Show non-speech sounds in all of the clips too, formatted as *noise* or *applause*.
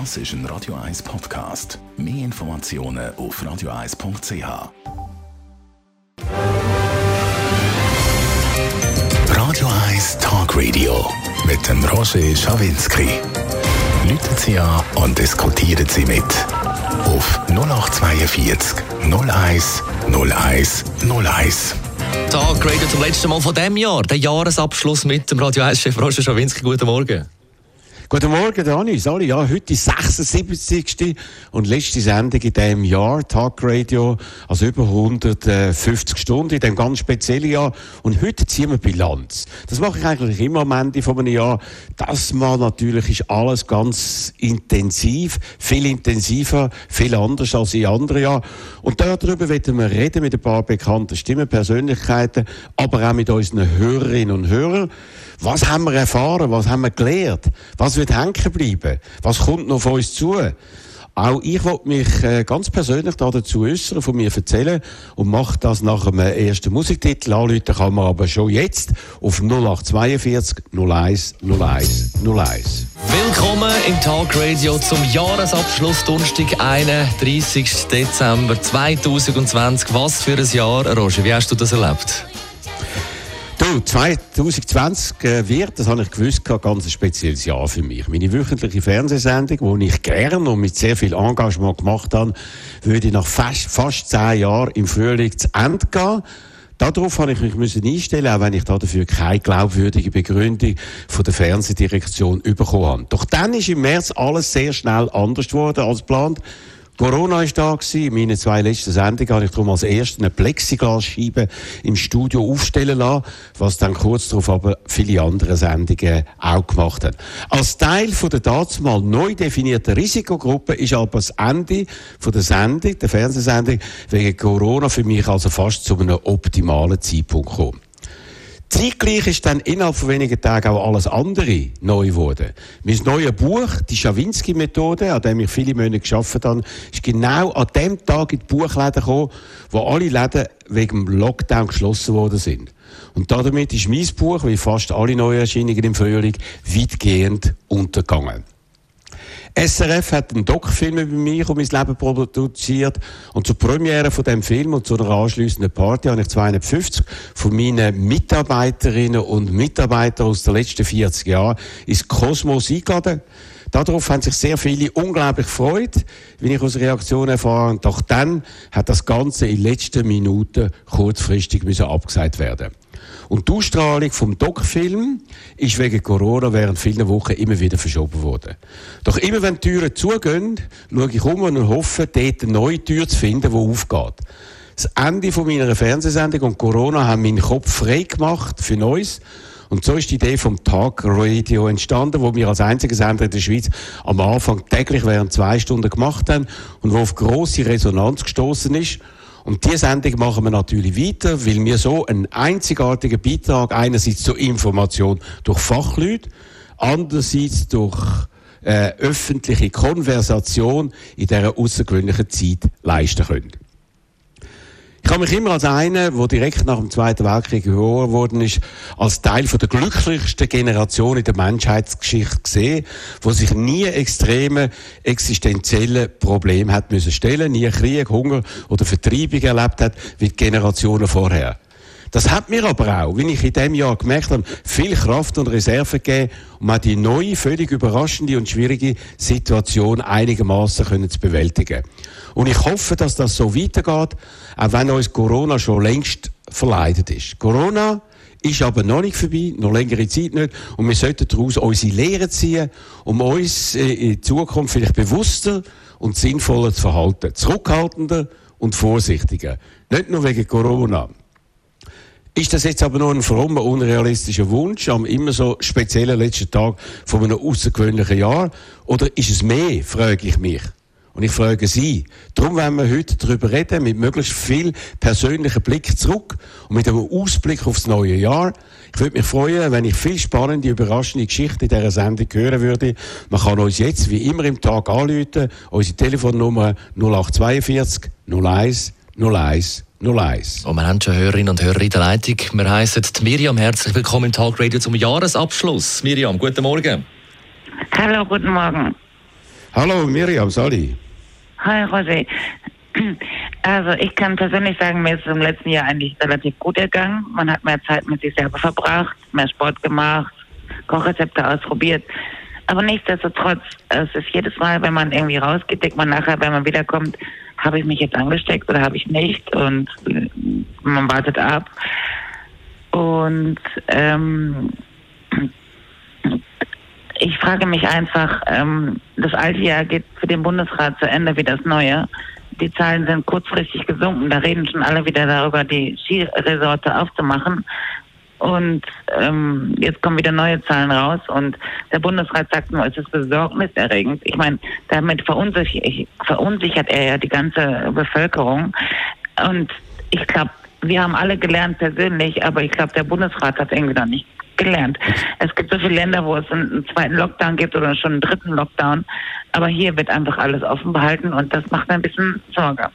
Das ist ein Radio 1 Podcast. Mehr Informationen auf radio1.ch. Radio 1 Talk Radio mit dem Roger Schawinski. Leuten Sie an und diskutieren Sie mit. Auf 0842 01 01 01. Tag Radio zum letzten Mal von diesem Jahr. Der Jahresabschluss mit dem Radio 1-Chef Roger Schawinski. Guten Morgen. Guten Morgen, Dani. Sorry, ja, heute die 76. und letzte Sendung in diesem Jahr, Tag Radio, also über 150 Stunden in diesem ganz speziellen Jahr. Und heute ziehen wir Bilanz. Das mache ich eigentlich immer am Ende von einem Jahr. Das Mal natürlich ist alles ganz intensiv, viel intensiver, viel anders als in anderen Jahren. Und darüber werden wir reden mit ein paar bekannten Stimmen, Persönlichkeiten, aber auch mit unseren Hörerinnen und Hörern. Was haben wir erfahren? Was haben wir gelernt? Was wird hängen bleiben? Was kommt noch von uns zu? Auch ich wollte mich äh, ganz persönlich dazu äußern, von mir erzählen und mache das nach dem ersten Musiktitel. Anrufen kann man aber schon jetzt auf 0842 01 01 01. Willkommen im Talk Radio zum Jahresabschluss Donnerstag, 31. Dezember 2020. Was für ein Jahr, Roger. Wie hast du das erlebt? Du, 2020 äh, wird, das habe ich gewusst, ein ganz spezielles Jahr für mich. Meine wöchentliche Fernsehsendung, die ich gerne und mit sehr viel Engagement gemacht habe, würde nach fast, fast zehn Jahren im Frühling zu Ende gehen. Darauf habe ich mich einstellen, auch wenn ich dafür keine glaubwürdige Begründung von der Fernsehdirektion bekommen habe. Doch dann ist im März alles sehr schnell anders geworden als geplant. Corona war da gewesen. In meinen zwei letzten Sendungen habe ich darum als erstes eine Plexiglasscheibe im Studio aufstellen lassen, was dann kurz darauf aber viele andere Sendungen auch gemacht haben. Als Teil von der dazumal neu definierten Risikogruppe ist aber das Ende von der Sendung, der Fernsehsendung, wegen Corona für mich also fast zu einem optimalen Zeitpunkt gekommen. Zeitgleich ist dann innerhalb von wenigen Tagen auch alles andere neu geworden. Mein neues Buch, die Schawinski-Methode, an dem ich viele Monate gearbeitet habe, ist genau an dem Tag in die Buchläden gekommen, wo alle Läden wegen dem Lockdown geschlossen worden sind. Und damit ist mein Buch, wie fast alle Neuerscheinungen im Frühling, weitgehend untergegangen. SRF hat einen Doc-Film über mich und mein Leben produziert. Und zur Premiere von dem Film und zu einer anschliessenden Party habe ich 250 von meinen Mitarbeiterinnen und Mitarbeitern aus den letzten 40 Jahren ins Kosmos eingeladen. Darauf haben sich sehr viele unglaublich gefreut, wie ich aus Reaktionen erfahren. Doch dann hat das Ganze in den letzten Minuten kurzfristig müssen abgesagt werden. Und die Ausstrahlung vom Doc-Film ist wegen Corona während vielen Wochen immer wieder verschoben worden. Doch immer wenn die Türen zugehen, schaue ich um und hoffe, dort eine neue Tür zu finden, die aufgeht. Das Ende von meiner Fernsehsendung und Corona haben meinen Kopf frei gemacht für Neues. Und so ist die Idee vom Tag Radio entstanden, wo wir als einziger Sender in der Schweiz am Anfang täglich während zwei Stunden gemacht haben und wo auf grosse Resonanz gestoßen ist. Und diese Sendung machen wir natürlich weiter, weil wir so einen einzigartigen Beitrag einerseits zur Information durch Fachleute, andererseits durch äh, öffentliche Konversation in dieser außergewöhnlichen Zeit leisten können. Ich habe mich immer als einer, der direkt nach dem Zweiten Weltkrieg gehört worden ist, als Teil von der glücklichsten Generation in der Menschheitsgeschichte gesehen, wo sich nie extreme existenzielle Probleme hat müssen stellen, nie Krieg, Hunger oder Vertreibung erlebt hat, wie die Generationen vorher. Das hat mir aber auch, wie ich in diesem Jahr gemerkt habe, viel Kraft und Reserve gegeben, um auch die neue, völlig überraschende und schwierige Situation einigermaßen zu bewältigen. Und ich hoffe, dass das so weitergeht, auch wenn uns Corona schon längst verleidet ist. Corona ist aber noch nicht vorbei, noch längere Zeit nicht. Und wir sollten daraus unsere Lehren ziehen, um uns äh, in Zukunft vielleicht bewusster und sinnvoller zu verhalten. Zurückhaltender und vorsichtiger. Nicht nur wegen Corona. Ist das jetzt aber nur ein frommer, unrealistischer Wunsch am immer so speziellen letzten Tag von einem außergewöhnlichen Jahr? Oder ist es mehr, frage ich mich. Und ich frage Sie. Darum werden wir heute darüber reden, mit möglichst viel persönlichen Blick zurück und mit einem Ausblick aufs neue Jahr. Ich würde mich freuen, wenn ich viel spannende, überraschende Geschichten in dieser Sendung hören würde. Man kann uns jetzt wie immer im Tag anrufen. Unsere Telefonnummer 0842 01 01 01. Und wir haben schon Hörerinnen und Hörer in der Leitung. Wir heißen Miriam. Herzlich willkommen im Talk Radio zum Jahresabschluss. Miriam, guten Morgen. Hallo, guten Morgen. Hallo Miriam, Sali. Hi Rosi. Also ich kann persönlich sagen, mir ist es im letzten Jahr eigentlich relativ gut ergangen. Man hat mehr Zeit mit sich selber verbracht, mehr Sport gemacht, Kochrezepte ausprobiert. Aber nichtsdestotrotz, es ist jedes Mal, wenn man irgendwie rausgeht, denkt man nachher, wenn man wiederkommt, habe ich mich jetzt angesteckt oder habe ich nicht? Und man wartet ab. Und ähm, ich frage mich einfach, ähm, das alte Jahr geht für den Bundesrat zu Ende wie das neue. Die Zahlen sind kurzfristig gesunken. Da reden schon alle wieder darüber, die Skiresorte aufzumachen. Und ähm, jetzt kommen wieder neue Zahlen raus und der Bundesrat sagt nur, es ist besorgniserregend. Ich meine, damit verunsichert, verunsichert er ja die ganze Bevölkerung. Und ich glaube, wir haben alle gelernt persönlich, aber ich glaube, der Bundesrat hat irgendwie noch nicht gelernt. Es gibt so viele Länder, wo es einen zweiten Lockdown gibt oder schon einen dritten Lockdown. Aber hier wird einfach alles offen behalten und das macht ein bisschen Sorge.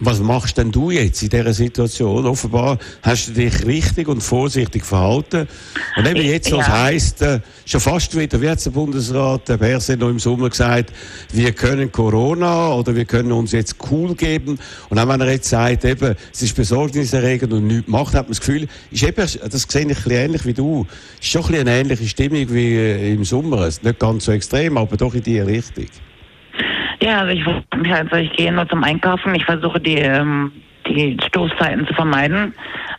Was machst denn du jetzt in dieser Situation? Offenbar hast du dich richtig und vorsichtig verhalten. Und eben jetzt, was ja. heisst, äh, schon fast wieder, wie hat der Bundesrat, der Berse noch im Sommer gesagt, wir können Corona oder wir können uns jetzt cool geben. Und auch wenn er jetzt sagt, eben, es ist besorgniserregend und nichts macht, hat man das Gefühl, ist eben, das sehe ich ein bisschen ähnlich wie du, ist schon ein bisschen eine ähnliche Stimmung wie äh, im Sommer. Nicht ganz so extrem, aber doch in die Richtung. Ja, also ich, also ich gehe nur zum Einkaufen. Ich versuche die, ähm, die Stoßzeiten zu vermeiden.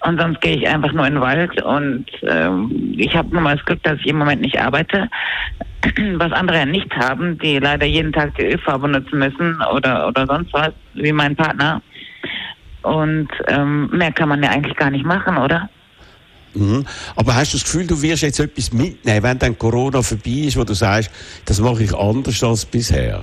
Und sonst gehe ich einfach nur in den Wald. Und ähm, ich habe nur mal das Glück, dass ich im Moment nicht arbeite. *clears throat* Was andere ja nicht haben, die leider jeden Tag die ÖV benutzen müssen oder, oder sonst was, wie mein Partner. Und ähm, mehr kann man ja eigentlich gar nicht machen, oder? Mhm. Aber hast du das Gefühl, du wirst jetzt etwas mitnehmen, wenn dann Corona vorbei ist, wo du sagst, das mache ich anders als bisher?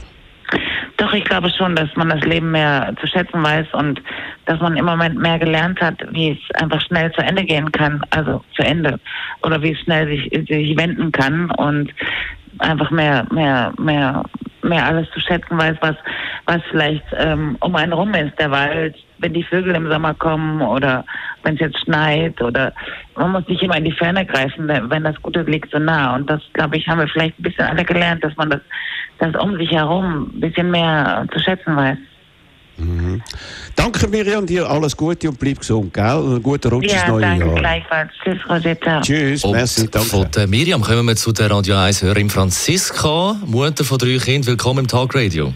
Doch, ich glaube schon, dass man das Leben mehr zu schätzen weiß und dass man im Moment mehr gelernt hat, wie es einfach schnell zu Ende gehen kann, also zu Ende, oder wie es schnell sich, sich wenden kann und einfach mehr, mehr, mehr, mehr alles zu schätzen weiß, was, was vielleicht ähm, um einen rum ist, der Wald, wenn die Vögel im Sommer kommen oder wenn es jetzt schneit oder man muss nicht immer in die Ferne greifen, wenn das Gute liegt so nah. Und das, glaube ich, haben wir vielleicht ein bisschen alle gelernt, dass man das, das um sich herum ein bisschen mehr zu schätzen weiß. Mhm. Danke Miriam, dir alles Gute und bleib gesund, gell? Und einen guten Rutsch ja, ins neue danke, Jahr. gleichfalls. Tschüss, Rosetta. Tschüss, Und merci, danke. Von der Miriam kommen wir zu der Radio 1 Hörerin Franziska, Mutter von drei Kindern. Willkommen im Talkradio.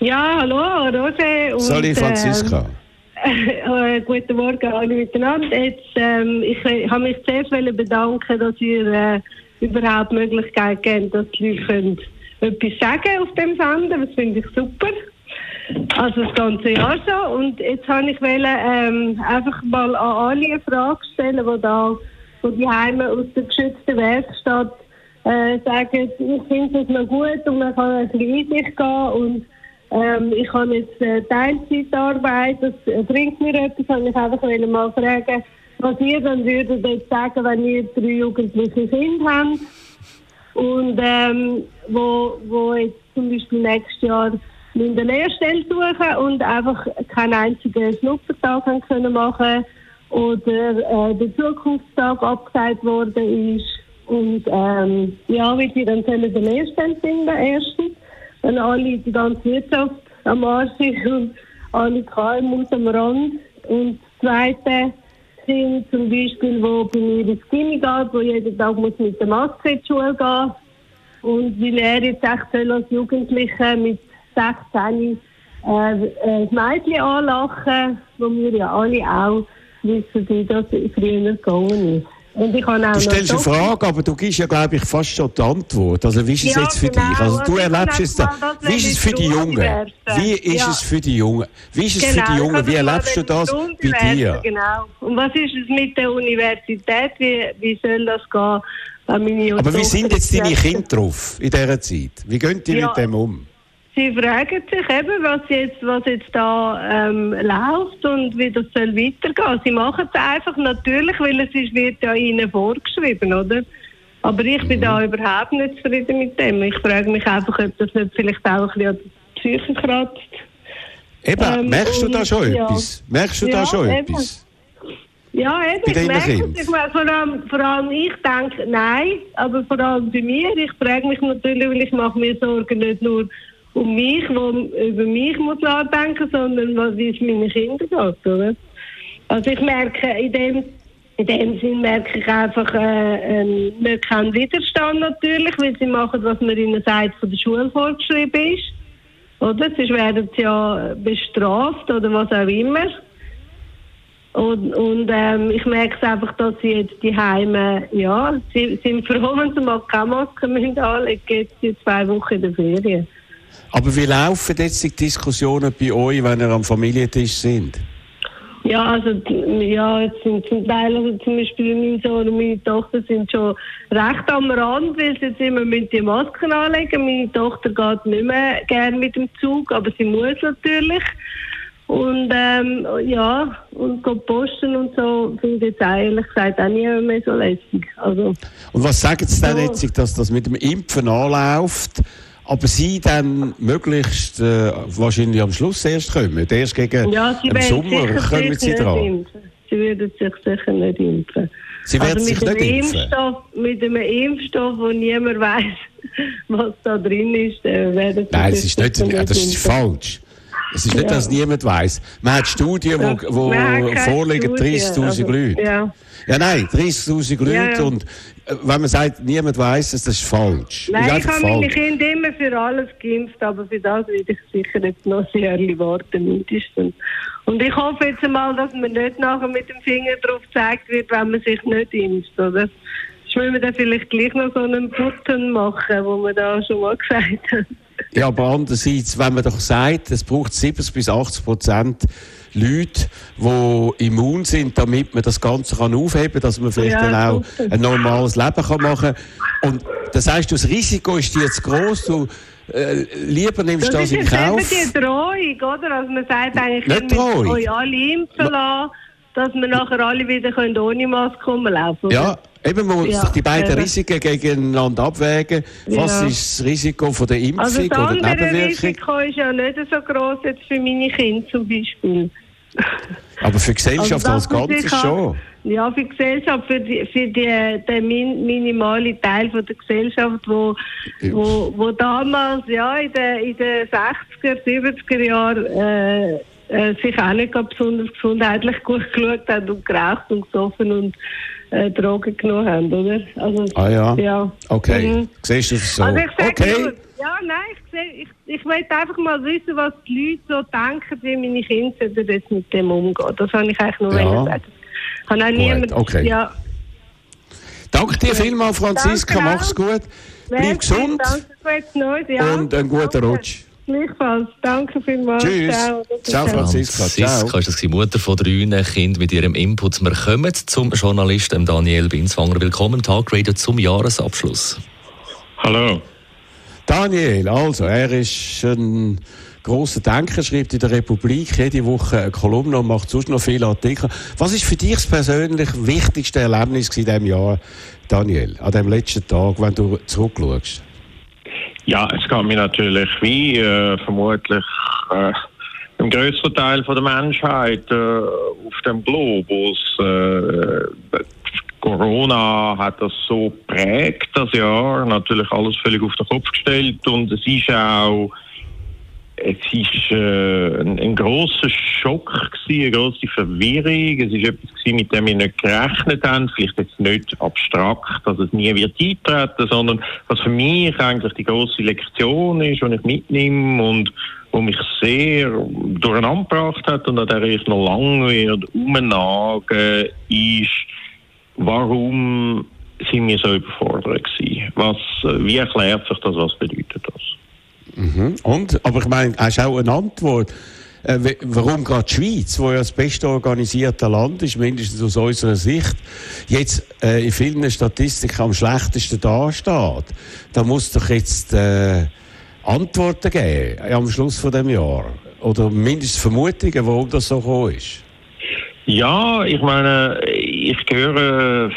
Ja, hallo, Rose. Und, Sali Franziska. *laughs* Äh, guten Morgen alle miteinander. Jetzt, ähm, ich ich habe mich sehr bedanken, dass ihr äh, überhaupt die Möglichkeit gebt, dass die Leute können etwas sagen auf dem Sender. Das finde ich super. Also das ganze Jahr so. Und jetzt habe ich wollen, ähm, einfach mal an alle eine Frage stellen, die da von die Heime aus der geschützten Werkstatt äh, sagen, ich finde es noch gut und man kann ein bisschen in sich gehen und ähm, ich habe jetzt äh, Teilzeitarbeit, das äh, bringt mir etwas, und ich einfach wollte mal fragen, was ihr dann würdet jetzt sagen, wenn ihr drei jugendliche Kinder habt und ähm, wo, wo jetzt zum Beispiel nächstes Jahr eine Lehrstelle suchen und einfach keinen einzigen Schnuppertag haben können machen. Oder äh, der Zukunftstag abgesagt worden ist. Und ähm, ja, wie sie dann können eine Lehrstelle finden erstens. Wenn alle die ganze Wirtschaft am Arsch ist und alle KMUs am Rand. Und das Zweite sind zum Beispiel, wo bei mir ins Gimmi geht, wo jeden Tag muss mit der Maske in die Schule gehen und weil er jetzt echt soll als Jugendliche mit 16 äh, ein Mädchen anlachen, wo wir ja alle auch wissen, wie das früher gegangen ist. Und ich habe auch Du stellst eine Frage, aber du gibst ja, glaube ich, fast schon die Antwort. Also, wie ist es Ja, jetzt für genau. dich? Also, du Also, erlebst es, das wie ist es für die Jungen? Wie ist Ja. es für die Jungen? Wie ist es für Genau, die ich Jungen? Wie erlebst du das bei dir? Genau. Und was ist es mit der Universität? Wie, wie soll das gehen? Aber wie sind jetzt deine Kinder drauf in dieser Zeit? Wie gehen die Ja. mit dem um? Sie fragen sich eben, was jetzt, was jetzt da ähm, läuft und wie das soll weitergehen. Sie machen es einfach natürlich, weil es ist, wird ja ihnen vorgeschrieben, oder? Aber ich bin da überhaupt nicht zufrieden mit dem. Ich frage mich einfach, ob das nicht vielleicht auch ein bisschen an die Psyche kratzt. Eben, Ähm, merkst du da schon ja. etwas? Merkst du da Ja, schon eben. etwas? Ja, eben, Bei ich merke es. Ich meine, vor, allem, vor allem ich denke, nein, aber vor allem bei mir, ich frage mich natürlich, weil ich mache mir Sorgen nicht nur um mich, wo über mich muss nachdenken, sondern was- wie es meinen Kindern geht, oder? Also ich merke, in dem, in dem Sinn merke ich einfach, äh, nicht keinen Widerstand natürlich, weil sie machen, was man ihnen sagt, von der Schule vorgeschrieben ist. Oder? Sonst werden sie ja bestraft oder was auch immer. Und, und ähm, ich merke es einfach, dass sie jetzt die Heime, ja, sie sind froh, wenn sie mal keine Maske müssen anlegen jetzt zwei Wochen in der Ferien. Aber wie laufen jetzt die Diskussionen bei euch, wenn ihr am Familientisch sind? Ja, also ja, jetzt sind zum Teil, also zum Beispiel mein Sohn und meine Tochter sind schon recht am Rand, weil sie jetzt immer mit die Masken anlegen. Meine Tochter geht nicht mehr gern mit dem Zug, aber sie muss natürlich. Und ähm, ja, und geht posten und so, finde ich jetzt ehrlich gesagt auch nie mehr so lässig. Also, Und was sagen Sie denn Ja. jetzt, dass das mit dem Impfen anläuft, aber Sie dann möglichst äh, wahrscheinlich am Schluss erst kommen? Erst gegen ja, sie im Sommer kommen Sie nicht dran. impfen. Sie würden sich sicher nicht impfen. Sie werden also sich mit nicht impfen? Impfstoff, mit einem Impfstoff, wo niemand weiß, was da drin ist, äh, werden sie Nein, das sich ist nicht, sicher das ist falsch. Es ist nicht, Ja. dass niemand weiß. Man hat Studien, Ja, wo, wo vorliegen, Studie, 30.000 also, Leute. Ja. Ja, nein, 30.000 Leute. Und wenn man sagt, niemand weiß es, das ist falsch. Nein, ist ich habe meine. Kinder immer für alles geimpft, aber für das werde ich sicher jetzt noch ein Jahr warten, mindestens. Und ich hoffe jetzt einmal, dass man nicht nachher mit dem Finger drauf gezeigt wird, wenn man sich nicht impft, oder? Sonst müssen wir dann vielleicht gleich noch so einen Button machen, wo man da schon mal *laughs* gesagt hat. Ja, aber andererseits, wenn man doch sagt, es braucht 70 bis 80 Prozent Leute, die immun sind, damit man das Ganze kann aufheben kann, dass man vielleicht Ja, dann auch super. ein normales Leben kann machen kann. Und das heißt, das Risiko ist dir zu gross, du äh, lieber nimmst Das das, ist in jetzt Kauf. eben die Drohung, oder? Also man sagt eigentlich, Nicht ihr müsst euch alle impfen lassen, dass wir nachher alle wieder können ohne Maske rumlaufen können. Ja, eben man muss Ja, sich die beiden eben. Risiken gegeneinander abwägen. Was Ja. ist das Risiko von der Impfung Also das oder Nebenwirkung? Risiko ist ja nicht so groß jetzt für meine Kinder zum Beispiel. Aber für die Gesellschaft als Also, man Ganzes schon. Ja, für die Gesellschaft, für, die, für die, den min, minimalen Teil von der Gesellschaft, wo, Ja. wo, wo damals ja, in den, in den 60er, 70er Jahren äh, äh, sich auch nicht besonders gesundheitlich gut geschaut haben und geraucht und gesoffen und äh, Drogen genommen haben, oder? Also, Ah ja. ja. Okay, Mhm. siehst du das so? Also ich okay. nur, ja, nein, ich, seh, ich, ich möchte einfach mal wissen, was die Leute so denken, wie meine Kinder sollten jetzt mit dem umgehen. Das habe ich eigentlich nur Ja. sagen. Habe auch niemand, okay. ja, Danke dir vielmals, Franziska. Danke. Mach's gut. Bleib gesund Danke, ja. und einen guten. Rutsch. Gleichfalls. Danke vielmals. Tschüss. Ciao. Ciao, Franziska. Franziska ist das die Mutter von drei Kindern mit ihrem Input. Wir kommen zum Journalisten Daniel Binswanger. Willkommen im Talk Radio zum Jahresabschluss. Hallo. Daniel, also, er ist ein grosser Denker, schreibt in der Republik jede Woche eine Kolumne und macht sonst noch viele Artikel. Was ist für dich das persönlich wichtigste Erlebnis in diesem Jahr, Daniel, an dem letzten Tag, wenn du zurückschaust? Ja, es geht mir natürlich wie äh, vermutlich äh, im größeren Teil von der Menschheit äh, auf dem Globus. Äh, Corona hat das so prägt das Jahr, natürlich alles völlig auf den Kopf gestellt und es ist auch es ist äh, ein, ein großer Schock gewesen, eine große Verwirrung. Es ist etwas gewesen, mit dem wir nicht gerechnet haben. Vielleicht jetzt nicht abstrakt, dass es nie wird eintreten, sondern was für mich eigentlich die große Lektion ist, die ich mitnehme und wo mich sehr durcheinander gebracht hat und an der ich noch lange werde umnagen, ist, warum sind wir so überfordert gewesen? Was, äh, wie erklärt sich das? Was bedeutet das? Und, aber ich meine, hast auch eine Antwort? Äh, warum gerade die Schweiz, wo ja das beste organisierte Land ist, mindestens aus unserer Sicht, jetzt äh, in vielen Statistiken am schlechtesten dasteht? Da muss doch jetzt äh, Antworten geben äh, am Schluss von dem Jahr. Oder mindestens Vermutungen, warum das so gekommen ist. Ja, ich meine, ich gehöre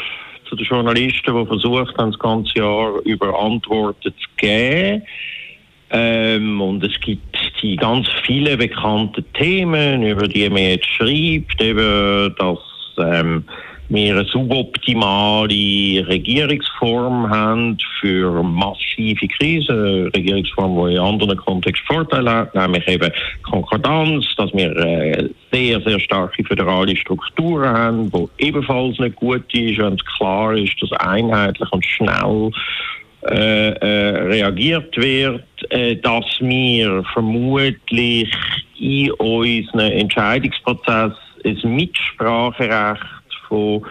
zu den Journalisten, die versucht haben, das ganze Jahr über Antworten zu geben. Ähm, und es gibt die ganz viele bekannten Themen, über die man jetzt schreibt, eben, dass ähm, wir eine suboptimale Regierungsform haben für massive Krisen. Eine Regierungsform, die in anderen Kontexten Vorteile hat, nämlich eben Konkordanz, dass wir äh, sehr, sehr starke föderale Strukturen haben, die ebenfalls nicht gut ist, wenn es klar ist, dass einheitlich und schnell äh, äh, reagiert wird, äh, dass wir vermutlich in unseren Entscheidungsprozess ein Mitspracherecht von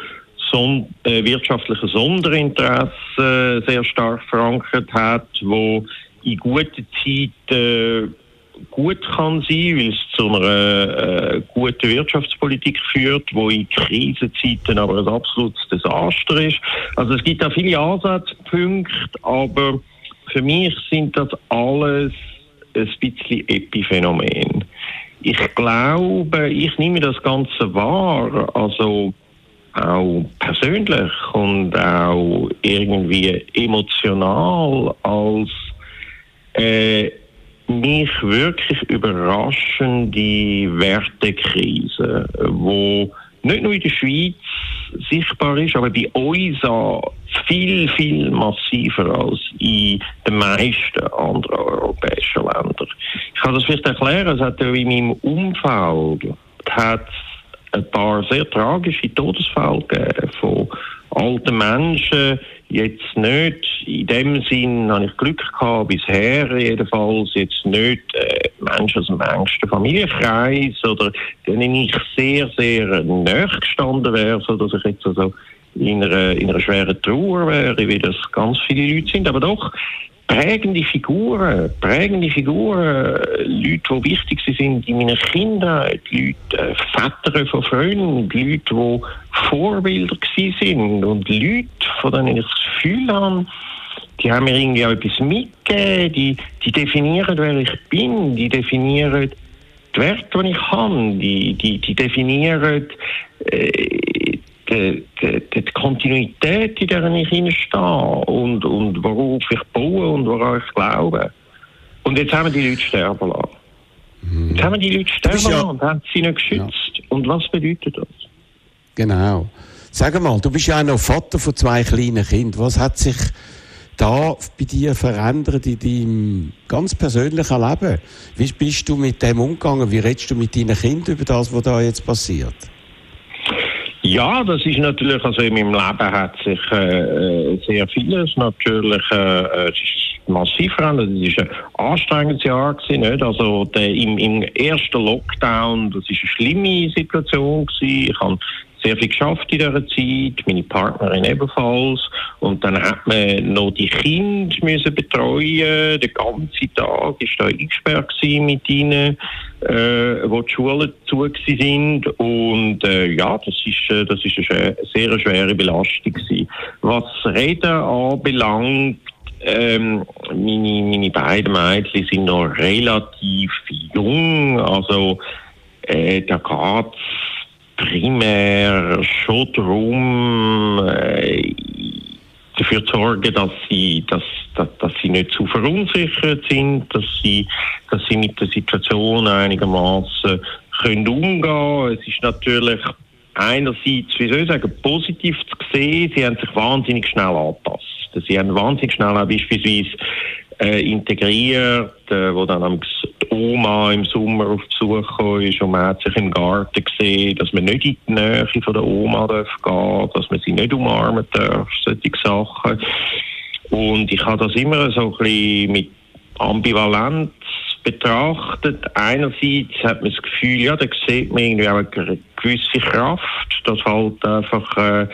son äh, wirtschaftlichen Sonderinteressen sehr stark verankert hat, wo in guten Zeiten gut kann sein, weil es zu einer äh, guten Wirtschaftspolitik führt, wo in Krisenzeiten aber ein absolutes Desaster ist. Also es gibt da viele Ansatzpunkte, aber für mich sind das alles ein bisschen Epiphänomen. Ich glaube, ich nehme das Ganze wahr, also auch persönlich und auch irgendwie emotional als äh, mich wirklich überraschende Wertekrise, wo nicht nur in der Schweiz sichtbar ist, aber bei uns auch viel, viel massiver als in den meisten anderen europäischen Ländern. Ich kann das vielleicht erklären, es hat ja in meinem Umfeld hat ein paar sehr tragische Todesfälle gegeben von alten Menschen, jetzt nicht, in dem Sinn habe ich Glück gehabt, bisher jedenfalls, jetzt nicht äh, Menschen aus dem engsten Familienkreis oder denen ich sehr, sehr nahe gestanden wäre, so dass ich jetzt also in einer, in einer schweren Trauer wäre, wie das ganz viele Leute sind, aber doch prägende Figuren, prägende Figuren, Leute, die wichtig sind in meiner Kindheit, Leute, äh, Väter von Freunden, Leute, die Vorbilder sind. Und Leute, von denen ich das Gefühl habe, die haben mir irgendwie auch etwas mitgegeben, die, die definieren, wer ich bin, die definieren die Werte, die ich habe, die, die, die definieren äh, die, die, die Kontinuität, in der ich hineinstehe und, und worauf ich baue und worauf ich glaube. Und jetzt haben wir die Leute sterben lassen. Mhm. Jetzt haben wir die Leute sterben lassen ja, und haben sie nicht geschützt. Ja. Und was bedeutet das? Genau. Sag mal, du bist ja auch noch Vater von zwei kleinen Kindern. Was hat sich da bei dir verändert in deinem ganz persönlichen Leben? Wie bist du mit dem umgegangen? Wie redest du mit deinen Kindern über das, was da jetzt passiert? Ja, das ist natürlich, also in meinem Leben hat sich äh, sehr vieles natürlich äh, massiv verändert. Es war ein anstrengendes Jahr gewesen, nicht? Also der, im, im ersten Lockdown, das ist eine schlimme Situation gewesen. Ich habe sehr viel geschafft in dieser Zeit, meine Partnerin ebenfalls. Und dann hat man noch die Kinder müssen betreuen. Den ganzen Tag ist da eingesperrt mit ihnen, äh, wo die Schulen zu sind. Und äh, ja, das ist, äh, das ist eine sehr schwere Belastung gewesen. Was Reden anbelangt, ähm, meine, meine beiden Mädchen sind noch relativ jung, also äh, da geht's primär schon darum, äh, dafür zu sorgen, dass sie, dass, dass, dass, sie nicht zu verunsichert sind, dass sie, dass sie mit der Situation einigermaßen können umgehen. Es ist natürlich einerseits, wie soll ich sagen, positiv zu sehen, sie haben sich wahnsinnig schnell angepasst. Sie haben wahnsinnig schnell auch beispielsweise äh, integriert, äh, wo dann die Oma im Sommer auf Besuch kam ist und man hat sich im Garten gesehen, dass man nicht in die Nähe von der Oma darf gehen dass man sie nicht umarmen darf, solche Sachen. Und ich habe das immer so ein bisschen mit Ambivalenz betrachtet. Einerseits hat man das Gefühl, ja, da sieht man irgendwie auch eine gewisse Kraft, dass halt einfach äh,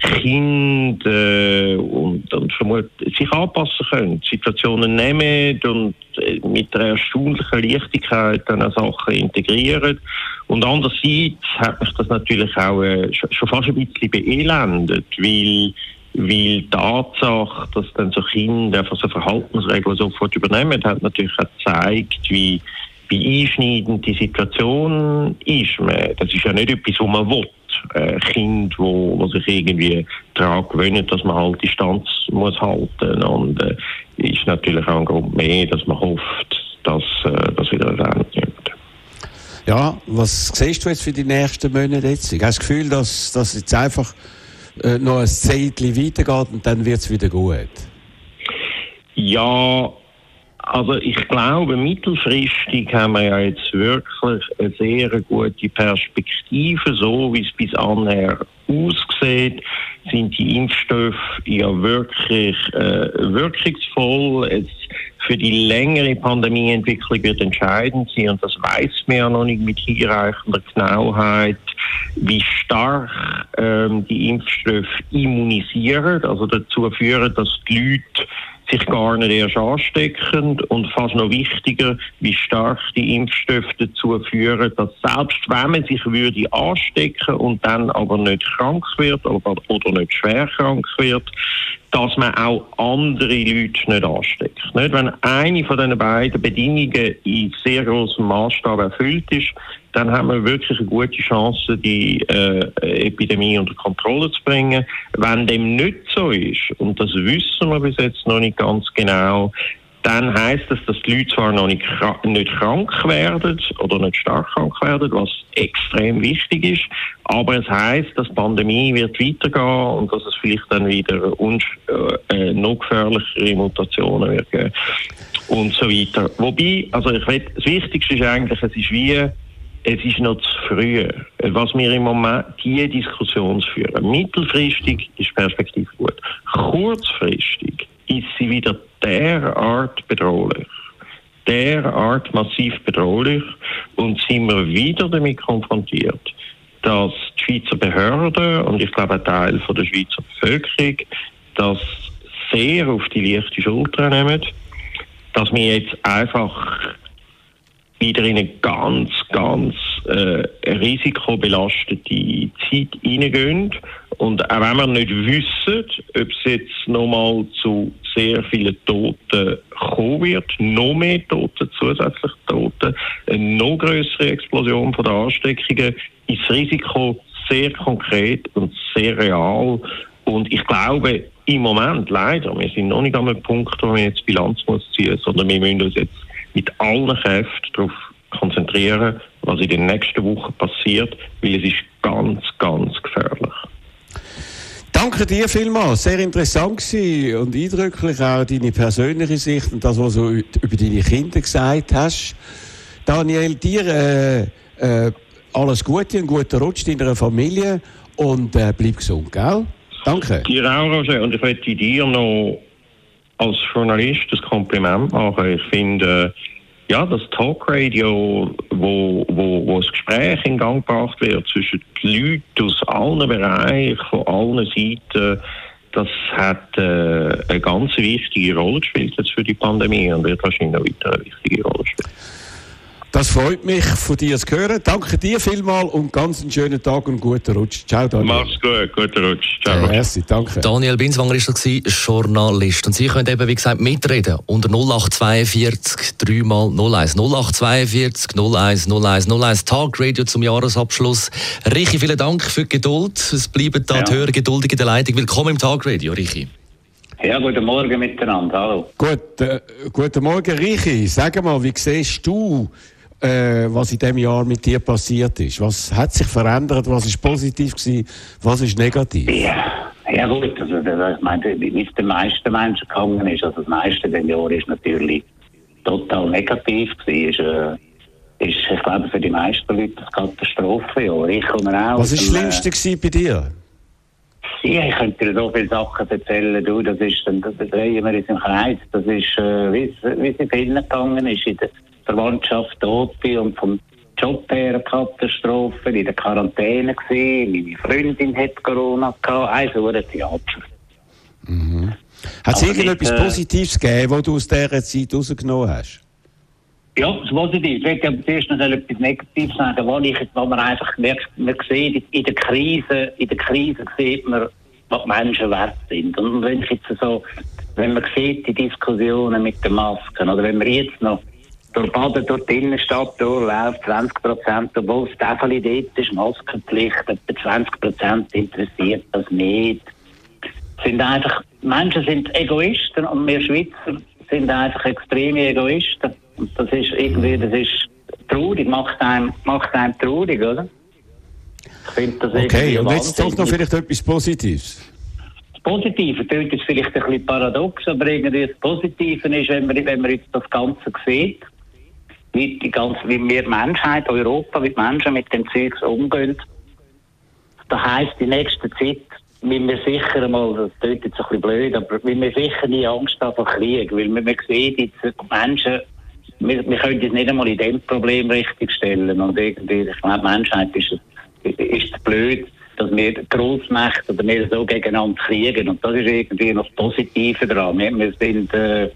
Kinder äh, und, und vermut, sich anpassen können, Situationen nehmen und äh, mit einer erstaunlichen Leichtigkeit dann Sachen integrieren. Und andererseits hat mich das natürlich auch äh, schon fast ein bisschen beelendet, weil weil die Tatsache, dass dann so Kinder einfach so Verhaltensregeln sofort übernehmen, hat natürlich auch gezeigt, wie, wie einschneidend die Situation ist. Das ist ja nicht etwas, was man will. Ein Kind, wo, wo sich irgendwie daran gewöhnt, dass man halt Distanz muss halten und äh, ist natürlich auch ein Grund mehr, dass man hofft, dass äh, das wieder erwähnt wird. Ja, was siehst du jetzt für die nächsten Monate jetzt? Ich habe das Gefühl, dass das jetzt einfach äh, noch ein Zeitchen weitergeht und dann wird es wieder gut. Ja, also ich glaube, mittelfristig haben wir ja jetzt wirklich eine sehr gute Perspektive. So wie es bis anher aussieht, sind die Impfstoffe ja wirklich äh, wirkungsvoll. Es für die längere Pandemieentwicklung wird entscheidend sein und das weiß man ja noch nicht mit hinreichender Genauheit, wie stark ähm, die Impfstoffe immunisieren, also dazu führen, dass die Leute sich gar nicht erst anstecken und fast noch wichtiger, wie stark die Impfstoffe dazu führen, dass selbst wenn man sich würde anstecken und dann aber nicht krank wird oder, oder nicht schwer krank wird, dass man auch andere Leute nicht ansteckt. Nicht? Wenn eine von diesen beiden Bedingungen in sehr großem Maßstab erfüllt ist, dann haben wir wirklich eine gute Chance, die äh, Epidemie unter Kontrolle zu bringen. Wenn dem nicht so ist, und das wissen wir bis jetzt noch nicht ganz genau, dann heißt das, dass die Leute zwar noch nicht, nicht krank werden oder nicht stark krank werden, was extrem wichtig ist, aber es heißt, dass die Pandemie wird weitergehen und dass es vielleicht dann wieder uns, äh, äh, noch gefährlichere Mutationen wird geben und so weiter. Wobei, also ich will, das Wichtigste ist eigentlich, es ist wie es ist noch zu früh. Was wir im Moment diese Diskussion führen. Mittelfristig ist Perspektive gut. Kurzfristig ist sie wieder derart bedrohlich. Derart massiv bedrohlich und sind wir wieder damit konfrontiert, dass die Schweizer Behörden und ich glaube ein Teil von der Schweizer Bevölkerung das sehr auf die leichte Schulter nehmen, dass wir jetzt einfach wieder in eine ganz, ganz äh, risikobelastete Zeit hineingehen. Und auch wenn wir nicht wissen, ob es jetzt nochmal zu sehr vielen Toten kommen wird, noch mehr Tote, zusätzlich Tote, eine noch größere Explosion von der Ansteckungen, ist das Risiko sehr konkret und sehr real. Und ich glaube, im Moment leider, wir sind noch nicht an einem Punkt, wo wir jetzt Bilanz muss ziehen, sondern wir müssen uns jetzt mit allen Kräften darauf konzentrieren, was in den nächsten Wochen passiert, weil es ist ganz, ganz gefährlich. Danke dir vielmals. Sehr interessant und eindrücklich auch deine persönliche Sicht und das, was du über deine Kinder gesagt hast. Daniel, dir äh, äh, alles Gute, einen guten Rutsch deiner Familie und äh, bleib gesund, gell? Danke. Dir auch, Roger. Und ich möchte dir noch als Journalist das Kompliment machen. Ich finde, äh, ja, das Talkradio, wo, wo, wo das Gespräch in Gang gebracht wird zwischen den Leuten aus allen Bereichen, von allen Seiten, das hat äh, eine ganz wichtige Rolle gespielt jetzt für die Pandemie und wird wahrscheinlich noch weiter eine wichtige Rolle spielen. Das freut mich, von dir zu hören. Danke dir vielmals und ganz einen schönen Tag und guten Rutsch. Ciao, Daniel. Mach's gut, guten Rutsch. Ciao. Ja, merci, danke. Daniel Binswanger war das, Journalist. Und Sie können eben, wie gesagt, mitreden unter 0842 3 mal 01. 0842 01 01 01. Tagradio zum Jahresabschluss. Richi, vielen Dank für die Geduld. Es bleiben da ja. die Hörer geduldig in der Leitung. Willkommen im Tagradio, Richi. Ja, guten Morgen miteinander. Hallo. Gut, äh, guten Morgen, Richi. Sag mal, wie siehst du äh, was in diesem Jahr mit dir passiert ist. Was hat sich verändert? Was ist positiv gewesen? Was ist negativ? Ja, ja gut, also ich meine, wie es den meisten Menschen gegangen ist, also das meiste in diesem Jahr ist natürlich total negativ gewesen. Ist, äh, ist, ich glaube, für die meisten Leute eine Katastrophe. Ja. Ich komme auch was ist das Schlimmste äh, bei dir? Ja, ich könnte dir so viele Sachen erzählen. Du, das ist, dann, da drehen wir uns im Kreis. Das ist, äh, wie es in vielen gegangen ist. In der, Verwandtschaft tot bin und vom Job her eine Katastrophe, in der Quarantäne gewesen, meine Freundin hat Corona gehabt, also ein Theater. Mhm. Hat es irgendetwas äh, Positives gegeben, was du aus dieser Zeit rausgenommen hast? Ja, das Positive. Ich möchte aber zuerst noch etwas Negatives sagen, wo, ich, wo man einfach merkt, man sieht, in der Krise, in der Krise sieht man, was Menschen wert sind. Und wenn ich jetzt so, wenn man sieht, die Diskussionen mit den Masken, oder wenn man jetzt noch durch Baden, durch die Innenstadt durchläuft, 20 Prozent, obwohl das Tafel dort ist, Maskenpflicht, etwa 20 Prozent interessiert das nicht. Sind einfach, Menschen sind Egoisten und wir Schweizer sind einfach extreme Egoisten. Und das ist irgendwie, das ist, traurig, macht einem, macht einem traurig, oder? Ich finde das Okay, und jetzt doch noch vielleicht etwas Positives. Das Positive klingt jetzt vielleicht ein bisschen paradox, aber irgendwie das Positive ist, wenn man, wenn man jetzt das Ganze sieht, wie, die ganze, wie wir Menschheit, Europa, wie die Menschen mit dem Zeugs umgehen, das heisst, die nächste Zeit müssen wir sicher einmal, das klingt jetzt ein bisschen blöd, aber müssen wir sicher nie Angst haben vor Krieg, weil wir, wir sehen jetzt Menschen, wir, wir können uns nicht einmal in dem Problem richtig stellen. Und irgendwie, ich glaube, die Menschheit ist, ist blöd, dass wir Großmächte oder wir so gegeneinander kriegen. Und das ist irgendwie noch das Positive daran. Wir, wir sind, äh,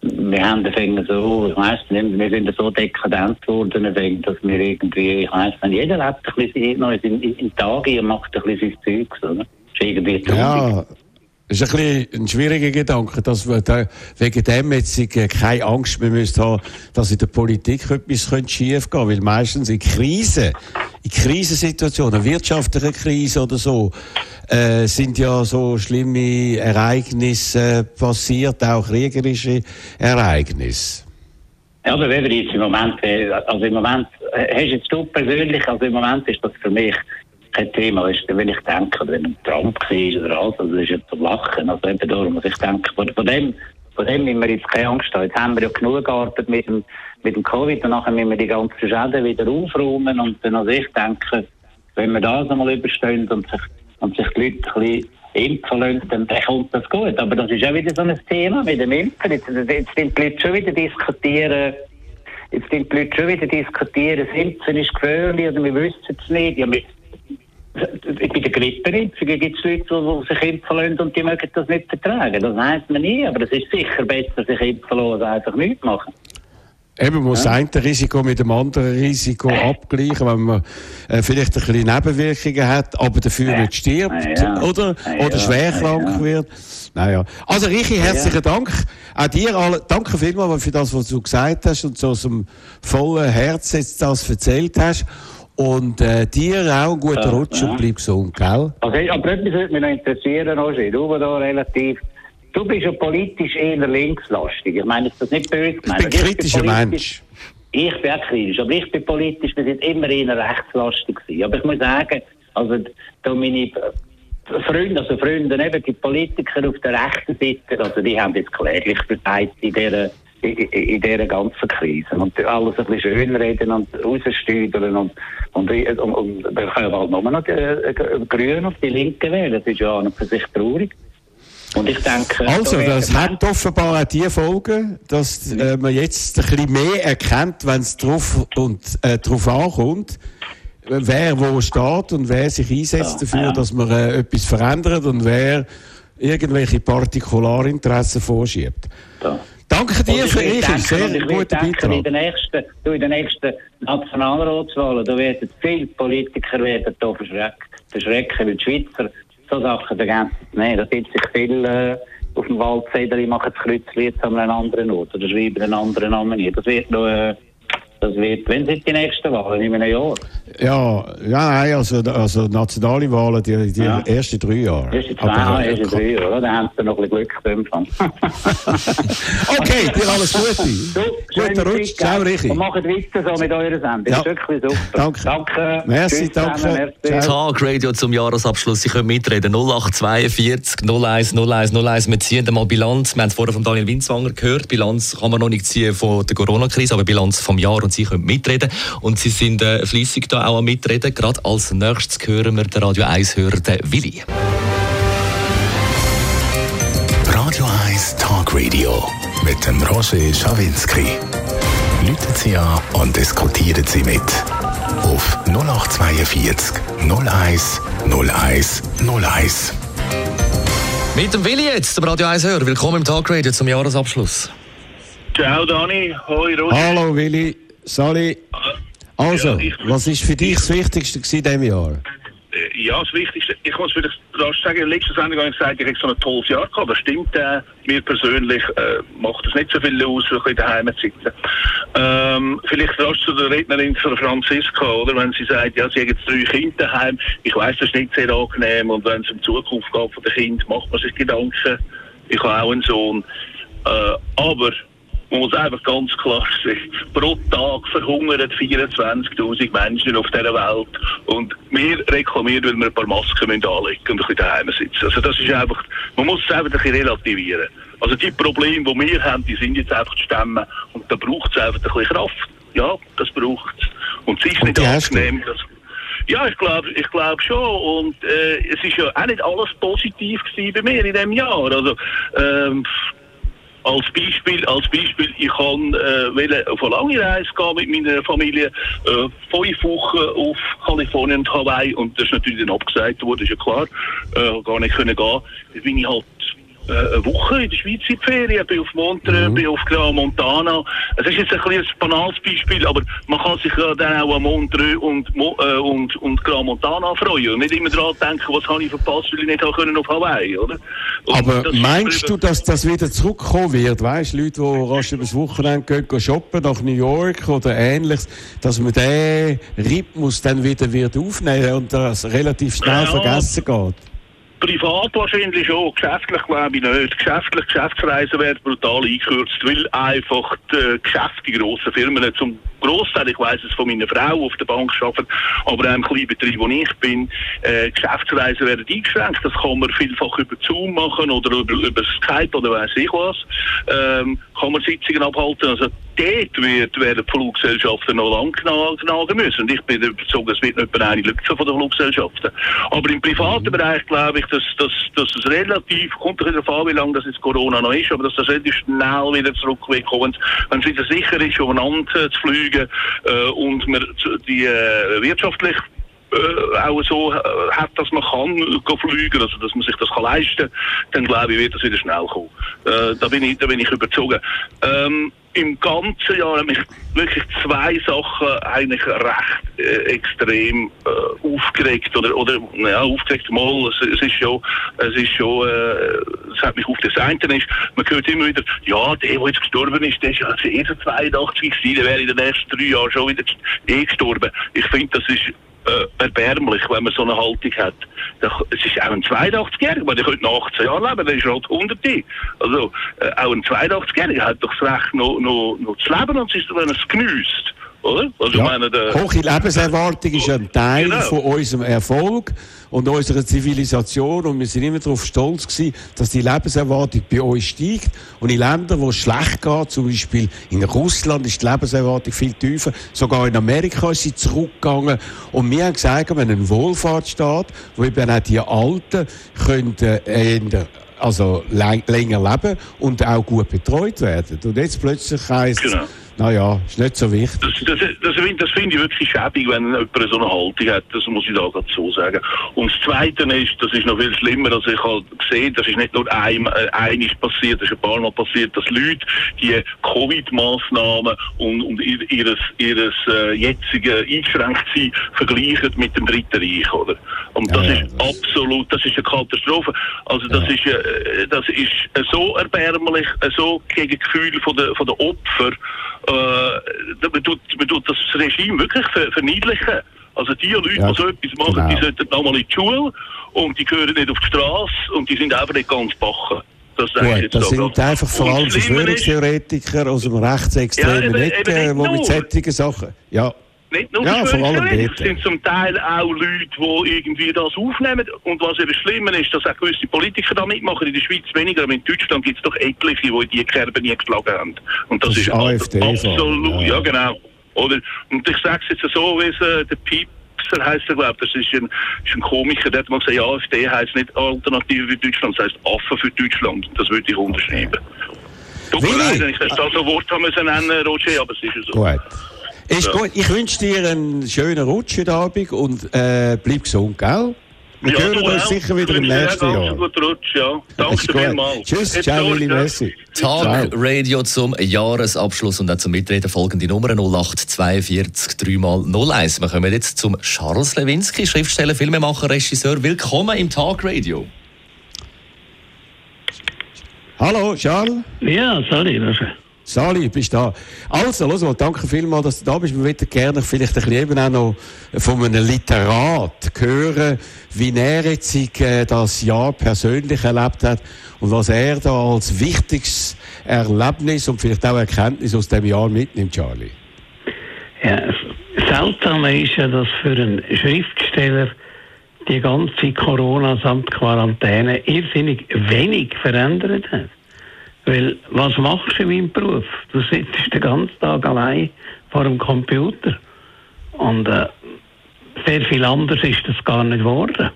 wir haben den so, ich weiss nicht, wir sind so dekadent geworden, dass wir irgendwie, ich weiss nicht, jeder hat ein bisschen noch in, in, in Tage und macht ein bisschen sein Zeugs, oder? Ist irgendwie traurig. Ja. Das ist ein, bisschen ein schwieriger Gedanke, dass wir da wegen dem jetzt keine Angst mehr müssen dass in der Politik etwas schief gehen. Weil meistens in Krisen, in Krisensituationen, wirtschaftliche Krise oder so, äh, sind ja so schlimme Ereignisse passiert, auch kriegerische Ereignisse. Ja, aber wenn wir jetzt im Moment, äh, also im Moment, äh, hast jetzt du persönlich, also im Moment ist das für mich kein Thema, ist, wenn ich denke, wenn ein Trump war oder alles, also das ist ja zum Lachen, also eben darum, ich denke, von, von dem, von dem müssen wir jetzt keine Angst haben. Jetzt haben wir ja genug gearbeitet mit dem, mit dem Covid und nachher müssen wir die ganzen Schäden wieder aufräumen und dann, also ich denke, wenn wir das einmal überstehen und sich und sich die Leute ein bisschen impfen lassen, dann, dann kommt das gut. Aber das ist auch wieder so ein Thema mit dem Impfen. Jetzt, jetzt sind die Leute schon wieder diskutieren, jetzt sind die Leute schon wieder diskutieren, das Impfen ist gefährlich oder wir wissen es nicht. Ja, wir, bei der Grippeimpfung gibt es Leute, die sich impfen lassen und die mögen das nicht vertragen. Das heisst man nie, aber es ist sicher besser, sich impfen lassen, als einfach nichts machen. Eben, man muss ja. ein Risiko mit dem anderen Risiko abgleichen, wenn man äh, vielleicht ein bisschen Nebenwirkungen hat, aber dafür nicht stirbt, ja. oder? Oder schwer krank wird. Naja. Also, Richi, herzlichen Dank. Auch dir alle, danke vielmals für das, was du gesagt hast und so aus dem vollen Herz jetzt das erzählt hast. Und äh, dir auch einen guten Rutsch und bleib gesund, gell? Okay, aber etwas würde mich noch interessieren, Roger. Du, da relativ Du bist ja politisch eher linkslastig. Ich meine, ist das nicht böse gemeint. Ich bin kritischer Mensch. Ich bin auch kritisch, aber ich bin politisch, wir sind immer eher rechtslastig gewesen. Aber ich muss sagen, also, da meine Freunde, also Freunde, eben die Politiker auf der rechten Seite, also die haben jetzt kläglich verteidigt in dieser, in, in dieser ganzen Krise. Und alles ein bisschen schönreden und rausstüdeln und, und, und, und, und dann können wir halt nur noch die, äh, Grüne auf die Linke wählen. Das ist ja an und für sich traurig. Und ich denke, also, das hat offenbar auch die Folge, dass äh, man jetzt ein bisschen mehr erkennt, wenn es drauf, und, äh, drauf ankommt, wer wo steht und wer sich einsetzt ja, dafür, ja. dass man äh, etwas verändert und wer irgendwelche Partikularinteressen vorschiebt. Ja. Danke dir für Ihre sehr guten Beitrag. In den nächsten, in den nächsten Nationalratswahlen, da werden viele Politiker werden da verschreckt, verschrecken, weil die Schweizer so Sachen vergessen. Nein, da gibt sich viel äh, auf dem Waldzettel, ich mache das Kreuzchen jetzt an einem anderen Ort oder schreibe einen anderen Namen hier. Das wird noch... Äh, das wird, wenn sind die nächsten Wahlen? In einem Jahr? Ja, ja nein, also, also nationale Wahlen, die, die ja. ersten drei Jahre. Erste zwei Jahre, erste drei Jahre, dann haben sie noch ein bisschen Glück beim *laughs* Okay, dir alles Gute. *laughs* So, Guter Rutsch, ciao Richi. Und macht weiter so mit eurer Sendung, ja. das ist wirklich super. Danke. Danke. Merci, danke. Tag Radio zum Jahresabschluss, Sie können mitreden, 0842 01 01 01, wir ziehen mal Bilanz, wir haben es vorher von Daniel Winzwanger gehört, Bilanz kann man noch nicht ziehen von der Corona-Krise, aber Bilanz vom Jahr und Sie können mitreden. Und Sie sind äh, fließig da auch am Mitreden. Gerade als nächstes hören wir den Radio 1-Hörer, Willi. Radio 1 Talk Radio mit dem Roger Schawinski. Lüten Sie an und diskutieren Sie mit. Auf 0842 01 01 01. Mit dem Willi jetzt, dem Radio 1 Hörer. Willkommen im Talk Radio zum Jahresabschluss. Ciao Dani, hoi Roger. Hallo Willi. Sali, also, ja, was ist für dich das Wichtigste in diesem Jahr? Äh, ja, das Wichtigste, ich muss rasch sagen, in der letzten Sendung habe ich gesagt, ich habe so ein tolles Jahr gehabt. Das stimmt, äh, mir persönlich äh, macht das nicht so viel aus, so in daheim zu sitzen. Ähm, vielleicht rasch zu der Rednerin von Franziska, oder? Wenn sie sagt, ja, sie haben jetzt drei Kinder daheim. Ich weiß, das ist nicht sehr angenehm und wenn es um die Zukunft geht von den Kindern, macht man sich Gedanken. Ich habe auch einen Sohn. Äh, aber man muss einfach ganz klar sagen, pro Tag verhungern 24.000 Menschen auf dieser Welt und wir reklamieren, weil wir ein paar Masken anlegen müssen und ein bisschen daheim sitzen. Also das ist einfach, man muss es einfach ein bisschen relativieren. Also die Probleme, die wir haben, die sind jetzt einfach zu stemmen und da braucht es einfach ein bisschen Kraft. Ja, das braucht es. Und es ist nicht angenehm, dass ja, ich glaube ich glaub schon. Und äh, es ist ja auch nicht alles positiv gewesen bei mir in diesem Jahr. Also, ähm, als Beispiel, als Beispiel, ich kann äh, wollte auf eine lange Reise gehen mit meiner Familie, äh, fünf Wochen auf Kalifornien und Hawaii und das ist natürlich dann abgesagt worden, ist ja klar, äh, gar nicht können gehen. Dann bin ich halt äh, eine Woche in der Schweiz in die Ferien, bin auf Montreux, bin auf Gran Montana. Es ist jetzt ein, ein banales Beispiel, aber man kann sich ja dann auch an Montreux und, äh, und, und Gran Montana freuen und nicht immer daran denken, was habe ich verpasst, weil ich nicht können auf Hawaii, oder? Und Aber das meinst du, dass das wieder zurückkommen wird? Weißt du, Leute, die rasch übers Wochenende gehen, gehen shoppen nach New York oder ähnliches, dass man den Rhythmus dann wieder wird aufnehmen und das relativ schnell Ja. vergessen geht? Privat wahrscheinlich schon, geschäftlich glaube ich nicht. Geschäftlich, Geschäftsreisen werden brutal eingekürzt, weil einfach die Geschäfte, die grossen Firmen, zum Großteil, ich weiss es von meiner Frau auf der Bank arbeiten, aber auch im Kleinbetrieb, wo ich bin, äh, Geschäftsreisen werden eingeschränkt. Das kann man vielfach über Zoom machen oder über, über Skype oder weiss ich was. Ähm, kann man Sitzungen abhalten. Also dort wird, werden die Fluggesellschaften noch lang gnagen müssen. Und ich bin überzeugt, es wird nicht mehr eine Lücke von den Fluggesellschaften. Aber im privaten Bereich glaube ich, dass, dass, dass es relativ, kommt ein darauf an, wie lange das jetzt Corona noch ist, aber dass das relativ schnell wieder zurückkommt, wenn es wieder sicher ist, umeinander zu fliegen äh, und man die äh, wirtschaftlich äh, auch so äh, hat, dass man kann go fliegen, also dass man sich das kann leisten, dann glaube ich, wird das wieder schnell kommen. Äh, da bin ich, da bin ich überzogen. Ähm, Im ganzen Jahr haben mich wirklich zwei Sachen eigentlich recht äh, extrem äh, aufgeregt oder oder ja aufgeregt mal. Es, es ist schon, es ist schon, äh, es hat mich auf das eine ist. Man hört immer wieder, ja, der, der jetzt gestorben ist, der ist ja also erst 82 gewesen, der wäre in den nächsten drei Jahren schon wieder eh gestorben. Ich finde, das ist äh, erbärmlich, wenn man so eine Haltung hat. Es ist auch ein 82-Jähriger, weil der könnte noch 18 Jahre leben, der ist halt 100. Also äh, auch ein 82-Jähriger hat doch das Recht, noch, noch, noch zu leben und es ist, wenn er es genießt. Oder? Also ich meine, Hohe Lebenserwartung ist ein Teil Genau. von unserem Erfolg und unserer Zivilisation und wir sind immer darauf stolz gewesen, dass die Lebenserwartung bei uns steigt und in Ländern, wo es schlecht geht, zum Beispiel in Russland ist die Lebenserwartung viel tiefer, sogar in Amerika ist sie zurückgegangen und wir haben gesagt, wenn ein Wohlfahrtsstaat, wo eben auch die Alten können, äh, also läng- länger leben und auch gut betreut werden. Und jetzt plötzlich heisst Genau. Naja, ist nicht so wichtig. Das, das, das, finde- das finde ich wirklich schäbig, wenn jemand so eine Haltung hat. Das muss ich da gerade so sagen. Und das Zweite ist, das ist noch viel schlimmer, dass ich halt gesehen, das ist nicht nur ein, äh, einig passiert, das ist ein paar Mal passiert, dass Leute die Covid-Maßnahmen und, und ihr, ihres, ihres äh, jetzigen Eingeschränktsein vergleichen mit dem Dritten Reich, oder? Und das Ja, ja, ist das- absolut, das ist eine Katastrophe. Also das Ja. ist, äh, das ist äh, so erbärmlich, äh, so gegen Gefühl von der, von der Opfer. Äh, man, tut, man tut das Regime wirklich ver verniedlichen. Also die Leute, Ja, die so etwas machen, genau. die sollten nochmal in die Schule und die gehören nicht auf die Straße und die sind einfach nicht ganz bachen. Das jetzt das da sind gerade. einfach vor allem Verschwörungstheoretiker aus dem rechtsextremen Ja, nicht die mit nur. solchen Sachen. Ja, Nicht nur Ja, vor allem es sind zum Teil auch Leute, die irgendwie das aufnehmen. Und was eben schlimmer ist, dass auch gewisse Politiker da mitmachen. In der Schweiz weniger, aber in Deutschland gibt es doch etliche, die in die Kerbe nie geschlagen haben. Und das, Das ist ist AfD absolut, ja. ja. genau. Oder? Und ich sage es jetzt so, wie es äh, der Piepser heisst er, glaube das ist ein, ist ein Komiker, der hat mal gesagt, AfD heisst nicht Alternative für Deutschland, das heisst Affen für Deutschland. Das würde ich unterschreiben. Tut mir leid, wenn ich das so Wort haben müssen nennen, Roger, aber es ist ja so. gut. Ist Ja. gut. Ich wünsche dir einen schönen Rutsch heute Abend und äh, bleib gesund, gell? Wir Ja, hören uns sicher wieder im nächsten Jahr. guten Rutsch, ja. Danke Ist vielmals. Tschüss, ciao, Willi. Messi. Tag Radio zum Jahresabschluss und auch zum Mitreden folgende Nummer 0842 3 mal 01. Wir kommen jetzt zum Charles Lewinsky, Schriftsteller, Filmemacher, Regisseur. Willkommen im Tag Radio. Hallo, Charles. Ja, sorry. Das, Sali, bist da. Also, los mal, danke vielmals, dass du da bist. Wir würden gerne vielleicht ein bisschen eben auch noch von einem Literat hören, wie er jetzt äh, das Jahr persönlich erlebt hat und was er da als wichtigstes Erlebnis und vielleicht auch Erkenntnis aus dem Jahr mitnimmt, Charlie. Ja, seltsam ist ja, dass für einen Schriftsteller die ganze Corona samt Quarantäne irrsinnig wenig verändert hat. Weil, was machst du in meinem Beruf? Du sitzt den ganzen Tag allein vor dem Computer. Und äh, sehr viel anders ist das gar nicht geworden.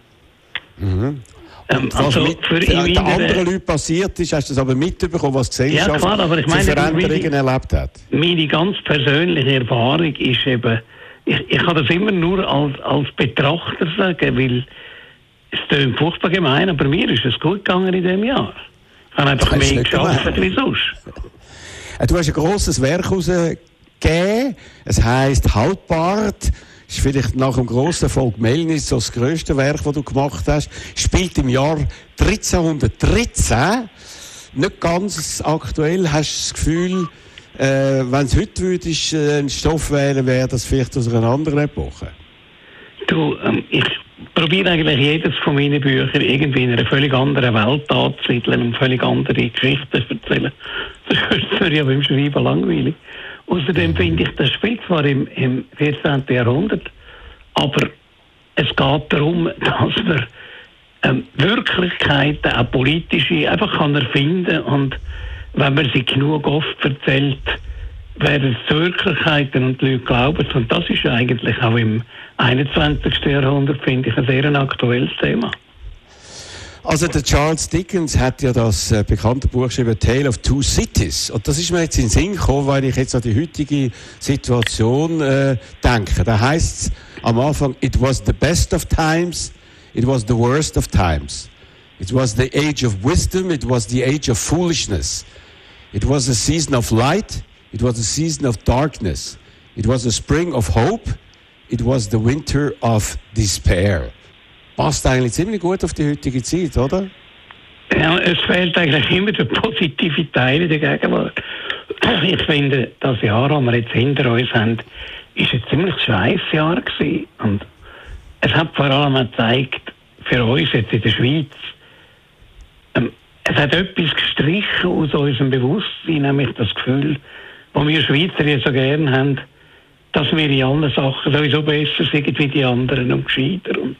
Mhm. Ähm, was also mit für den anderen Leuten passiert ist, hast du das aber mitbekommen, was die Gesellschaft ja, klar, aber ich meine, Veränderungen erlebt hat? Meine ganz persönliche Erfahrung ist eben, ich, ich kann das immer nur als, als Betrachter sagen, weil es klingt furchtbar gemein, aber mir ist es gut gegangen in diesem Jahr. Ich habe einfach mehr geschafft wie sonst. Du hast ein grosses Werk herausgegeben. Es heisst Halbbart. Ist vielleicht nach dem grossen Erfolg Melnis so das grösste Werk, das du gemacht hast. Spielt im Jahr 1313. Nicht ganz aktuell. Hast du das Gefühl, äh, wenn es heute würdest, äh, ein Stoff wählen, wäre das vielleicht aus einer anderen Epoche? Du, ähm, ich probiere eigentlich jedes von meinen Büchern irgendwie in einer völlig anderen Welt anzusiedeln und völlig andere Geschichten zu erzählen. *laughs* Das ist mir ja beim Schreiben langweilig. Außerdem mhm. finde ich, das spielt zwar im, im 14. Jahrhundert, aber es geht darum, *laughs* dass man ähm, Wirklichkeiten, auch politische, einfach kann erfinden und wenn man sie genug oft erzählt, werden Wirklichkeiten und die Leute glauben Und das ist eigentlich auch im 21. Jahrhundert, finde ich, ein sehr aktuelles Thema. Also der Charles Dickens hat ja das äh, bekannte Buch geschrieben, Tale of Two Cities. Und das ist mir jetzt in den Sinn gekommen, weil ich jetzt an die heutige Situation äh, denke. Da heißt es am Anfang, it was the best of times, it was the worst of times. It was the age of wisdom, it was the age of foolishness. It was a season of light, it was a season of darkness. It was a spring of hope, it was the winter of despair. Passt eigentlich ziemlich gut auf die heutige Zeit, oder? Ja, es fehlt eigentlich immer der positive Teil in der Gegenwart. Ich finde, das Jahr, das wir jetzt hinter uns haben, ist ein ziemlich scheiß Jahr gewesen. Und es hat vor allem gezeigt, für uns jetzt in der Schweiz, ähm, es hat etwas gestrichen aus unserem Bewusstsein, nämlich das Gefühl, das wir Schweizer ja so gerne haben, dass wir in allen Sachen sowieso besser sind wie die anderen und gescheiter und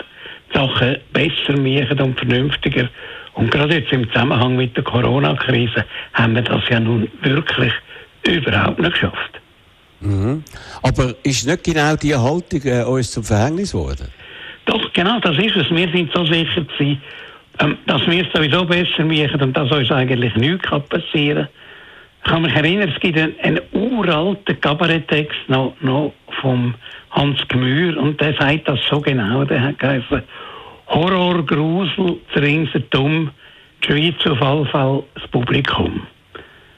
Sachen besser machen und vernünftiger. Und gerade jetzt im Zusammenhang mit der Corona-Krise haben wir das ja nun wirklich überhaupt nicht geschafft. Mhm. Aber ist nicht genau diese Haltung äh, uns zum Verhängnis geworden? Doch, genau, das ist es. Wir sind so sicher gewesen, ähm, dass wir es sowieso besser machen und dass uns eigentlich nichts passieren kann ich kann mich erinnern, es gibt einen, einen uralten Kabaretttext noch, noch vom Hans Gmür und der sagt das so genau. Der hat geheißen, Horror, Grusel, dumm, die Schweiz auf jeden Fall das Publikum.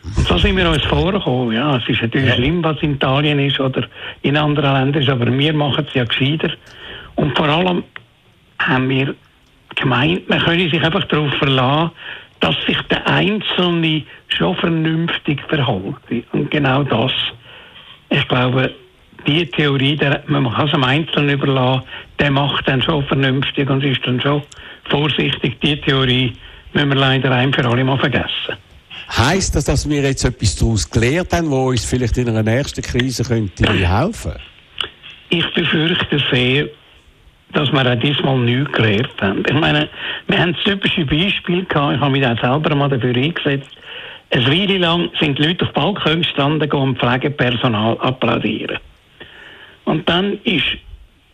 Und so sind wir uns vorgekommen. Ja, es ist natürlich ja. schlimm, was in Italien ist oder in anderen Ländern ist, aber wir machen es ja gescheiter. Und vor allem haben wir gemeint, man könne sich einfach darauf verlassen, dass sich der Einzelne schon vernünftig verhält. Und genau das, ich glaube, die Theorie, der, man kann es einem Einzelnen überlassen, der macht dann schon vernünftig und ist dann schon vorsichtig. Die Theorie müssen wir leider ein für alle mal vergessen. Heißt das, dass wir jetzt etwas daraus gelernt haben, wo uns vielleicht in einer nächsten Krise könnte helfen? Ich befürchte sehr, dass wir auch diesmal nichts gelernt haben. Ich meine, wir haben typische Beispiele gehabt, ich habe mich auch selber mal dafür eingesetzt. Eine Weile lang sind die Leute auf Balkon gestanden und Pflegepersonal applaudieren. Und dann ist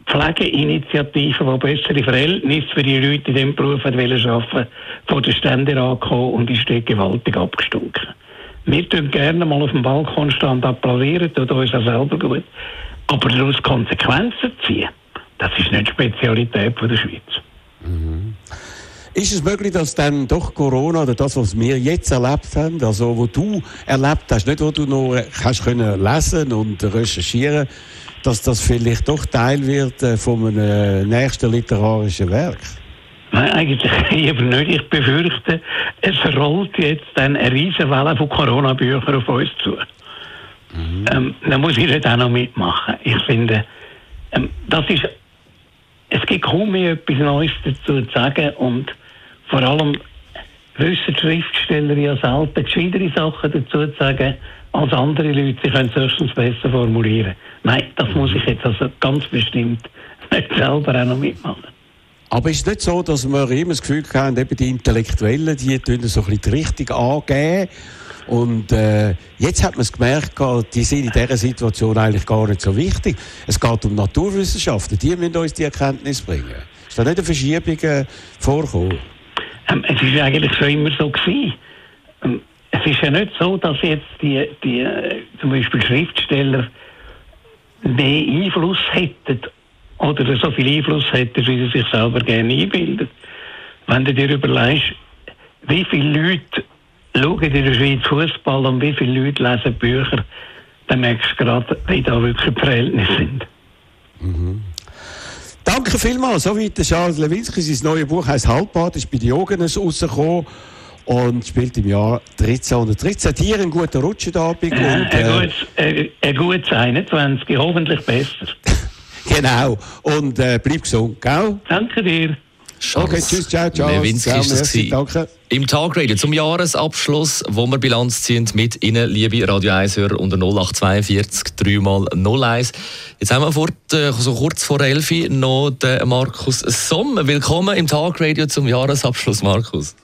Pflegeinitiative, die bessere Verhältnisse für die Leute in diesem Beruf arbeiten von den Ständen angekommen und ist dort gewaltig abgestunken. Wir tun gerne mal auf dem Balkon stehen applaudieren, tut uns auch selber gut. Aber daraus Konsequenzen ziehen, das ist nicht die Spezialität der Schweiz. Mhm. Ist es möglich, dass dann doch Corona oder das, was wir jetzt erlebt haben, also wo du erlebt hast, nicht wo du noch kannst können lesen und recherchieren, dass das vielleicht doch Teil wird äh, von einem nächsten literarischen Werk? Nein, eigentlich *laughs* lieber nicht. Ich befürchte, es rollt jetzt dann eine riesige Welle von Corona-Büchern auf uns zu. Mhm. Ähm, da muss ich nicht auch noch mitmachen. Ich finde, ähm, das ist, es gibt kaum mehr etwas Neues dazu zu sagen und vor allem wissen Schriftsteller ja selten gescheitere Sachen dazu zu sagen als andere Leute. Sie können es erstens besser formulieren. Nein, das muss ich jetzt also ganz bestimmt nicht selber auch noch mitmachen. Aber ist es nicht so, dass wir immer das Gefühl haben, eben die Intellektuellen, die so ein bisschen die Richtung angeben und äh, jetzt hat man es gemerkt, die sind in dieser Situation eigentlich gar nicht so wichtig. Es geht um Naturwissenschaften, die müssen uns die Erkenntnis bringen. Ist da nicht eine Verschiebung äh, vorgekommen? Ähm, es ist eigentlich schon immer so gewesen. Ähm, es ist ja nicht so, dass jetzt die, die äh, zum Beispiel Schriftsteller mehr Einfluss hätten oder so viel Einfluss hätten, wie sie sich selber gerne einbilden. Wenn du dir überlegst, wie viele Leute schauen in der Schweiz Fußball und wie viele Leute lesen Bücher, dann merkst du gerade, wie da wirklich die Verhältnisse sind. Mhm. Danke vielmals. Soweit Charles Lewinsky. Sein neues Buch heißt Halbbad, ist bei Diogenes rausgekommen und spielt im Jahr 1313. Dir einen guten Rutschenabend. Äh, und, äh, ein, gutes, äh, ein gutes 21, hoffentlich besser. *laughs* genau. Und äh, bleib gesund, gell? Danke dir. Okay, tschüss, ciao, ciao. Lewinsky ist das Danke. Im Tagradio zum Jahresabschluss, wo wir Bilanz ziehen mit Ihnen, liebe Radio 1-Hörer unter 0842 3 mal 01. Jetzt haben wir vor, äh, so kurz vor 11 noch den Markus Sommer. Willkommen im Tagradio zum Jahresabschluss, Markus.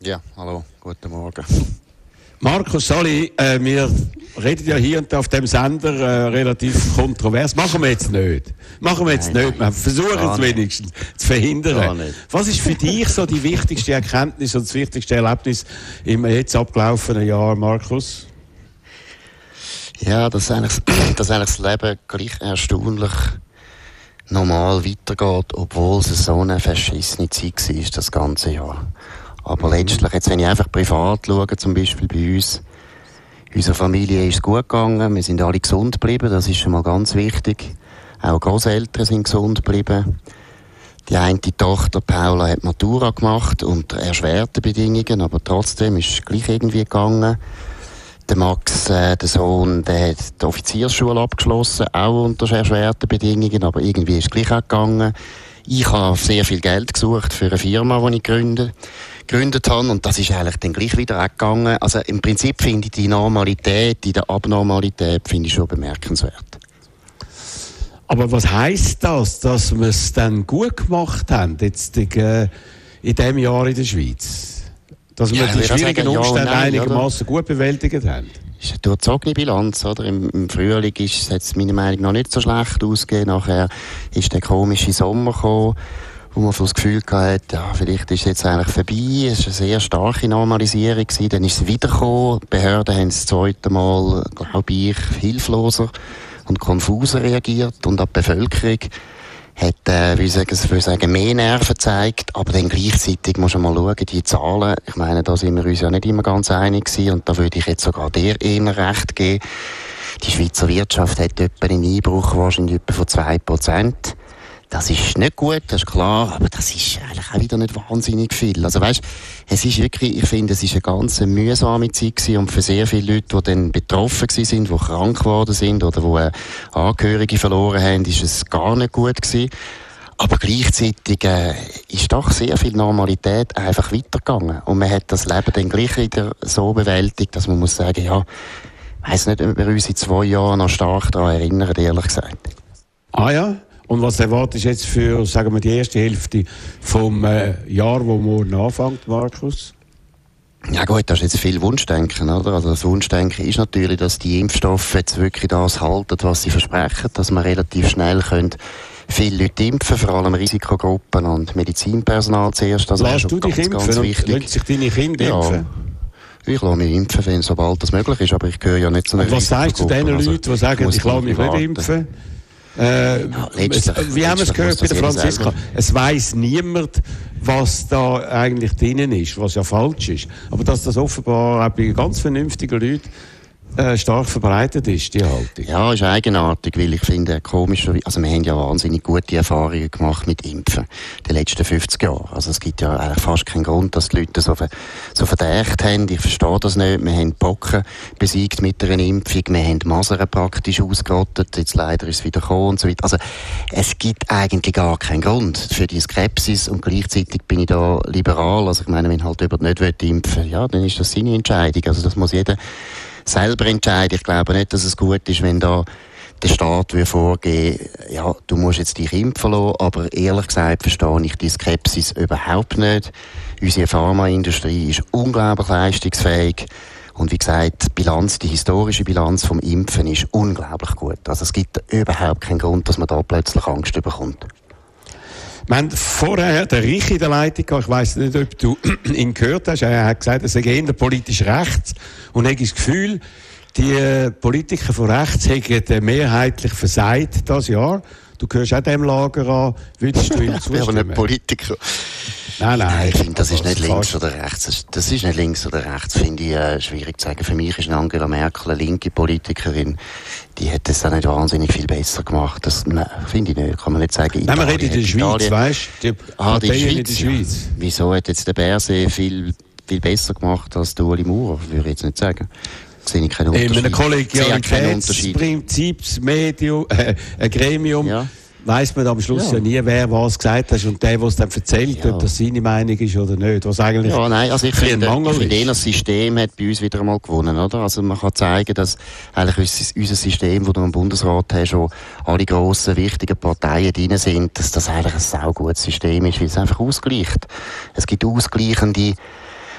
Ja, hallo, guten Morgen. Markus Sali, äh, wir reden ja hier und da auf dem Sender äh, relativ kontrovers. Machen wir jetzt nicht. Machen wir jetzt nein, nicht. Nein. Wir versuchen es wenigstens zu verhindern. Was ist für dich so die wichtigste Erkenntnis und das wichtigste Erlebnis im jetzt abgelaufenen Jahr, Markus? Ja, dass eigentlich, *clears throat* dass eigentlich das Leben gleich erstaunlich normal weitergeht, obwohl es so eine verschissene Zeit war, das ganze Jahr. Aber letztlich, jetzt wenn ich einfach privat schaue, zum Beispiel bei uns, unserer Familie ist es gut gegangen, wir sind alle gesund geblieben, das ist schon mal ganz wichtig. Auch Großeltern sind gesund geblieben. Die eine Tochter, Paula, hat Matura gemacht unter erschwerten Bedingungen, aber trotzdem ist es gleich irgendwie gegangen. Der Max, äh, der Sohn, der hat die Offiziersschule abgeschlossen, auch unter erschwerten Bedingungen, aber irgendwie ist es gleich auch gegangen. Ich habe sehr viel Geld gesucht für eine Firma, die ich gründe gegründet habe. Und das ist eigentlich dann gleich wieder weggegangen. Also im Prinzip finde ich die Normalität, die Abnormalität, finde ich schon bemerkenswert. Aber was heißt das, dass wir es dann gut gemacht haben, jetzt äh, in diesem Jahr in der Schweiz? Dass wir ja, die schwierigen sagen, Umstände ja einigermaßen gut bewältigt haben? Ist eine durchzogene Bilanz, oder? Im, im Frühling ist es meiner Meinung nach nicht so schlecht ausgegeben. Nachher ist der komische Sommer gekommen wo man das Gefühl hatte, ja, vielleicht ist es jetzt eigentlich vorbei. Es war eine sehr starke Normalisierung. Gewesen. Dann ist es wiedergekommen. Die Behörden haben das zweite Mal, glaube ich, hilfloser und konfuser reagiert. Und auch die Bevölkerung hat, äh, wie sagen, ich sagen, mehr Nerven gezeigt. Aber dann gleichzeitig muss man mal schauen, die Zahlen. Ich meine, da sind wir uns ja nicht immer ganz einig gewesen. Und da würde ich jetzt sogar dir eher recht geben. Die Schweizer Wirtschaft hat etwa einen Einbruch wahrscheinlich etwa von zwei Prozent. Das ist nicht gut, das ist klar, aber das ist eigentlich auch wieder nicht wahnsinnig viel. Also weißt, es ist wirklich, ich finde, es ist eine ganz mühsame Zeit gewesen und für sehr viele Leute, die dann betroffen sind, die krank geworden sind oder die äh, Angehörige verloren haben, ist es gar nicht gut gewesen. Aber gleichzeitig äh, ist doch sehr viel Normalität einfach weitergegangen. Und man hat das Leben dann gleich wieder so bewältigt, dass man muss sagen, ja, ich weiss nicht, ob wir uns in zwei Jahren noch stark daran erinnern, ehrlich gesagt. Ah ja? Und was erwartest du jetzt für, sagen wir, die erste Hälfte vom äh, Jahr, wo morgen anfängt, Markus? Ja gut, das ist jetzt viel Wunschdenken, oder? Also das Wunschdenken ist natürlich, dass die Impfstoffe jetzt wirklich das halten, was sie versprechen, dass man relativ schnell können viele Leute impfen, vor allem Risikogruppen und Medizinpersonal zuerst. Also Lässt du dich impfen? Ganz wichtig. Lassen sich deine Kinder ja. impfen? Ich lasse mich impfen, wenn, sobald das möglich ist, aber ich gehöre ja nicht zu einer Was sagst du zu den also, Leuten, die sagen, ich lasse mich nicht impfen? Äh, es, wie haben wir es gehört bei der Franziska? Es weiß niemand, was da eigentlich drinnen ist, was ja falsch ist. Aber dass das offenbar auch bei ganz vernünftigen Leuten äh, stark verbreitet ist, die Haltung. Ja, ist eigenartig, weil ich finde, komisch, also wir haben ja wahnsinnig gute Erfahrungen gemacht mit Impfen den letzten 50 Jahren. Also es gibt ja eigentlich fast keinen Grund, dass die Leute so, so verdächt haben. Ich verstehe das nicht. Wir haben Pocken besiegt mit einer Impfung, wir haben Masern praktisch ausgerottet, jetzt leider ist es wieder gekommen und so weiter. Also es gibt eigentlich gar keinen Grund für die Skepsis und gleichzeitig bin ich da liberal. Also ich meine, wenn halt jemand nicht impfen will, ja, dann ist das seine Entscheidung. Also das muss jeder selber entscheiden. Ich glaube nicht, dass es gut ist, wenn da der Staat will vorgeben, ja, du musst jetzt dich impfen lassen, aber ehrlich gesagt verstehe ich die Skepsis überhaupt nicht. Unsere Pharmaindustrie ist unglaublich leistungsfähig. Und wie gesagt, die Bilanz, die historische Bilanz vom Impfen ist unglaublich gut. Also es gibt überhaupt keinen Grund, dass man da plötzlich Angst bekommt. Wir haben vorher den Rich in der Leitung gehabt. Ich weiss nicht, ob du *clears throat* ihn gehört hast. Er hat gesagt, er sei eher politisch rechts. Und ich habe das Gefühl, die äh, Politiker von rechts haben mehrheitlich versagt das Jahr. Du gehörst auch dem Lager an. Würdest du ihm zustimmen? *laughs* Ich bin aber nicht Politiker. Nein, nein. ich finde, das ist nicht links oder rechts. Das ist nicht links oder rechts, finde ich äh, schwierig zu sagen. Für mich ist Angela Merkel eine linke Politikerin. Die hätte es auch nicht wahnsinnig viel besser gemacht. Das finde ich nicht. Kann man nicht sagen. Italien, nein, man redet in der Schweiz, weißt du? Ah, die Schweiz, in der Schweiz. Ja. Wieso hat jetzt der Bärsee viel, viel besser gemacht als der Uli Maurer? Würde ich jetzt nicht sagen sehe ich keinen Unterschied. In einem Kollegialitätsprinzip, Medium, *laughs* äh, ein Gremium, ja weiß man am Schluss ja. ja. nie, wer was gesagt hat und der, der es dann erzählt, ja. ob das seine Meinung ist oder nicht. Was eigentlich ja, nein, also ich finde, ich finde das System hat bei uns wieder einmal gewonnen, oder? Also man kann zeigen, dass eigentlich unser System, wo du im Bundesrat hast, schon alle grossen, wichtigen Parteien drin sind, dass das eigentlich ein sehr gutes System ist, weil es einfach ausgleicht. Es gibt ausgleichende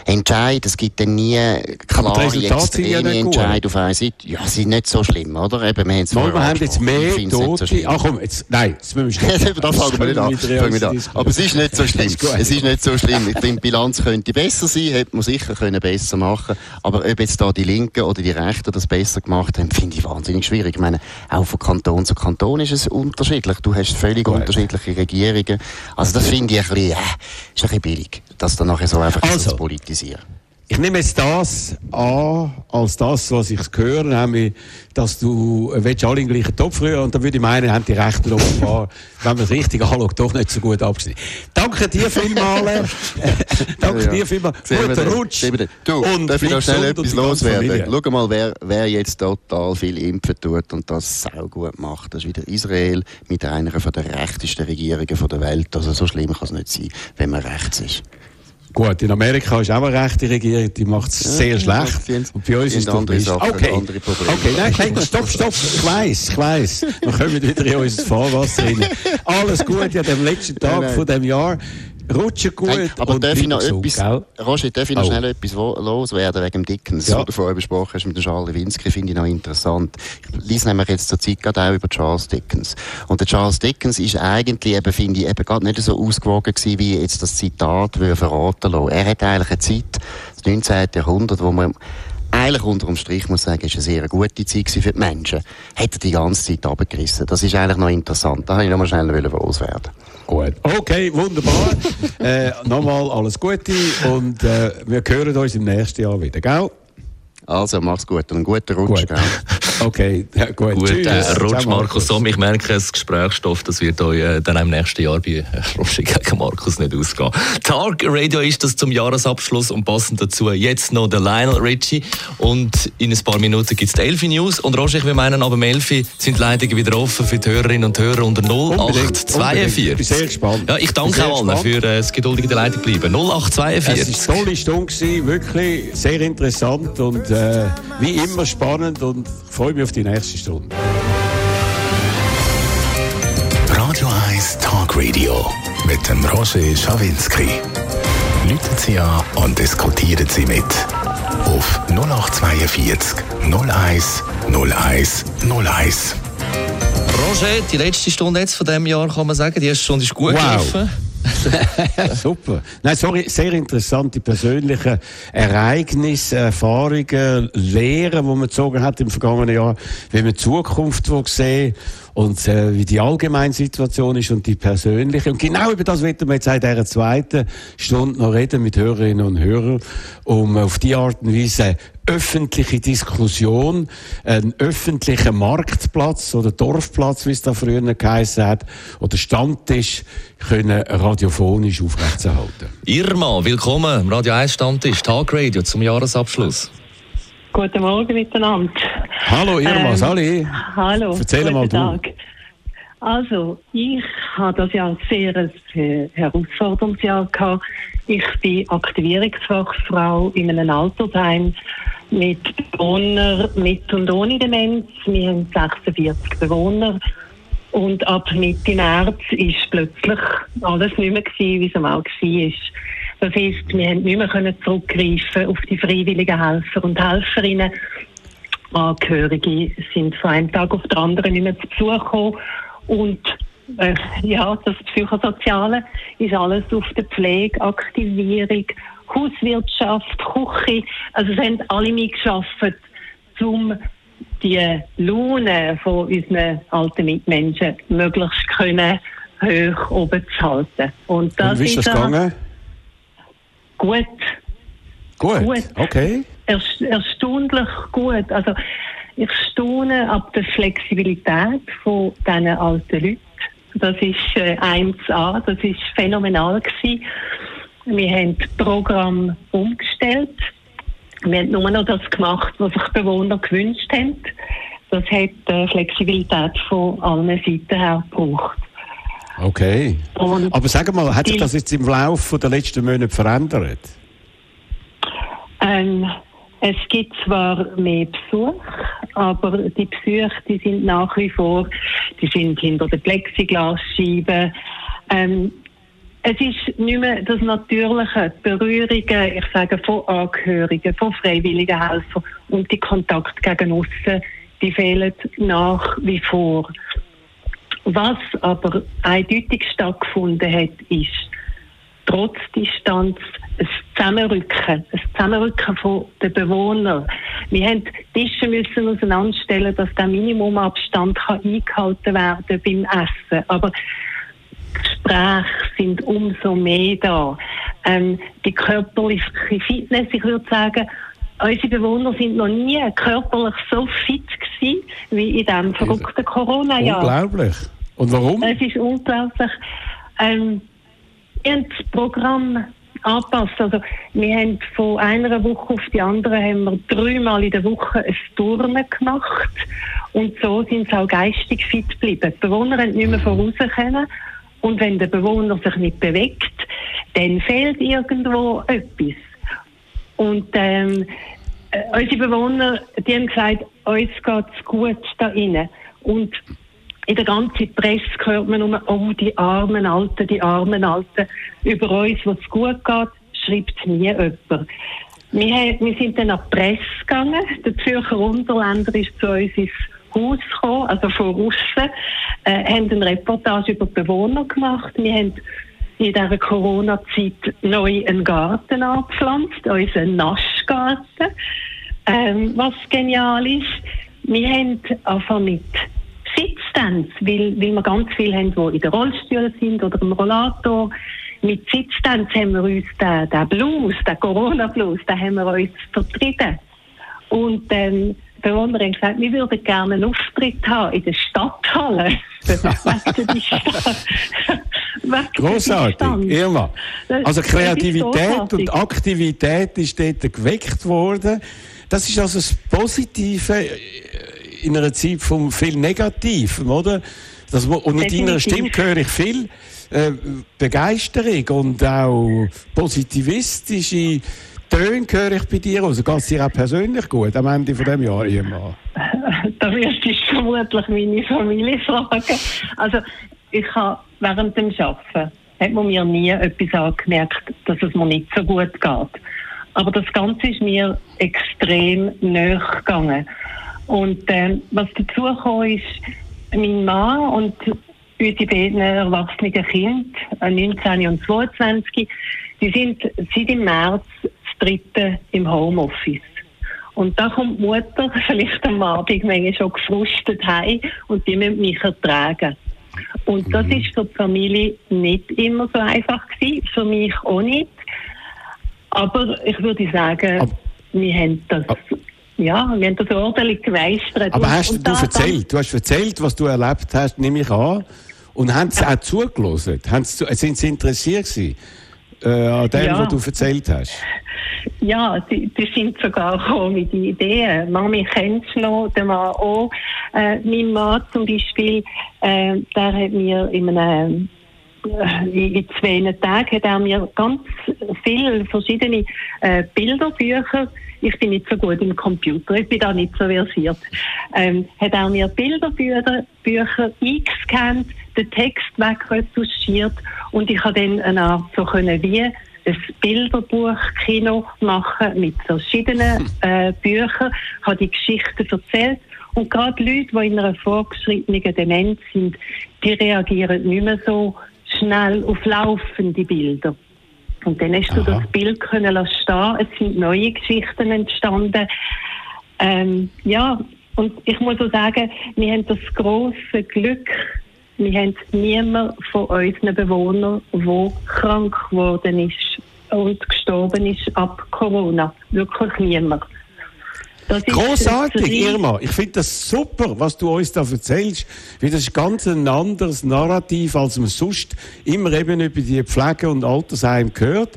Entscheid. Es gibt dann nie klare, extreme Entscheid auf einer Seite. Ja, sie sind nicht so schlimm, oder? Eben, wir haben, Mal, wir haben jetzt mehr Tote. So Ach komm, jetzt, nein, jetzt müssen wir *laughs* schnell. das fangen wir nicht an. Wir an. Aber es ist nicht so *laughs* schlimm. es ist nicht so schlimm. Die Bilanz könnte besser sein, hätte man sicher können besser machen Aber ob jetzt da die Linken oder die Rechten das besser gemacht haben, finde ich wahnsinnig schwierig. Ich meine, auch von Kanton zu Kanton ist es unterschiedlich. Du hast völlig unterschiedliche Regierungen. Also das finde ich ein bisschen, äh, ist ein bisschen billig, dass da nachher so einfach also. politisiert kritisieren. Ich nehme jetzt das an, als das, was ich höre, nämlich, dass du äh, willst alle im gleichen Topf rühren und dann würde ich meinen, haben die Rechten offenbar, *laughs* wenn man es richtig anschaut, doch nicht so gut abgeschnitten. Danke dir vielmals. *laughs* Danke ja, dir vielmals. Guten Rutsch. Du, und darf ich noch schnell etwas loswerden? Schau mal, wer, wer jetzt total viel impfen tut und das sau gut macht. Das ist wieder Israel mit einer der rechtesten Regierungen der Welt. Also so schlimm kann es nicht sein, wenn man rechts ist. Gut, in Amerika ist auch eine rechte Regierung, die macht es ja, sehr schlecht. Und bei uns ist es andere Sachen, okay. andere Probleme. Okay, nein, nein, stopp, stopp. Ich weiss, ich weiss. Wir kommen wieder in unser Fahrwasser rein. Alles gut an dem letzten Tag nein, nein. von dem Jahr. Rutschen gut. Hey, aber darf ich noch etwas, Roger, darf ich noch oh. schnell etwas loswerden wegen dem Dickens, ja. was du vorher besprochen hast mit dem Charles Lewinsky, finde ich noch interessant. Ich lese nämlich jetzt zur Zeit gerade auch über Charles Dickens. Und der Charles Dickens ist eigentlich eben, finde ich, eben gerade nicht so ausgewogen gewesen, wie jetzt das Zitat will verraten lassen. Er hat eigentlich eine Zeit, das 19. Jahrhundert, wo man eigentlich unter dem Strich muss sagen, ist eine sehr gute Zeit für die Menschen. Hat er die ganze Zeit abgerissen. Das ist eigentlich noch interessant. Da wollte ich noch mal schnell loswerden. Gut. Okay, wunderbar. *laughs* äh, nochmal alles Gute und äh, wir hören uns im nächsten Jahr wieder, gell? Also, mach's gut und einen guten Rutsch. Gut. *laughs* Okay, ja, gut. gut äh, Rutsch, Markus. So, ich merke, das Gesprächsstoff, das wird euch äh, dann im nächsten Jahr bei Roger gegen Markus nicht ausgehen. Tag Radio ist das zum Jahresabschluss und passend dazu jetzt noch der Lionel Richie. Und in ein paar Minuten gibt es die Elfi News. Und Roger, wir meinen, aber Elfi sind die Leitungen wieder offen für die Hörerinnen und Hörer unter 0842. Ich bin sehr gespannt. Ja, ich danke auch allen für äh, das geduldige Leitung bleiben. 0842. Es war eine tolle Stunde, wirklich sehr interessant und äh, wie immer spannend und freue mich auf die nächste Stunde. Radio 1 Talk Radio mit dem Roger Schawinski. Lüten Sie an und diskutieren Sie mit. Auf 0842 01 01 01. Roger, die letzte Stunde jetzt von diesem Jahr kann man sagen, die erste Stunde ist gut wow. gelaufen. *laughs* Super. Nein, sorry, sehr interessante persönliche Ereignisse, Erfahrungen, Lehren, die man gezogen hat im vergangenen Jahr, wie man die Zukunft sehen und äh, wie die allgemeine Situation ist und die persönliche. Und genau über das werden wir jetzt in dieser zweiten Stunde noch reden mit Hörerinnen und Hörern, um auf die Art und Weise öffentliche Diskussion, einen öffentlichen Marktplatz oder Dorfplatz, wie es da früher geheißen hat, oder Stammtisch können radiophonisch aufrechtzuerhalten. Irma, willkommen im Radio 1 Stammtisch, Tagradio zum Jahresabschluss. Guten Morgen miteinander. Hallo Irma, Ähm. Hallo. Erzähl mal du. Tag. Also, ich habe das Jahr sehr ein äh, herausforderndes Jahr gehabt. Ich bin Aktivierungsfachfrau in einem Altersheim mit Bewohnern mit und ohne Demenz. Wir haben 46 Bewohner. Und ab Mitte März ist plötzlich alles nicht mehr gewesen, wie es einmal war. Das heisst, wir haben nicht mehr können zurückgreifen auf die freiwilligen Helfer und Helferinnen. Angehörige sind von einem Tag auf den anderen nicht mehr zu Besuch gekommen. Und äh, ja, das Psychosoziale ist alles auf der Pflege, Aktivierung, Hauswirtschaft, Küche. Also es haben alle mitgeschafft, um die Laune von unseren alten Mitmenschen möglichst können hoch oben zu halten. Und das Und wie ist das gegangen? Gut. Gut, Gut. okay. Erst, erstaunlich gut. Also ich staune ab der Flexibilität von diesen alten Leuten. Das ist äh, 1A, das ist phänomenal gewesen. Wir haben das Programm umgestellt. Wir haben nur noch das gemacht, was sich Bewohner gewünscht haben. Das hat äh, Flexibilität von allen Seiten her gebraucht. Okay. Und Aber sag mal, hat sich das jetzt im Laufe der letzten Monate verändert? Ähm, es gibt zwar mehr Besuch, aber die Besuche, die sind nach wie vor, die sind hinter den Plexiglasscheiben. Ähm, es ist nicht mehr das Natürliche, Berührungen, ich sage, von Angehörigen, von freiwilligen Helfern und die Kontakt gegen aussen, die fehlen nach wie vor. Was aber eindeutig stattgefunden hat, ist, trotz Distanz ein Zusammenrücken, ein Zusammenrücken von den Bewohnern. Wir haben Tische müssen auseinanderstellen, dass der Minimumabstand kann eingehalten werden beim Essen. Aber Gespräche sind umso mehr da. Ähm, die körperliche Fitness, ich würde sagen, unsere Bewohner sind noch nie körperlich so fit gewesen wie in diesem verrückten Corona-Jahr. Unglaublich. Und warum? Es ist unglaublich. Ähm, wir haben das Programm angepasst. Also, wir haben von einer Woche auf die andere haben wir dreimal in der Woche ein Turnen gemacht. Und so sind sie auch geistig fit geblieben. Die Bewohner haben nicht mehr voraus können. Und wenn der Bewohner sich nicht bewegt, dann fehlt irgendwo etwas. Und ähm, äh, unsere Bewohner, die haben gesagt, uns geht's gut da innen. Und in der ganzen Presse hört man nur, oh, die armen Alten, die armen Alten. Über uns, wo es gut geht, schreibt nie jemand. Wir, wir sind dann an die Presse gegangen. Der Zürcher Unterländer ist zu uns ins Haus gekommen, also von außen, äh, haben eine Reportage über die Bewohner gemacht. Wir haben in dieser Corona-Zeit neu einen Garten angepflanzt, unseren Naschgarten. Ähm, was genial ist, wir haben einfach mit Sitzstands, weil, weil wir ganz viele haben, die in den Rollstühlen sind oder im Rollator. Mit Sitzstands haben wir uns den, den Blues, den Corona-Blues, den haben wir uns vertrieben. Und ähm, Bewohner haben gesagt, wir würden gerne einen Auftritt haben in der Stadthalle. *laughs* *laughs* Großartig. Irma. Das- Also Kreativität und Aktivität ist dort geweckt worden. Das ist also das Positive in einer Zeit von viel Negativem, oder? Das, und in deiner. Stimme höre ich viel äh, Begeisterung und auch positivistische Töne höre ich bei dir. Also geht es dir auch persönlich gut am Ende von dem Jahr, Irma? *laughs* da wirst du vermutlich meine Familie fragen. Also, ich habe während dem Arbeiten hat man mir nie etwas angemerkt, dass es mir nicht so gut geht. Aber das Ganze ist mir extrem nahe gegangen. Und ähm, was dazu kam, ist, mein Mann und unsere beiden erwachsenen Kinder, äh, 19 und 22, die sind seit im März das dritte im Homeoffice. Und da kommt die Mutter *laughs* vielleicht am Abend manchmal schon gefrustet heim und die müssen mich ertragen. Und das ist für die Familie nicht immer so einfach gewesen, für mich auch nicht. Aber ich würde sagen, Aber- wir haben das, ja, wir haben das ordentlich gemeistert. Aber hast und du da- erzählt? Du hast erzählt, was du erlebt hast, nehme ich an. Und haben sie auch zugelassen? Sind sie interessiert gewesen, äh, an dem, Ja. was du erzählt hast? Ja, die, die sind sogar gekommen mit den Ideen. Mami kennst du noch, der Mann auch. Äh, mein Mann zum Beispiel, äh, der hat mir in einem in in zwei Tagen hat er mir ganz viele verschiedene äh, Bilderbücher, ich bin nicht so gut im Computer, ich bin da nicht so versiert, ähm, hat er mir Bilderbücher Bücher eingescannt, den Text wegretuschiert und ich habe dann eine Art so können wie ein Bilderbuch-Kino machen mit verschiedenen äh, Büchern, habe die Geschichten erzählt und gerade Leute, die in einer fortgeschrittenen Demenz sind, die reagieren nicht mehr so schnell auf laufende Bilder. Und dann hast du Aha. das Bild können lassen stehen. Es sind neue Geschichten entstanden. Ähm, ja, und ich muss auch sagen, wir haben das große Glück, wir haben niemand von unseren Bewohnern, der krank geworden ist und gestorben ist ab Corona. Wirklich niemand. Großartig, Irma. Ich finde das super, was du uns da erzählst. Weil das ist ganz ein anderes Narrativ, als man sonst immer eben über die Pflege- und Altersheim hört.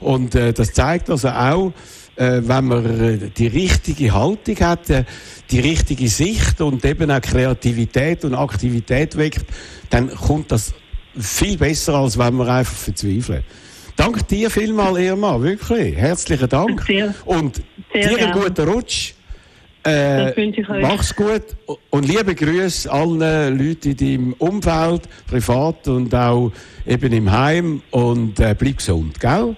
Und äh, das zeigt also auch, äh, wenn man äh, die richtige Haltung hat, äh, die richtige Sicht und eben auch Kreativität und Aktivität weckt, dann kommt das viel besser, als wenn man einfach verzweifelt. Danke dir vielmal, Irma, wirklich. Herzlichen Dank. Sehr- und sehr dir einen guten Rutsch. Äh. Mach's gut und liebe Grüße allen Leuten in deinem Umfeld, privat und auch eben im Heim und äh, bleib gesund, gell?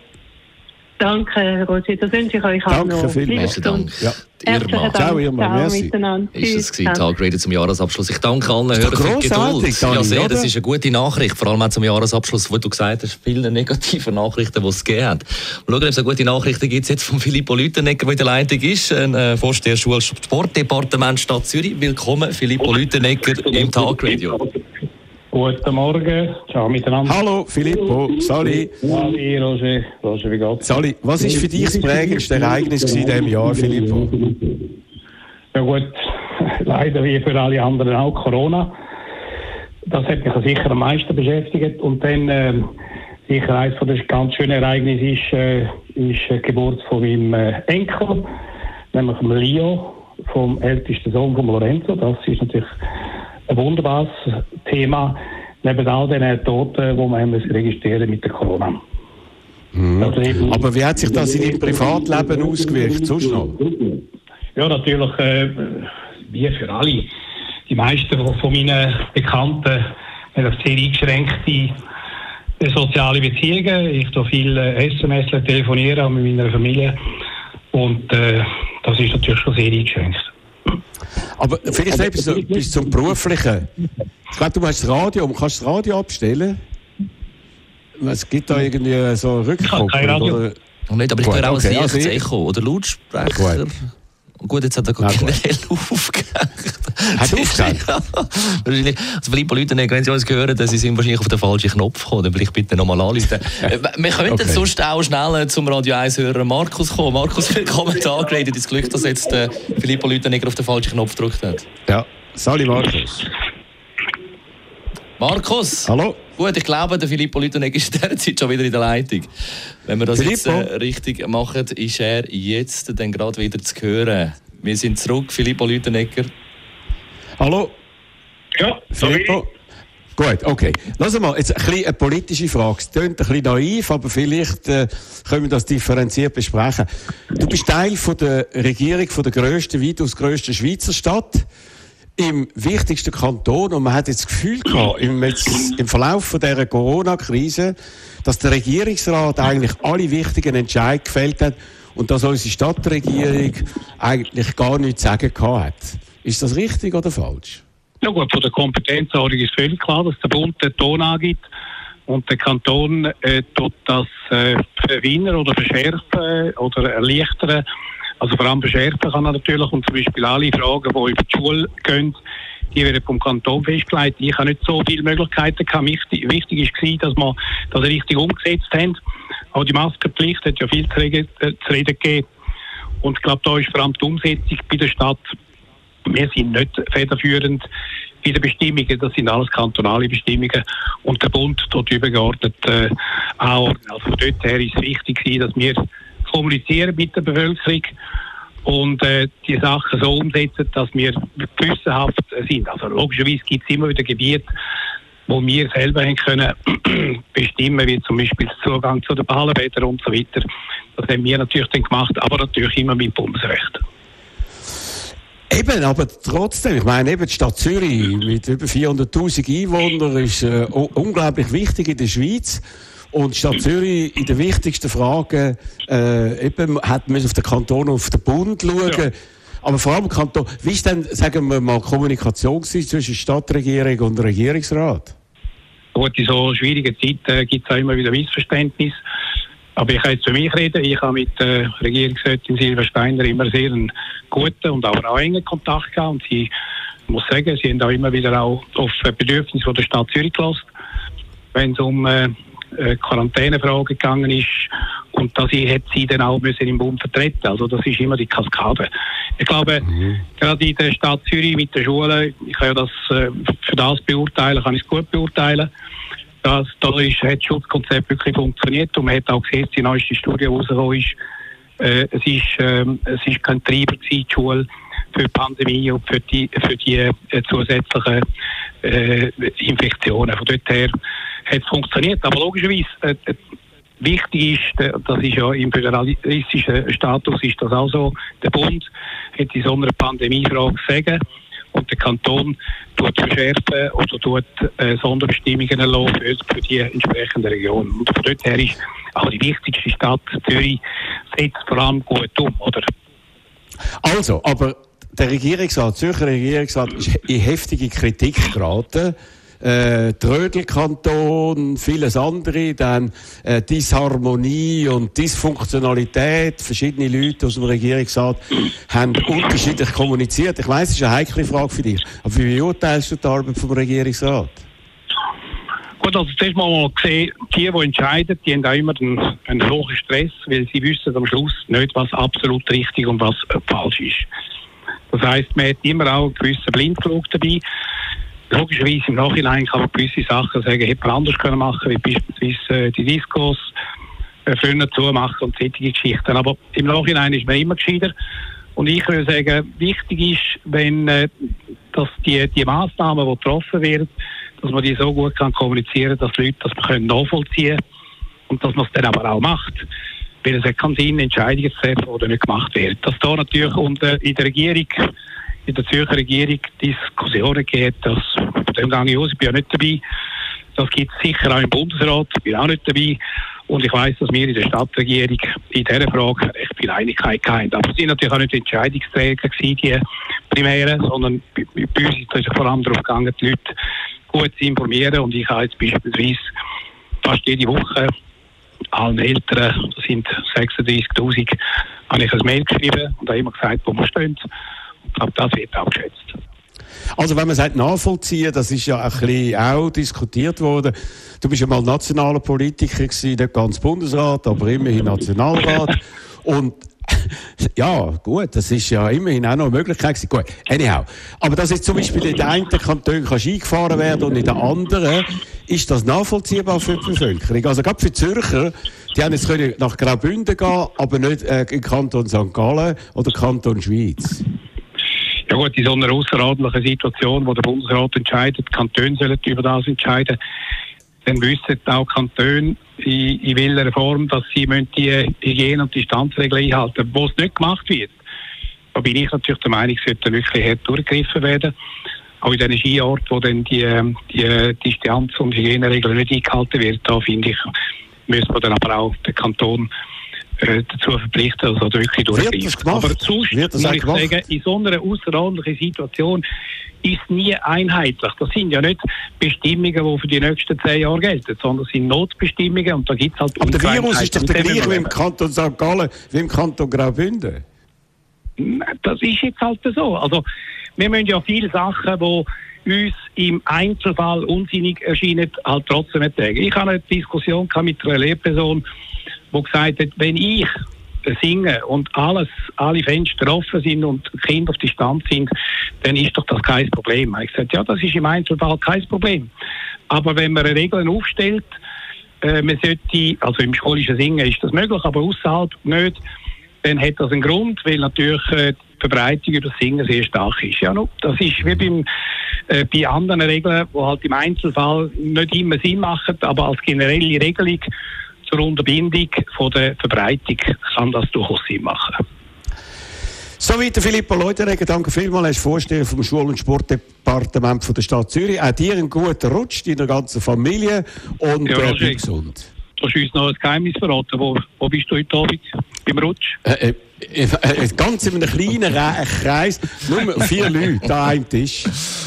Danke, Roger, das wünsche ich euch auch Danke noch. vielmals. Besten Dank. Ja. Herzlichen Irma. Dank. Ciao, Irma, merci. miteinander. Ist es gewesen, Tagrede zum Jahresabschluss. Ich danke allen Hörern für die Geduld. Dani, ja, sehr, oder? das ist eine gute Nachricht, vor allem auch zum Jahresabschluss, wo du gesagt hast, viele negative Nachrichten, die es gegeben hat. Wir schauen, ob es eine gute Nachrichten gibt jetzt von Filippo Lütenegger, der in der Leitung ist, ein äh, Vorsteher Schul Sportdepartement Stadt Zürich. Willkommen, Filippo Lütenegger im Tagradio. Guten Morgen, ciao miteinander. Hallo Filippo, Sali. Sali, Roger, Roger, wie geht's? Sali, was ist für dich das prägendste Ereignis in diesem Jahr, Filippo? Ja gut, *laughs* leider wie für alle anderen auch Corona. Das hat mich sicher am meisten beschäftigt. Und dann ähm, sicher eines von den ganz schönen Ereignissen ist, äh, ist die Geburt von meinem äh, Enkel, nämlich Leo, vom ältesten Sohn von Lorenzo. Das ist natürlich ein wunderbares Thema, neben all den Toten, die müssen registrieren mit der Corona. Also eben- Aber wie hat sich das in deinem Privatleben ausgewirkt? Sonst noch? Ja, natürlich, äh, wie für alle. Die meisten von- meinen Bekannten haben sehr eingeschränkte äh, soziale Beziehungen. Ich tue viel äh, SMS, telefonieren auch mit meiner Familie. Und äh, das ist natürlich schon sehr eingeschränkt. Aber vielleicht etwas so- bis zum Beruflichen. Ich glaube, du hast das Radio, kannst du das Radio abstellen? Es gibt da irgendwie so eine. Rückkopplung, oder? Und nicht, aber ich höre auch okay, ein also leichtes ich- Echo oder Lautsprecher. Gut. Gut, jetzt hat er generell *laughs* aufgehängt. *laughs* Wahrscheinlich. Also Filippo Lütenegger, wenn Sie uns hören, dann Sie sind wahrscheinlich auf den falschen Knopf gekommen. Dann vielleicht bitte nochmal anrufen. *laughs* Äh, Wir könnten Okay. sonst auch schnell äh, zum Radio 1-Hörer Markus kommen. Markus, willkommen da. Geredet ins Glück, dass jetzt äh, Filippo Lütenegger auf den falschen Knopf gedrückt hat. Ja, Sali Markus. Markus! Hallo? Gut, ich glaube, der Filippo Lütenegger ist in dieser Zeit schon wieder in der Leitung. Wenn wir das jetzt äh, Filippo? richtig machen, ist er jetzt dann gerade wieder zu hören. Wir sind zurück, Filippo Lütenegger. Hallo? Ja, so. Filippo? Gut, okay. Lass mal, jetzt ein bisschen eine politische Frage. Es klingt ein bisschen naiv, aber vielleicht äh, können wir das differenziert besprechen. Du bist Teil von der Regierung von der grössten, weitaus grössten Schweizer Stadt im wichtigsten Kanton und man hat jetzt das Gefühl gehabt, im, jetzt, im Verlauf von dieser Corona-Krise, dass der Regierungsrat eigentlich alle wichtigen Entscheidungen gefällt hat und dass unsere Stadtregierung eigentlich gar nichts zu sagen gehabt hat. Ist das richtig oder falsch? Ja gut, von der Kompetenzordnung ist völlig klar, dass der Bund den Ton angibt und der Kanton äh, tut das äh, verwindern oder verschärfen oder erleichtern, Also vor allem verschärfen kann er natürlich und zum Beispiel alle Fragen, die über die Schule gehen, die werden vom Kanton festgelegt. Ich habe nicht so viele Möglichkeiten gehabt. Wichtig, wichtig war, dass wir das richtig umgesetzt haben. Auch die Maskenpflicht hat ja viel zu reden, äh, zu reden gegeben. Und ich glaube, da ist vor allem die Umsetzung bei der Stadt. Wir sind nicht federführend in den Bestimmungen. Das sind alles kantonale Bestimmungen. Und der Bund dort übergeordnet äh, auch. Also von dort her ist es wichtig, dass wir kommunizieren mit der Bevölkerung und äh, die Sachen so umsetzen, dass wir gewissenhaft sind. Also logischerweise gibt es immer wieder Gebiete, wo wir selber haben können *clears throat* bestimmen, wie zum Beispiel der Zugang zu den Ballenbädern und so weiter. Das haben wir natürlich dann gemacht, aber natürlich immer mit Bundesrecht. Eben, aber trotzdem, ich meine, eben die Stadt Zürich mit über 400.000 Einwohnern ist äh, unglaublich wichtig in der Schweiz. Und die Stadt Zürich in den wichtigsten Fragen äh, eben hat man auf den Kanton, auf den Bund schauen. Ja. Aber vor allem Kanton, wie ist denn, sagen wir mal, Kommunikation zwischen Stadtregierung und Regierungsrat? Gut, in so schwierigen Zeiten äh, gibt es auch immer wieder Missverständnis. Aber ich kann jetzt für mich reden. Ich habe mit äh, Regierungsrätin Silvia Steiner immer sehr einen guten und aber auch engen Kontakt gehabt. Und sie ich muss sagen, sie haben auch immer wieder auch auf Bedürfnisse der Stadt Zürich gelassen. Wenn es um äh, äh, Quarantänefrage gegangen ist und ich hätte sie dann auch müssen im Bund vertreten. Also das ist immer die Kaskade. Ich glaube, mhm. gerade in der Stadt Zürich mit der Schule, ich kann ja das äh, für das beurteilen, kann ich es gut beurteilen. Das, da ist, hat das Schutzkonzept wirklich funktioniert und man hat auch gesehen, die neueste Studie rausgekommen ist, äh, es ist, äh, es ist kein Treiber gewesen, die Schule für die Pandemie und für die, für die äh, zusätzlichen äh, Infektionen. Von dort her hat es funktioniert. Aber logischerweise, äh, äh, wichtig ist, äh, das ist ja im föderalistischen Status ist das auch so, der Bund hat in so einer Pandemiefrage sagen und der Kanton tut verschärfen oder tut äh, Sonderbestimmungen erlauben für, für die entsprechende Region. Und von dort her ist auch die wichtigste Stadt Zürich setzt vor allem gut um, oder? Also, aber der Regierungsrat, Zürcher Regierungsrat, ist in heftige Kritik geraten äh, Trödelkanton, vieles andere, dann äh, Disharmonie und Dysfunktionalität. Verschiedene Leute aus dem Regierungsrat haben unterschiedlich kommuniziert. Ich weiß, es ist eine heikle Frage für dich. Aber wie beurteilst du die Arbeit vom Regierungsrat? Gut, also zuerst mal gesehen, die, die entscheiden, die haben auch immer einen, einen hohen Stress, weil sie wissen am Schluss nicht, was absolut richtig und was falsch ist. Das heisst, man hat immer auch einen gewissen Blindflug dabei logischerweise im Nachhinein kann man gewisse Sachen sagen, hätte man anders können machen, wie beispielsweise äh, die Discos äh, früher zumachen und solche Geschichten. Aber im Nachhinein ist man immer gescheiter. Und ich würde sagen, wichtig ist, wenn äh, dass die, die Massnahmen, die getroffen werden, dass man die so gut kann kommunizieren, dass die Leute das können nachvollziehen und dass man es dann aber auch macht. Weil es hat keinen Sinn, Entscheidungen zu treffen, die nicht gemacht werden. Dass da natürlich unter, in der Regierung in der Zürcher Regierung Diskussionen gegeben, dass von dem gehe ich aus, ich bin ja nicht dabei. Das gibt es sicher auch im Bundesrat, ich bin auch nicht dabei. Und ich weiß, dass wir in der Stadtregierung in dieser Frage recht viel Einigkeit hatten. Aber es sind natürlich auch nicht Entscheidungsträger gewesen, die Primären, sondern bei, bei uns ist es vor allem darauf gegangen, die Leute gut zu informieren. Und ich habe jetzt beispielsweise fast jede Woche allen Eltern, das sind 36.000, habe ich ein Mail geschrieben und habe immer gesagt, wo wir stehen. Aber das wird auch geschätzt. Also wenn man sagt nachvollziehen, das ist ja ein bisschen auch diskutiert worden. Du bist ja mal nationaler Politiker gewesen, nicht ganz Bundesrat, aber immerhin Nationalrat. *laughs* Und *laughs* ja, gut, das ist ja immerhin auch noch eine Möglichkeit gewesen. Gut, anyhow. Aber dass jetzt zum Beispiel in den einen Kanton kannst eingefahren werden und in den anderen, ist das nachvollziehbar für die Bevölkerung? Also gerade für Zürcher, die haben jetzt können nach Graubünden gehen, aber nicht äh, in Kanton St. Gallen oder Kanton Schweiz. Ja gut, in so einer außerordentlichen Situation, wo der Bundesrat entscheidet, Kantone sollen über das entscheiden, dann wissen auch Kantone in, in welcher Form, dass sie die Hygiene- und Distanzregeln einhalten Wo es nicht gemacht wird, da bin ich natürlich der Meinung, sollte wirklich hart durchgegriffen werden. Auch in diesen Skiorten, wo dann die, die Distanz- und Hygieneregeln nicht eingehalten werden, da finde ich, müssen wir dann aber auch den Kanton äh, dazu verpflichten, also wirklich durchgreifen. Aber sonst muss ich gemacht? sagen, in so einer außerordentlichen Situation ist nie einheitlich. Das sind ja nicht Bestimmungen, die für die nächsten zehn Jahre gelten, sondern es sind Notbestimmungen und da gibt es halt... Aber der Virus ist doch der gleiche wie im Kanton St. Gallen, wie im Kanton Graubünden. das ist jetzt halt so. Also, wir müssen ja viele Sachen, die uns im Einzelfall unsinnig erscheinen, halt trotzdem ertragen. Ich habe eine Diskussion mit einer Lehrperson, die gesagt hat, wenn ich singe und alles, alle Fenster offen sind und Kinder auf Distanz sind, dann ist doch das kein Problem. Ich gesagt, ja, das ist im Einzelfall kein Problem. Aber wenn man Regeln aufstellt, äh, man sollte, also im schulischen Singen ist das möglich, aber außerhalb nicht, dann hat das einen Grund, weil natürlich äh, die Verbreitung über das Singen sehr stark ist. Ja, no, das ist wie beim, äh, bei anderen Regeln, die halt im Einzelfall nicht immer Sinn machen, aber als generelle Regelung zur Unterbindung von der Verbreitung kann das durchaus Sinn machen. Soweit Filippo Leuteregger, danke vielmals. Er ist Vorsteher vom Schul- und Sportdepartement von der Stadt Zürich. Auch dir einen guten Rutsch, deiner ganzen Familie und Ja, äh, bleib gesund. Du hast uns noch ein Geheimnis verraten. Wo, wo bist du heute Abend? Beim Rutsch? Äh, äh, äh, ganz in einem kleinen Re Kreis, nur vier Leute an einem Tisch.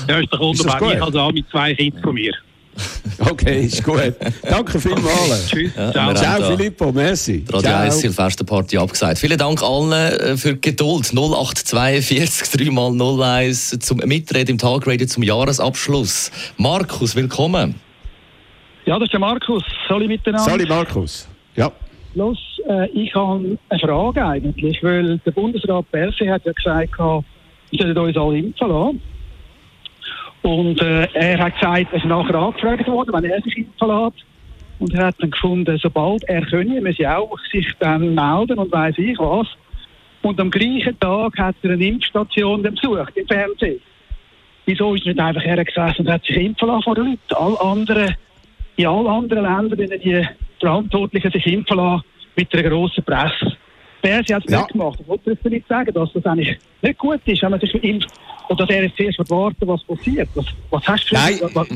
Ja, ist doch Ist wunderbar. gut? Ich also auch mit zwei Kindern von mir. *laughs* Okay, ist gut. Danke vielmals. *laughs* Tschüss. Ja, Ciao. Ciao Filippo, merci. die Radio Ciao. 1 Silvesterparty abgesagt. Vielen Dank allen äh, für die Geduld. 0842 3 mal 01 zum Mitreden im Tagradio zum Jahresabschluss. Markus, willkommen. Ja, das ist der Markus. Hallo miteinander. Sali Markus. Ja. Los, äh, ich habe eine Frage eigentlich, weil der Bundesrat Berse hat ja gesagt, wir sollen uns alle impfen lassen. Und äh, er hat gesagt, es ist nachher angefragt worden, wenn er sich impfen lässt. Und er hat dann gefunden, sobald er könne, müsse er auch sich dann melden und weiss ich was. Und am gleichen Tag hat er eine Impfstation besucht im Fernsehen. Wieso ist er nicht einfach hergesessen und hat sich impfen lassen von den Leuten? Alle anderen in allen anderen Ländern, wenn die Verantwortlichen sich impfen lassen, mit einer grossen Presse. Berse hat es Ja. nicht gemacht. Ich wollte das nicht sagen, dass das eigentlich nicht gut ist, wenn man sich impft. Und dass er jetzt zuerst warten, was passiert. Was, was hast du für Nein. was,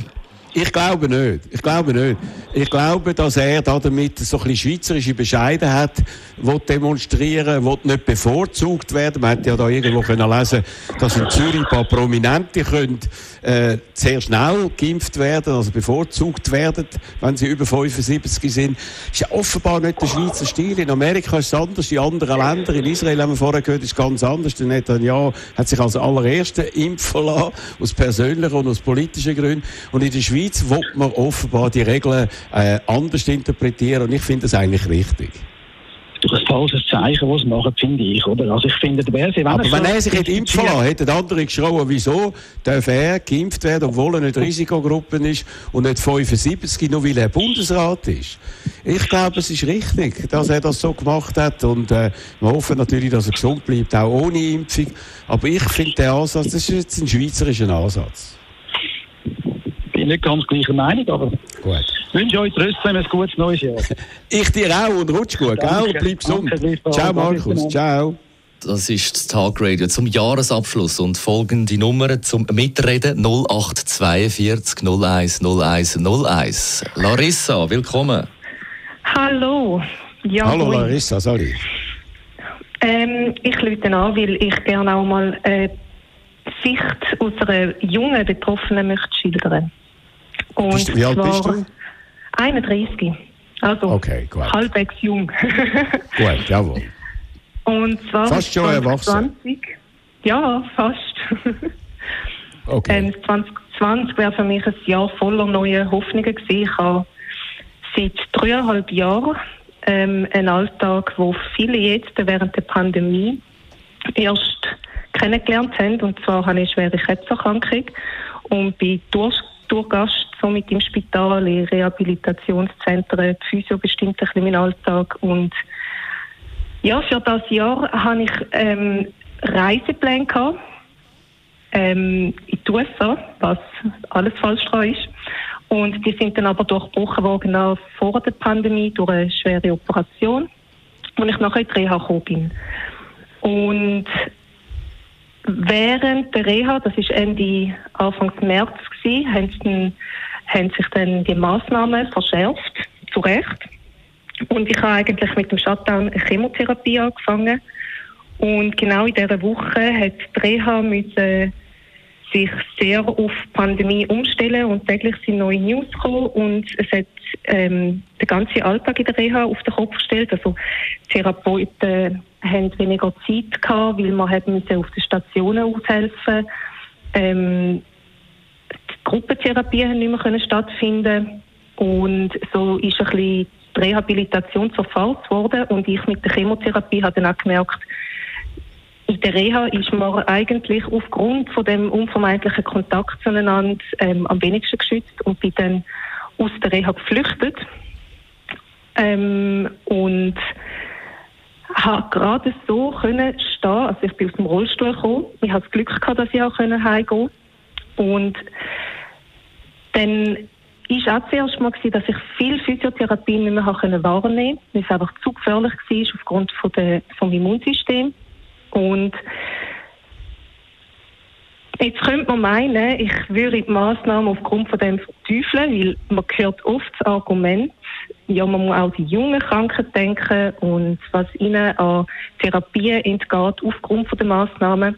Ich glaube nicht. Ich glaube nicht. Ich glaube, dass er da damit so ein bisschen schweizerische Bescheidenheit will demonstrieren will, nicht bevorzugt werden. Man hätte ja da irgendwo können lesen, dass in Zürich ein paar Prominente können, äh, sehr schnell geimpft werden, also bevorzugt werden, wenn sie über 75 sind. Das ist ja offenbar nicht der Schweizer Stil. In Amerika ist es anders, in anderen Ländern, in Israel haben wir vorher gehört, ist es ganz anders. Der Netanyahu hat sich als allererster impfen lassen, aus persönlichen und aus politischen Gründen. Und in der Schweiz will man offenbar die Regeln äh, anders interpretieren und ich finde das eigentlich richtig. durch ein falsches Zeichen, was machen, finde ich. Oder? Also ich finde, der Berse, wenn Aber er wenn er sich hätte impfen lassen, hätten andere geschrien, wieso darf er geimpft werden, obwohl er nicht Risikogruppe ist und nicht 75, nur weil er Bundesrat ist. Ich glaube, es ist richtig, dass er das so gemacht hat und äh, wir hoffen natürlich, dass er gesund bleibt, auch ohne Impfung. Aber ich finde den Ansatz, das ist jetzt ein schweizerischer Ansatz. Bin nicht ganz gleicher Meinung, aber Gut. ich wünsche euch trotzdem ein gutes neues Jahr. *laughs* Ich dir auch und rutsch gut, gell? Danke. Und bleib gesund. Ciao Markus, ciao. Das ist das Tagradio zum Jahresabschluss und folgende Nummern zum Mitreden 0842 01 01 01. Larissa, willkommen. Hallo. Ja, Hallo moin. Larissa, sorry. Ähm, ich lüte an, weil ich gerne auch mal äh, die Sicht aus einer jungen Betroffenen möchte schildern. Und Bist du- wie alt bist du? 31. Also Okay, halbwegs jung. *laughs* Gut, jawohl. Und zwar Fast schon erwachsen. 2020. Ja, fast. *laughs* Okay. Ähm, 2020 wäre für mich ein Jahr voller neuer Hoffnungen gewesen. Ich habe seit dreieinhalb Jahren ähm, einen Alltag, wo viele jetzt während der Pandemie erst kennengelernt haben. Und zwar habe ich eine schwere Krebserkrankung und bin durch, Durchgast somit im Spital, in Rehabilitationszentren, Physio bestimmt ein bisschen meinen Alltag. Und ja, für das Jahr habe ich ähm, Reisepläne gehabt ähm, in die USA, was alles falsch dran ist. Und die sind dann aber durchbrochen worden vor der Pandemie durch eine schwere Operation, wo ich nachher in die Reha gekommen bin. Und während der Reha, das ist Ende Anfang März gewesen, haben, dann, haben sich dann die Maßnahmen verschärft, zu Recht. Und ich habe eigentlich mit dem Shutdown eine Chemotherapie angefangen. Und genau in dieser Woche hat die Reha müssen sich sehr auf die Pandemie umstellen und täglich sind neue News gekommen und es hat ähm, den ganzen Alltag in der Reha auf den Kopf gestellt. Also Therapeuten haben weniger Zeit gehabt, weil man hat müssen auf den Stationen aushelfen. Ähm, die Gruppentherapien haben nicht mehr stattfinden und so ist ein bisschen die Rehabilitation zerfällt worden und ich mit der Chemotherapie habe dann auch gemerkt, in der Reha ist man eigentlich aufgrund von dem unvermeidlichen Kontakt zueinander ähm, am wenigsten geschützt und bin dann aus der Reha geflüchtet ähm, und habe gerade so können stehen, also ich bin aus dem Rollstuhl gekommen, ich habe das Glück gehabt, dass ich auch heimgehen konnte. Und dann ist auch zuerst mal gewesen, dass ich viel Physiotherapie nicht mehr wahrnehmen konnte, weil es einfach zu gefährlich war aufgrund von der, vom Immunsystem. Und Jetzt könnte man meinen, ich würde die Massnahmen aufgrund von dem verteufeln, weil man hört oft das Argument, ja, man muss auch die jungen Kranken denken und was ihnen an Therapien entgeht aufgrund von den Massnahmen.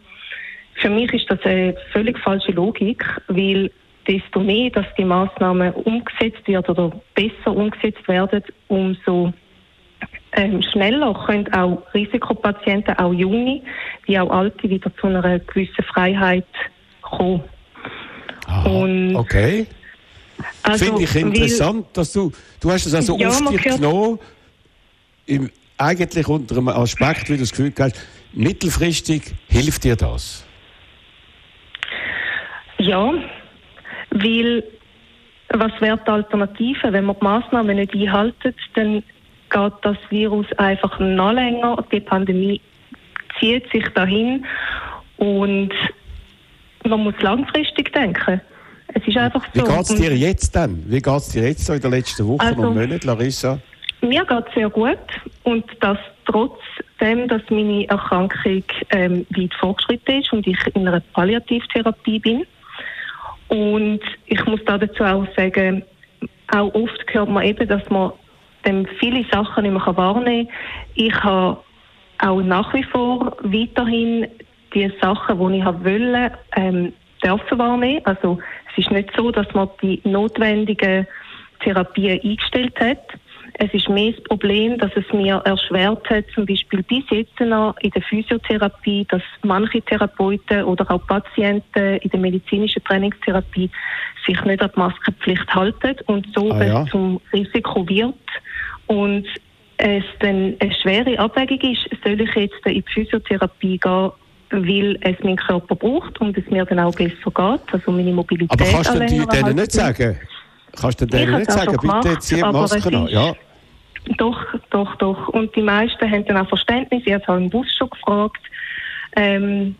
Für mich ist das eine völlig falsche Logik, weil desto mehr, dass die Massnahmen umgesetzt werden oder besser umgesetzt werden, umso ähm, schneller können auch Risikopatienten, auch Junge, wie auch Alte, wieder zu einer gewissen Freiheit kommen. Aha, Und okay. Also, Finde ich interessant, dass du, du hast es also Ja, auf dich genommen, im, eigentlich unter einem Aspekt, wie du das Gefühl hast, mittelfristig hilft dir das. Ja, weil was wäre die Alternative? Wenn man die Massnahmen nicht einhalten, dann geht das Virus einfach noch länger. Die Pandemie zieht sich dahin und man muss langfristig denken. Es ist einfach Wie so. geht es dir jetzt dann? Wie geht es dir jetzt so in den letzten Wochen Also- und Monaten, Larissa? Mir geht es sehr gut und das trotzdem, dass meine Erkrankung ähm, weit fortgeschritten ist und ich in einer Palliativtherapie bin. Und ich muss da dazu auch sagen, auch oft hört man eben, dass man dann viele Sachen nicht mehr wahrnehmen kann. Ich habe auch nach wie vor weiterhin die Sachen, die ich wollen, ähm, dürfen wahrnehmen. Also es ist nicht so, dass man die notwendigen Therapien eingestellt hat. Es ist mehr das Problem, dass es mir erschwert hat, zum Beispiel bis jetzt noch in der Physiotherapie, dass manche Therapeuten oder auch Patienten in der medizinischen Trainingstherapie sich nicht an die Maskenpflicht halten und so Ah, ja. es zum Risiko wird und es dann eine schwere Abwägung ist, soll ich jetzt in die Physiotherapie gehen, weil es mein Körper braucht und es mir dann auch besser geht, also meine Mobilität Aber kannst du denen erhalten nicht sagen? Kannst du denen nicht sagen, schon bitte gemacht, zieh die Maske an? Ja. Doch, doch, doch. Und die meisten haben dann auch Verständnis. Ich habe im Bus schon gefragt. Ähm,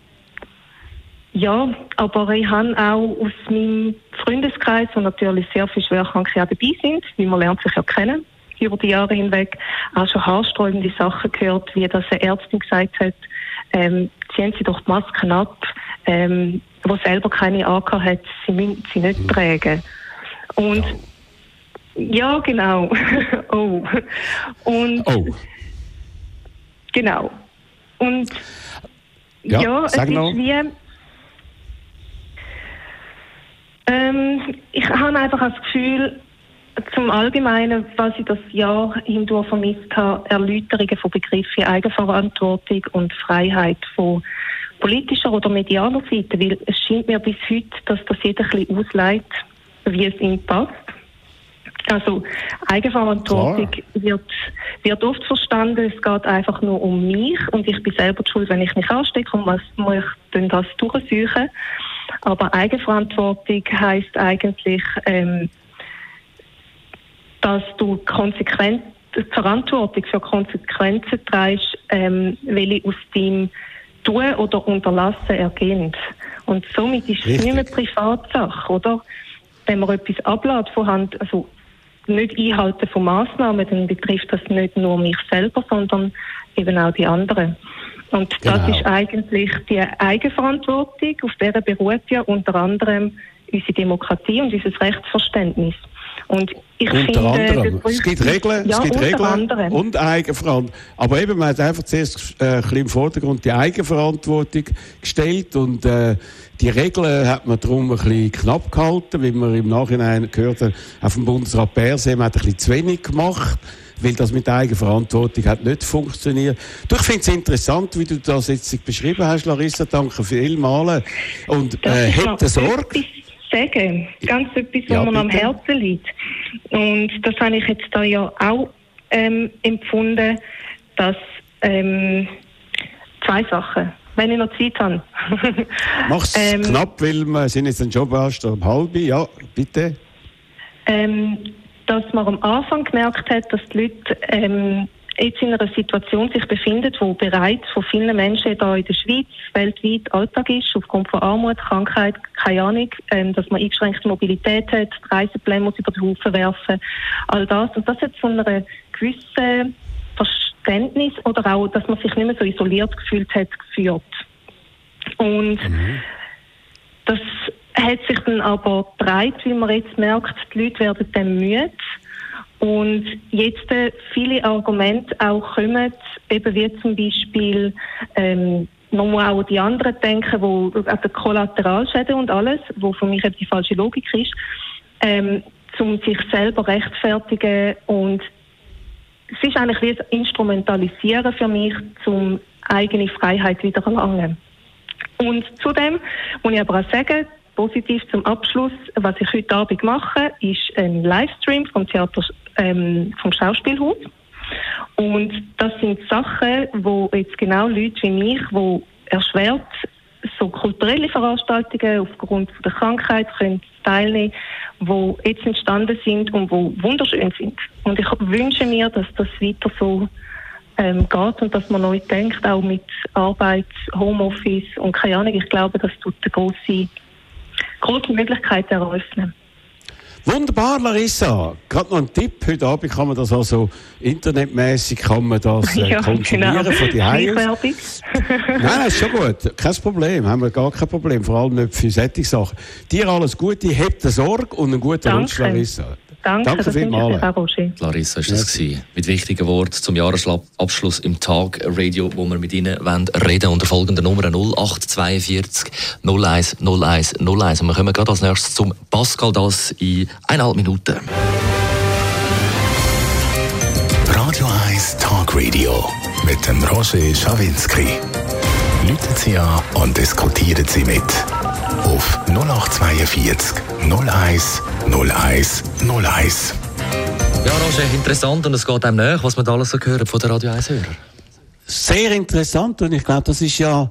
ja, aber ich habe auch aus meinem Freundeskreis, wo natürlich sehr viele Schwerkranke auch dabei sind, weil man lernt sich ja kennen über die Jahre hinweg, auch schon haarsträubende Sachen gehört, wie das eine Ärztin gesagt hat, ähm, ziehen Sie doch die Masken ab, ähm, wo selber keine AK hat, sie müssen sie nicht tragen. Und ja, genau. *laughs* oh. Und Oh, genau. Und Ja, ja, es sag ist noch. wie. Ähm, ich habe einfach das Gefühl, zum Allgemeinen, was ich das Jahr hindurch vermisst habe, Erläuterungen von Begriffen Eigenverantwortung und Freiheit von politischer oder medialer Seite, weil es scheint mir bis heute, dass das jeder ein bisschen ausleitet, wie es ihm passt. Also Eigenverantwortung wird, wird oft verstanden, es geht einfach nur um mich und ich bin selber schuld, wenn ich mich anstecke und was muss ich dann das durchsuchen. Aber Eigenverantwortung heißt eigentlich, ähm, dass du konsequent die Verantwortung für Konsequenzen trägst, ähm, welche aus deinem Tun oder Unterlassen ergehen. Und somit ist es nicht mehr Privatsache, oder? Wenn man etwas ablässt von Hand, also nicht einhalten von Massnahmen, dann betrifft das nicht nur mich selber, sondern eben auch die anderen. Und das Genau. ist eigentlich die Eigenverantwortung, auf der beruht ja unter anderem unsere Demokratie und unser Rechtsverständnis. Und ich unter finde, anderem. der Es gibt Regeln, ja, es gibt Regeln anderem. und Eigenverantwortung. Aber eben, man hat einfach zuerst äh, ein bisschen im Vordergrund die Eigenverantwortung gestellt und äh, die Regeln hat man darum ein bisschen knapp gehalten, wie man im Nachhinein gehört hat, auf dem Bundesrat Persee, man hat ein bisschen zu wenig gemacht weil das mit Eigenverantwortung hat nicht funktioniert. Du, ich finde es interessant, wie du das jetzt beschrieben hast, Larissa, danke vielmals. Und äh, hätte Sorge. Sagen, ganz etwas, was Ja, mir am. Herzen liegt. Und das habe ich jetzt da ja auch ähm, empfunden, dass ähm, zwei Sachen, wenn ich noch Zeit habe. *laughs* Mach's Ähm, knapp, weil wir sind jetzt ein Job erst um halb. Ja, bitte. ähm, dass man am Anfang gemerkt hat, dass die Leute ähm, jetzt in einer Situation sich befinden, wo bereits von vielen Menschen da in der Schweiz weltweit Alltag ist, aufgrund von Armut, Krankheit, keine Ahnung, ähm, dass man eingeschränkte Mobilität hat, Reisepläne muss über den Haufen werfen, all das. Und das hat zu einer gewissen Verständnis oder auch, dass man sich nicht mehr so isoliert gefühlt hat, geführt. Und das hat sich dann aber breit, wie man jetzt merkt, die Leute werden dann müde. Und jetzt äh, viele Argumente auch kommen, eben wie zum Beispiel, ähm, man muss auch die anderen denken, wo an die Kollateralschäden und alles, wo für mich eben die falsche Logik ist, ähm, um sich selber rechtfertigen und es ist eigentlich wie ein Instrumentalisieren für mich, um eigene Freiheit wieder erlangen. Und zudem muss ich aber auch sagen, positiv zum Abschluss, was ich heute Abend mache, ist ein Livestream vom Theater, ähm, vom Schauspielhaus. Und das sind Sachen, wo jetzt genau Leute wie mich, wo erschwert so kulturelle Veranstaltungen aufgrund der Krankheit können teilnehmen, wo jetzt entstanden sind und wo wunderschön sind. Und ich wünsche mir, dass das weiter so ähm, geht und dass man neu denkt, auch mit Arbeit, Homeoffice und keine Ahnung. Ich glaube, das tut eine große, große Möglichkeit eröffnen. Wunderbar, Larissa. Gerade noch ein Tipp. Heute Abend kann man das also internetmäßig kann man das *laughs* äh, konsumieren von die Hause. *laughs* Nein, ist schon gut. Kein Problem. Haben wir gar kein Problem. Vor allem nicht für solche Sachen. Dir alles Gute, habt Sorge und einen guten Danke. Rutsch, Larissa. Danke, Danke vielmals. euch auch, Roger. Larissa ist das gewesen, mit wichtigen Worten zum Jahresabschluss im Tag Radio, wo wir mit Ihnen wollen reden unter folgender Nummer 0842 01 01 01. Und wir kommen gerade als nächstes zum Pascal, das in eineinhalb Minuten. Radio 1 Talk Radio mit dem Roger Schawinski. Lüten Sie an und diskutieren Sie mit. Auf 0842 01 01 01. Ja, Roger, interessant und es geht einem nach, was wir da alles so hören von den Radio 1 Hörer. Sehr interessant und ich glaube, das ist ja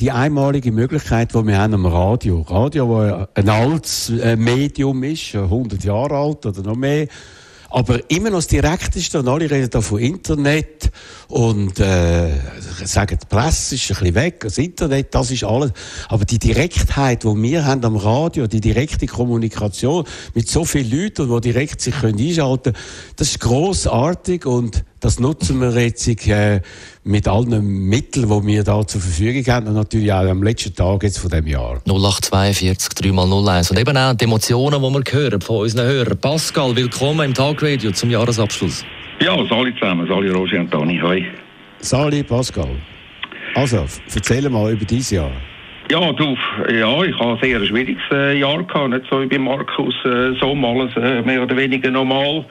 die einmalige Möglichkeit, die wir haben am Radio. Radio, wo ja ein altes äh, Medium ist, äh, 100 Jahre alt oder noch mehr, aber immer noch das Direkteste und alle reden da von Internet und äh, sagen, die Presse ist ein bisschen weg, das Internet, das ist alles. Aber die Direktheit, die wir haben am Radio, die direkte Kommunikation mit so vielen Leuten, die direkt sich können einschalten können, das ist grossartig und das nutzen wir jetzt äh, mit allen Mitteln, die wir da zur Verfügung haben und natürlich auch am letzten Tag jetzt von dem Jahr. 0842 3x01 und eben auch die Emotionen, die wir hören von unseren Hörern. Pascal, willkommen im Tagradio zum Jahresabschluss. Ja, Sali zusammen, Sali Roger und Dani, hoi. Sali, Pascal. Also, erzähl mal über dieses Jahr. Ja, du, ja, ich habe ein sehr schwieriges äh, Jahr gehabt, nicht so wie bei Markus, äh, so mal alles äh, mehr oder weniger normal.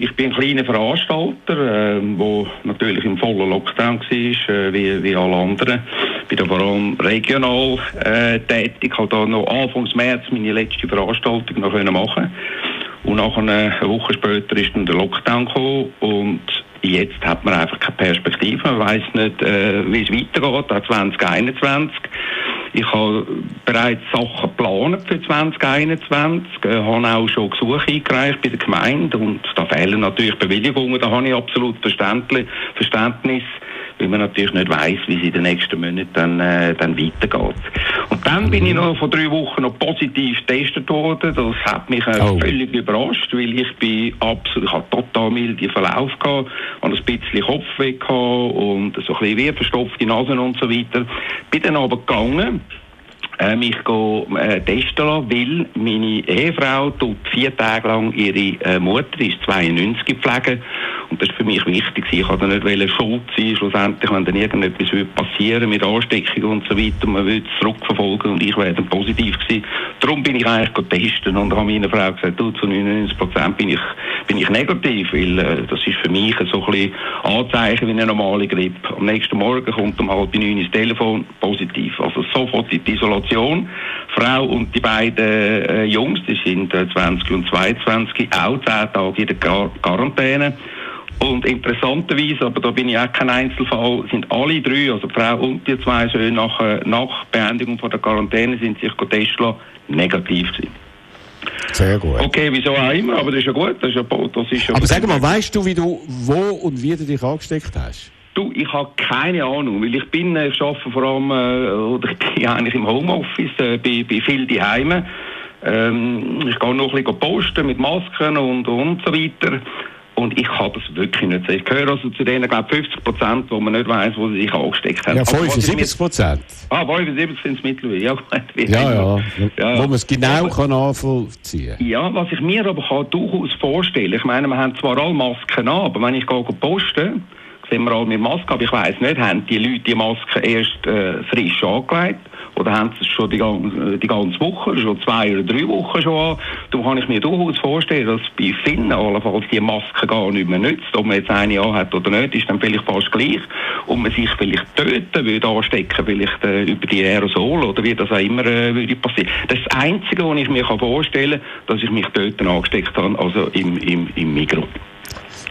Ich bin ein kleiner Veranstalter, äh, wo natürlich im vollen Lockdown war, äh, wie, wie alle anderen. Bin da vor allem regional äh, tätig, habe da noch Anfangs März meine letzte Veranstaltung noch können machen und nachher äh, eine Woche später ist dann der Lockdown gekommen und jetzt hat man einfach keine Perspektive. Man weiß nicht, äh, wie es weitergeht, auch 2021. Ich habe bereits Sachen geplant für 2021, äh, habe auch schon Gesuche eingereicht bei der Gemeinde und da fehlen natürlich Bewilligungen, da habe ich absolut Verständnis, weil man natürlich nicht weiß, wie es in den nächsten Monaten dann, äh, dann weitergeht. Und dann bin ich noch vor drei Wochen noch positiv getestet worden. Das hat mich äh, Oh. völlig überrascht, weil ich bin absolut, ich hatte total milde Verlauf gehabt, habe ein bisschen Kopfweh gehabt und so ein bisschen wie verstopfte Nase und so weiter. Bin dann aber gegangen äh, mich go, äh, testen lassen, weil meine Ehefrau tut vier Tage lang ihre äh, Mutter, ist 92, pflegen. Und das ist für mich wichtig. Ich wollte nicht wollen schuld sein, schlussendlich, wenn dann irgendetwas würde passieren mit Ansteckung und so weiter, und man würde es zurückverfolgen und ich wäre dann positiv gewesen. Darum bin ich eigentlich testen und habe meiner Frau gesagt, du, zu 99 Prozent bin ich, bin ich negativ, weil äh, das ist für mich so ein bisschen Anzeichen wie eine normale Grippe. Am nächsten Morgen kommt um halb neun ins Telefon positiv. Also sofort in die Isolation. Frau und die beiden äh, Jungs, die sind äh, 20 und 22, auch 10 Tage in der Quar Quarantäne. Und interessanterweise, aber da bin ich auch kein Einzelfall, sind alle drei, also die Frau und die zwei Söhne, nach, äh, nach Beendigung von der Quarantäne sind sich lassen, negativ gewesen. Sehr gut. Okay, wieso auch immer, aber das ist ja gut. Das ist ja, das ist ja Aber sag mal, weißt du, wie du, wo und wie du dich angesteckt hast? Du, ich habe keine Ahnung, weil ich bin, äh, ich arbeite vor allem, äh, oder *laughs* ich bin eigentlich im Homeoffice, äh, bei, bei viel daheim. Ähm, ich gehe noch ein bisschen posten mit Masken und, und so weiter. Und ich kann das wirklich nicht sehen. Ich gehöre also zu denen, glaube 50 Prozent, wo man nicht weiss, wo sie sich angesteckt haben. Ja, Also, was ich 75 Prozent. mir- Ah, 75 sind es mittlerweile. Ja, *laughs* Ja, immer. ja. Wo man es genau kann nachvollziehen Ja, was ich mir aber kann durchaus vorstellen, ich meine, wir haben zwar alle Masken an, aber wenn ich gehe posten, sehen wir alle mit Maske, aber ich weiss nicht, haben die Leute die Masken erst äh, frisch angelegt oder haben sie es schon die, ganze- die ganze Woche, schon zwei oder drei Wochen schon an? Darum kann ich mir durchaus vorstellen, dass bei vielen allenfalls die Maske gar nicht mehr nützt. Ob man jetzt eine anhat oder nicht, ist dann vielleicht fast gleich. Und man sich vielleicht töten würde anstecken, vielleicht äh, über die Aerosol oder wie das auch immer äh, würde passieren. Das ist das Einzige, was ich mir vorstellen kann, dass ich mich dort angesteckt habe, also im, im, im Mikro.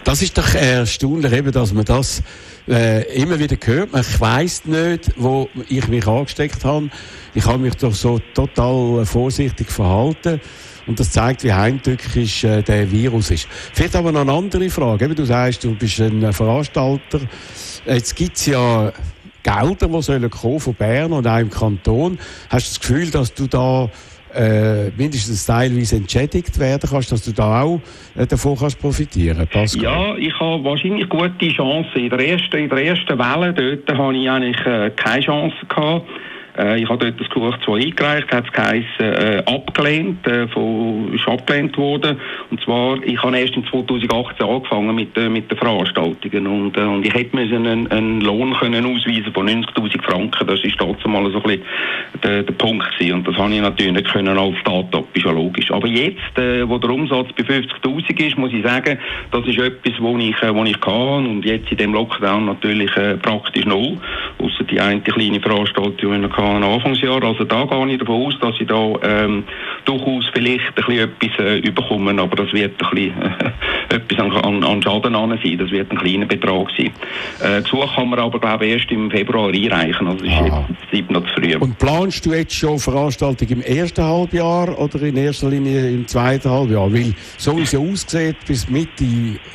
Das ist doch erstaunlich, eben, dass man das äh, immer wieder hört. Ich weiss nicht, wo ich mich angesteckt habe. Ich habe mich doch so total äh, vorsichtig verhalten. Und das zeigt, wie heimtückisch äh, der Virus ist. Vielleicht aber noch eine andere Frage. Eben, du sagst, du bist ein äh, Veranstalter. Jetzt gibt's ja Gelder, die sollen kommen von Bern und auch im Kanton. Hast du das Gefühl, dass du da äh, mindestens teilweise entschädigt werden kannst, dass du da auch äh, davon kannst profitieren Pascal? Ja, ich habe wahrscheinlich gute Chancen. In der ersten, in der ersten Welle dort habe ich eigentlich äh, keine Chance gehabt. Äh, ich habe dort das Gesuch zwar eingereicht, hat es geheißen, äh, abgelehnt, äh, von, ist abgelehnt worden. Und zwar, ich habe erst in 2018 angefangen mit, äh, mit den Veranstaltungen und, äh, und ich hätte müssen einen, einen Lohn können ausweisen von 90'000 Franken. Das ist trotzdem mal so ein bisschen der, der Punkt gewesen. Und das habe ich natürlich nicht können als Start-up, ist ja logisch. Aber jetzt, äh, wo der Umsatz bei 50'000 ist, muss ich sagen, das ist etwas, wo ich, äh, wo ich kann und jetzt in dem Lockdown natürlich äh, praktisch null, außer die eine kleine Veranstaltung, die wir noch hatten, Anfangsjahr. Also da gehe ich davon aus, dass ich da ähm, durchaus vielleicht ein bisschen etwas äh, überkomme, aber das wird ein bisschen äh, *laughs* etwas an, an, an Schaden an sein. Das wird ein kleiner Betrag sein. Äh, Gesuch kann man aber, glaube ich, erst im Februar einreichen. Also ist jetzt sieben noch zu früh. Und planst du jetzt schon Veranstaltungen im ersten Halbjahr oder in erster Linie im zweiten Halbjahr? Weil so wie es ja aussieht, bis Mitte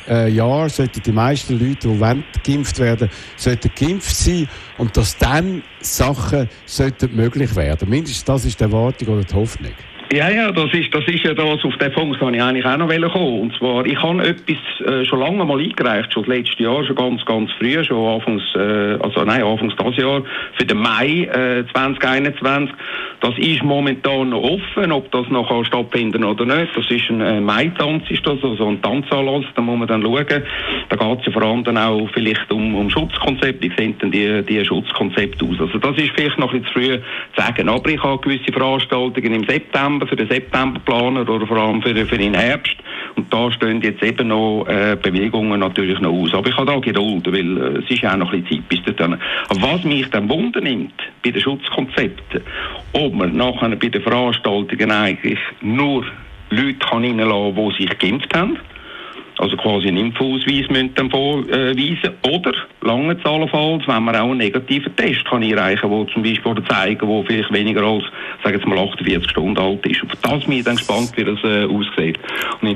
äh, Jahr sollten die meisten Leute, die wollen, geimpft werden, sollten geimpft sein und dass dann Sachen sollten möglich werden. Mindestens das ist die Erwartung oder die Hoffnung. Ja, ja, das ist, das ist ja das, auf den Punkt wollte ich eigentlich auch noch kommen. Und zwar, ich habe etwas äh, schon lange mal eingereicht, schon das letzte Jahr, schon ganz, ganz früh, schon anfangs, äh, also nein, anfangs das Jahr, für den Mai äh, 2021. Das ist momentan noch offen, ob das noch kann stattfinden oder nicht. Das ist ein äh, Mai-Tanz, ist das, also ein Tanzanlass, da muss man dann schauen. Da geht es ja vor allem dann auch vielleicht um, um Schutzkonzepte. Wie sehen denn die, die Schutzkonzepte aus? Also das ist vielleicht noch ein bisschen zu früh zu sagen. Aber ich habe gewisse Veranstaltungen im September, für den September planen oder vor allem für, für den Herbst. Und da stehen jetzt eben noch äh, Bewegungen natürlich noch aus. Aber ich habe da Geduld, weil äh, es ist ja auch noch ein bisschen Zeit bis. Aber was mich dann Wunder nimmt bei den Schutzkonzepten, ob man nachher bei den Veranstaltungen eigentlich nur Leute kann reinlassen, die sich geimpft haben, also quasi einen Impfausweis müssen dann vorweisen oder lange allenfalls, wenn man auch einen negativen Test kann einreichen kann, der zum Beispiel oder zeigen, wo vielleicht weniger als, sagen wir mal, 48 Stunden alt ist. Auf das bin ich dann gespannt, wie das äh, aussieht.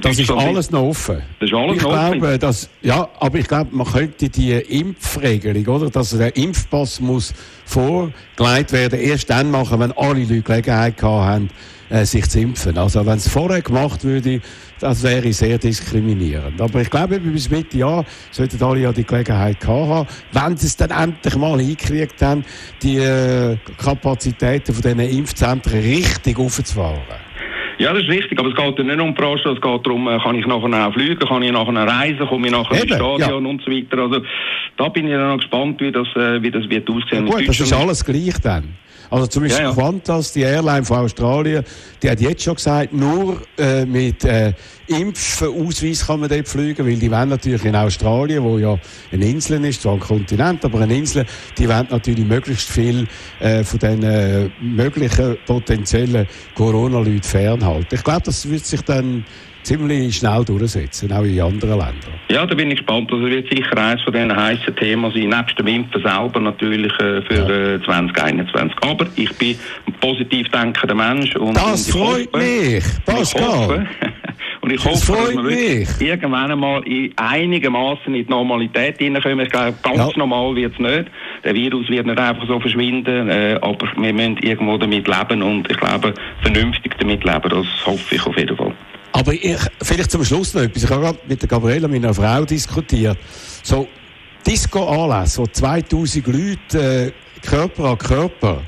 Das ist alles noch offen. Das ist alles ich noch offen. glaube, dass, ja, aber ich glaube, man könnte die Impfregelung, oder, dass der Impfpass muss vorgelegt werden, erst dann machen, wenn alle Leute Gelegenheit gehabt haben, äh, sich zu impfen. Also wenn es vorher gemacht würde, das wäre sehr diskriminierend. Aber ich glaube, bis Mitte Jahr sollten alle ja die Gelegenheit haben, wenn sie es dann endlich mal hingekriegt haben, die äh, Kapazitäten von diesen Impfzentren richtig aufzufahren. Ja, das ist richtig, aber es geht ja nicht um die Branche, es geht darum, äh, kann ich nachher auch fliegen, kann ich nachher reisen, komme ich nachher ins Stadion ja. und so weiter. Also da bin ich dann gespannt, wie das, äh, wie das wird aussehen. Ja, gut, das ist alles gleich dann. Also zum Beispiel ja, ja. Qantas, die Airline von Australien, die hat jetzt schon gesagt, nur äh, mit äh, Impfausweis kann man dort fliegen, weil die wollen natürlich in Australien, wo ja eine Insel ist, zwar ein Kontinent, aber eine Insel, die wollen natürlich möglichst viel äh, von den äh, möglichen potenziellen Corona-Leuten fernhalten. Ich glaube, das wird sich dann ziemlich schnell durchsetzen, auch in anderen Ländern. Ja, da bin ich gespannt. Also wird sicher eines von diesen heißen Themen sein, nebst dem Impfen selber natürlich äh, für ja. äh, 2021. Aber ich bin ein positiv denkender Mensch. Und, das und freut hoffe, mich, Pascal. *laughs* Und ich hoffe, dass wir wirklich irgendwann einmal in einigermaßen in die Normalität hineinkommen. Ich glaube, ganz ja. normal wird es nicht. Der Virus wird nicht einfach so verschwinden, äh, aber wir müssen irgendwo damit leben und ich glaube, vernünftig damit leben. Das hoffe ich auf jeden Fall. Aber ich, vielleicht zum Schluss noch etwas. Ich habe gerade mit der Gabriela, meiner Frau, diskutiert. So Disco-Anlässe, wo 2000 Leute äh, Körper an Körper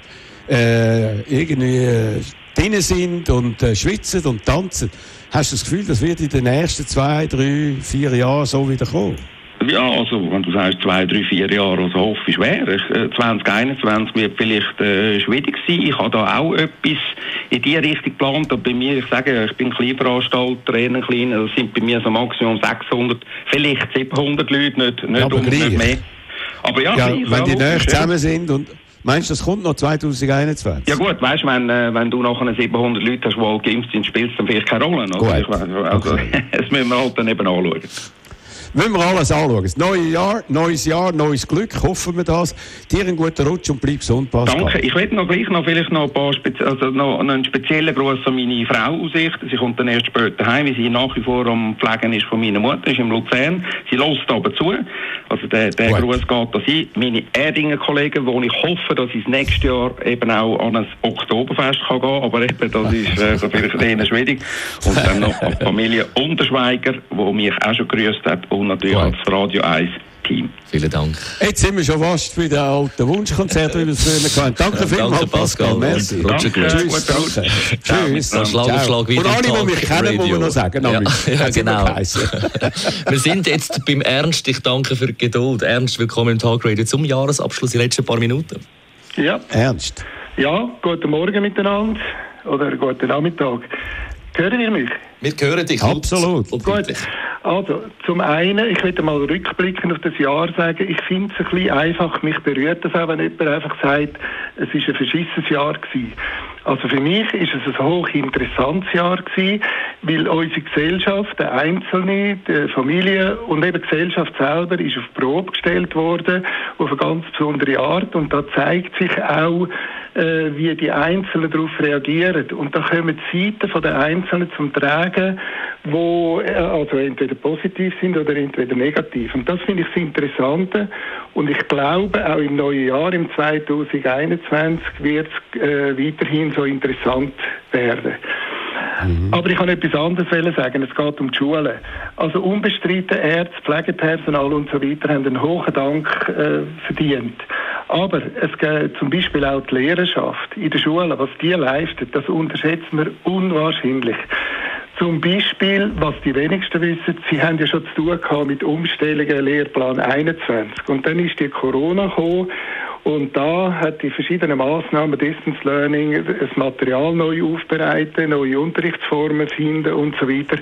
äh, irgendwie äh, drin sind und äh, schwitzen und tanzen. Hast du das Gefühl, das wird in den nächsten zwei, drei, vier Jahren so wieder kommen? Ja, also, wenn du sagst zwei, drei, vier Jahre, also hoffe ich schwer. Äh, 2021 wird vielleicht äh, schwierig sein. Ich habe da auch etwas in die Richtung geplant. Aber bei mir, ich sage, ich bin Kleinveranstalter, eher klein, das sind bei mir so Maximum 600, vielleicht 700 Leute, nicht, nicht, aber nicht mehr. Aber ja, ja wenn die näher *laughs* zusammen sind und Meinst du, das kommt noch 2021? Ja gut, weißt du, wenn, äh, wenn du nachher 700 Leute hast, die geimpft sind, spielst du dann vielleicht keine Rolle. Also, ich, also, okay. *laughs* das müssen wir halt dann eben anschauen. Müssen wir alles anschauen. Das neue Jahr, neues Jahr, neues Glück, hoffen wir das. Dir einen guten Rutsch und bleib gesund, Pascal. Danke. Ich werde noch gleich noch vielleicht noch ein paar Spezi also noch, einen speziellen Gruß an meine Frau ausrichten. Sie kommt dann erst später heim, weil sie nach wie vor am Pflegen ist von meiner Mutter, ist im Luzern. Sie lässt aber zu. Also der, der Gruß geht an Sie, meine Erdinger Kollegen, wo ich hoffe, dass ich nächstes Jahr eben auch an ein Oktoberfest kann gehen, aber eben das *laughs* ist äh, vielleicht eher schwierig. Und dann noch an die Familie Unterschweiger, die mich auch schon grüßt hat und natürlich als Radio 1 Team. Vielen Dank. Jetzt sind wir schon fast bei den alten Wunschkonzerten, wie wir es früher hatten. Danke vielmals, Pascal. Merci. Danke. Tschüss. Tschüss. Schlag auf Schlag Und alle, die mich kennen, muss man noch sagen. Ja, *laughs* ja genau. *laughs* wir sind jetzt beim Ernst. Ich danke für die Geduld. Ernst, willkommen im Talkradio zum Jahresabschluss in den letzten paar Minuten. Ja. Ernst. Ja, guten Morgen miteinander. Oder guten Nachmittag. Hören ihr mich? Wir hören dich. Absolut. Gut. Also, zum einen, ich möchte mal rückblickend auf das Jahr sagen, ich finde es ein bisschen einfach, mich berührt das auch, wenn jemand einfach sagt, es ist ein verschissenes Jahr gewesen. Also für mich ist es ein hochinteressantes Jahr gewesen, weil unsere Gesellschaft, der Einzelne, die Familie und eben die Gesellschaft selber ist auf Probe gestellt worden, auf eine ganz besondere Art und da zeigt sich auch, äh, wie die Einzelnen darauf reagieren. Und da kommen die Seiten der Einzelnen zum Tragen, wo äh, also entweder positiv sind oder entweder negativ. Und das finde ich das Interessante. Und ich glaube, auch im neuen Jahr, im 2021, wird es äh, weiterhin so interessant werden. Mhm. Aber ich kann etwas anderes sagen. Es geht um die Schulen. Also unbestritten Ärzte, Pflegepersonal und so weiter haben einen hohen Dank äh, verdient. Aber es gibt zum Beispiel auch die Lehrerschaft in den Schulen, was die leistet, das unterschätzen wir unwahrscheinlich. Zum Beispiel, was die wenigsten wissen, sie haben ja schon zu tun gehabt mit Umstellungen Lehrplan 21. Und dann ist die Corona gekommen und da hat die verschiedenen Maßnahmen, Distance Learning, das Material neu aufbereiten, neue Unterrichtsformen finden und so weiter.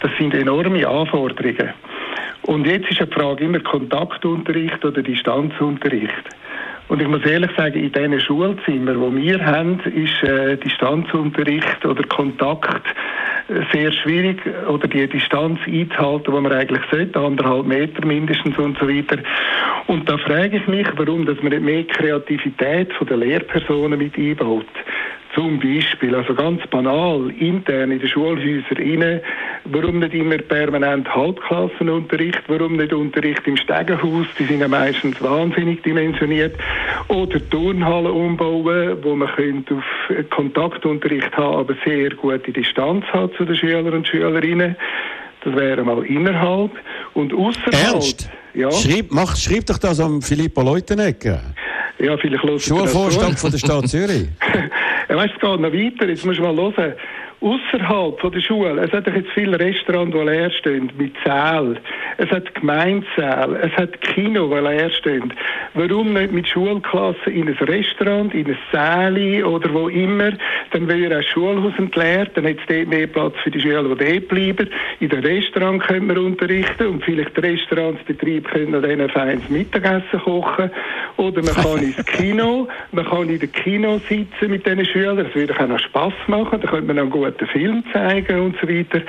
Das sind enorme Anforderungen. Und jetzt ist die Frage immer Kontaktunterricht oder Distanzunterricht. Und ich muss ehrlich sagen, in diesen Schulzimmern, die wir haben, ist äh, Distanzunterricht oder Kontakt äh, sehr schwierig oder die Distanz einzuhalten, die man eigentlich sollte, anderthalb Meter mindestens und so weiter. Und da frage ich mich, warum dass man nicht mehr Kreativität von der Lehrpersonen mit einbaut. Zum Beispiel, also ganz banal, intern in den Schulhäusern innen Warum nicht immer permanent Halbklassenunterricht? Warum nicht Unterricht im Stegenhaus? Die sind ja meistens wahnsinnig dimensioniert. Oder Turnhallen umbauen, wo man könnte auf Kontaktunterricht haben, aber sehr gute Distanz hat zu den Schülern und Schülerinnen. Das wäre mal innerhalb. Und außerhalb. Ernst? Ja. Schreib, mach, schreib doch das am Filippo Leutenegger. Ja, vielleicht Schulvorstand von der Stadt Zürich. *laughs* Weißt, es geht noch weiter. Jetzt musst du mal hören. Außerhalb von der Schule, es hat jetzt viele Restaurants, die leer stehen, mit Sälen. Es hat Gemeinsäle, es hat Kino, die leer stehen. Warum nicht mit Schulklassen in ein Restaurant, in ein Säle oder wo immer? Dann wäre auch Schulhaus entleert, dann hat es dort mehr Platz für die Schüler, die dort bleiben. In den Restaurant können wir unterrichten und vielleicht der Restaurantsbetrieb können dann ein feines Mittagessen kochen. Oder man kann ins *laughs* Kino, man kann in den Kino sitzen mit diesen Schülern. Das würde auch noch Spass machen, da könnte man auch einen guten Film zeigen und so weiter.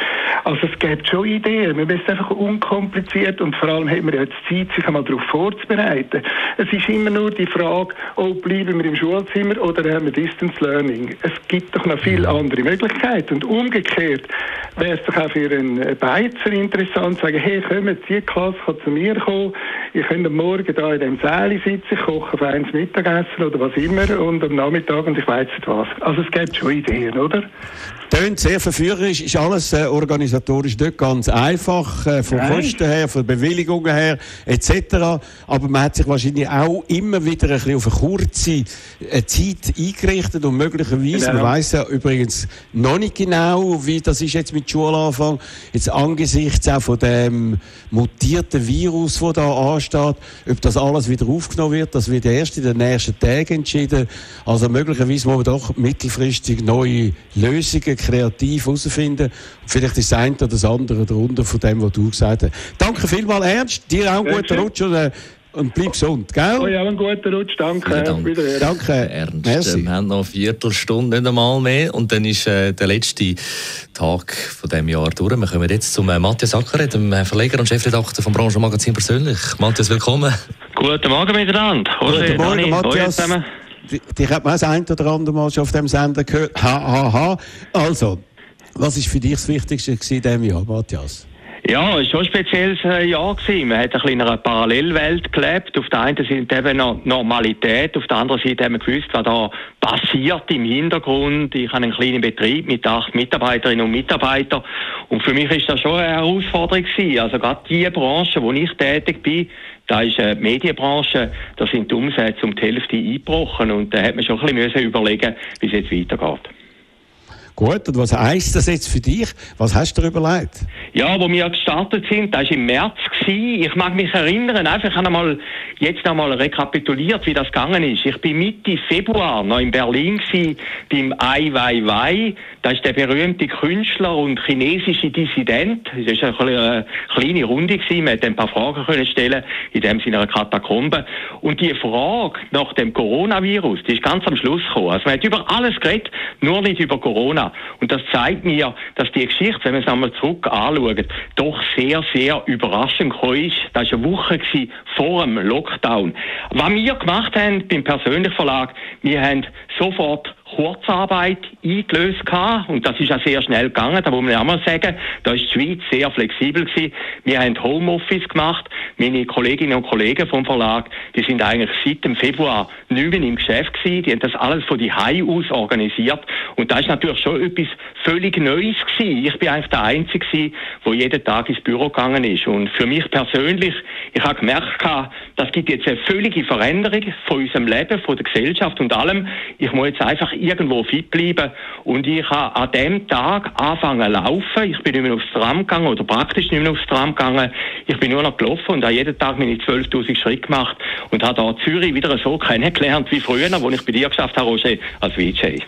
Also es gibt schon Ideen. Man müsste einfach unkompliziert und vor allem hat man jetzt Zeit, sich einmal darauf vorzubereiten. Es ist immer nur die Frage, oh, bleiben wir im Schulzimmer oder haben wir Distance Learning? Es gibt doch noch viele andere Möglichkeiten. Und umgekehrt wäre es doch auch für einen Beizer interessant, zu sagen, hey, kommt, die Klasse kann zu mir kommen, ihr könnt am Morgen da in dem Saal sitzen, ich koche feines Mittagessen oder was immer und am Nachmittag und ich weiß nicht was. Also es gibt schon Ideen, oder? Tönt sehr verführerisch, ist alles äh, organisatorisch nicht ganz einfach, äh, von Nein. Kosten her, von Bewilligungen her, etc. Aber man hat sich wahrscheinlich auch immer wieder ein bisschen auf eine kurze äh, Zeit eingerichtet und möglicherweise, Genau. man weiss ja übrigens noch nicht genau, wie das ist jetzt mit Schulanfang, jetzt angesichts auch von dem mutierten Virus, der da ansteht, ob das alles wieder aufgenommen wird, das wird erst in den nächsten Tagen entschieden. Also möglicherweise muss man doch mittelfristig neue Lösungen kreativ herausfinden. Vielleicht ist das eine oder das andere darunter von dem, was du gesagt hast. Danke vielmals, Ernst. Dir auch einen Ja, guten tschüss. Rutsch und, äh, und bleib gesund, gell? Oh ja, einen guten Rutsch, danke. Wiederhören. Danke. Ernst, Merci. wir haben noch eine Viertelstunde, nicht einmal mehr. Und dann ist äh, der letzte Tag von diesem Jahr durch. Wir kommen jetzt zum äh, Matthias Ackeret, dem äh, Verleger und Chefredakteur vom Branchenmagazin persönlich. Matthias, willkommen. Guten Morgen miteinander. Guten Morgen, Matthias. Dich hat man das ein oder andere Mal schon auf dem Sender gehört. Ha, ha, ha. Also, was ist für dich das Wichtigste in diesem Jahr, Matthias? Ja, es war schon ein spezielles äh, Jahr. Gewesen. Man hat ein bisschen in einer Parallelwelt gelebt. Auf der einen Seite eben noch Normalität, auf der anderen Seite haben wir gewusst, was da passiert im Hintergrund. Ich habe einen kleinen Betrieb mit acht Mitarbeiterinnen und Mitarbeitern. Und für mich ist das schon eine Herausforderung gewesen. Also gerade die Branche, wo ich tätig bin, da ist äh, die Medienbranche, da sind die Umsätze um die Hälfte eingebrochen. Und da hat man schon ein bisschen müssen überlegen, wie es jetzt weitergeht. Gut, und was heisst das jetzt für dich? Was hast du dir überlegt? Ja, wo wir gestartet sind, das war im März. Gewesen. Ich mag mich erinnern, einfach ich habe einmal, jetzt einmal rekapituliert, wie das gegangen ist. Ich bin Mitte Februar noch in Berlin gewesen, beim Ai Weiwei. Das ist der berühmte Künstler und chinesische Dissident. Das war eine kleine- kleine Runde gewesen. Man konnte ein paar Fragen können stellen, in dem Sinne einer Katakombe. Und die Frage nach dem Coronavirus, die ist ganz am Schluss gekommen. Also man hat über alles geredet, nur nicht über Corona. Und das zeigt mir, dass die Geschichte, wenn man es einmal zurück anschaut, doch sehr, sehr überraschend gekommen ist. Das war eine Woche vor dem Lockdown. Was wir gemacht haben beim persönlichen Verlag, wir haben sofort Kurzarbeit eingelöst gehabt. und das ist auch sehr schnell gegangen, da muss man auch mal sagen, da ist die Schweiz sehr flexibel gewesen. Wir haben Homeoffice gemacht, meine Kolleginnen und Kollegen vom Verlag, die sind eigentlich seit dem Februar nicht mehr im Geschäft gewesen, die haben das alles von die aus organisiert und da ist natürlich schon etwas völlig Neues gewesen. Ich bin eigentlich der Einzige gewesen, der jeden Tag ins Büro gegangen ist und für mich persönlich, ich habe gemerkt, das gibt jetzt eine völlige Veränderung von unserem Leben, von der Gesellschaft und allem. Ich muss jetzt einfach irgendwo fit bleiben und ich habe an dem Tag angefangen zu laufen. Ich bin nicht mehr aufs Tram gegangen oder praktisch nicht mehr aufs Tram gegangen. Ich bin nur noch gelaufen und habe jeden Tag meine 12.000 Schritte gemacht und habe da Zürich wieder so kennengelernt wie früher, wo ich bei dir geschafft habe, Roger, als VJ.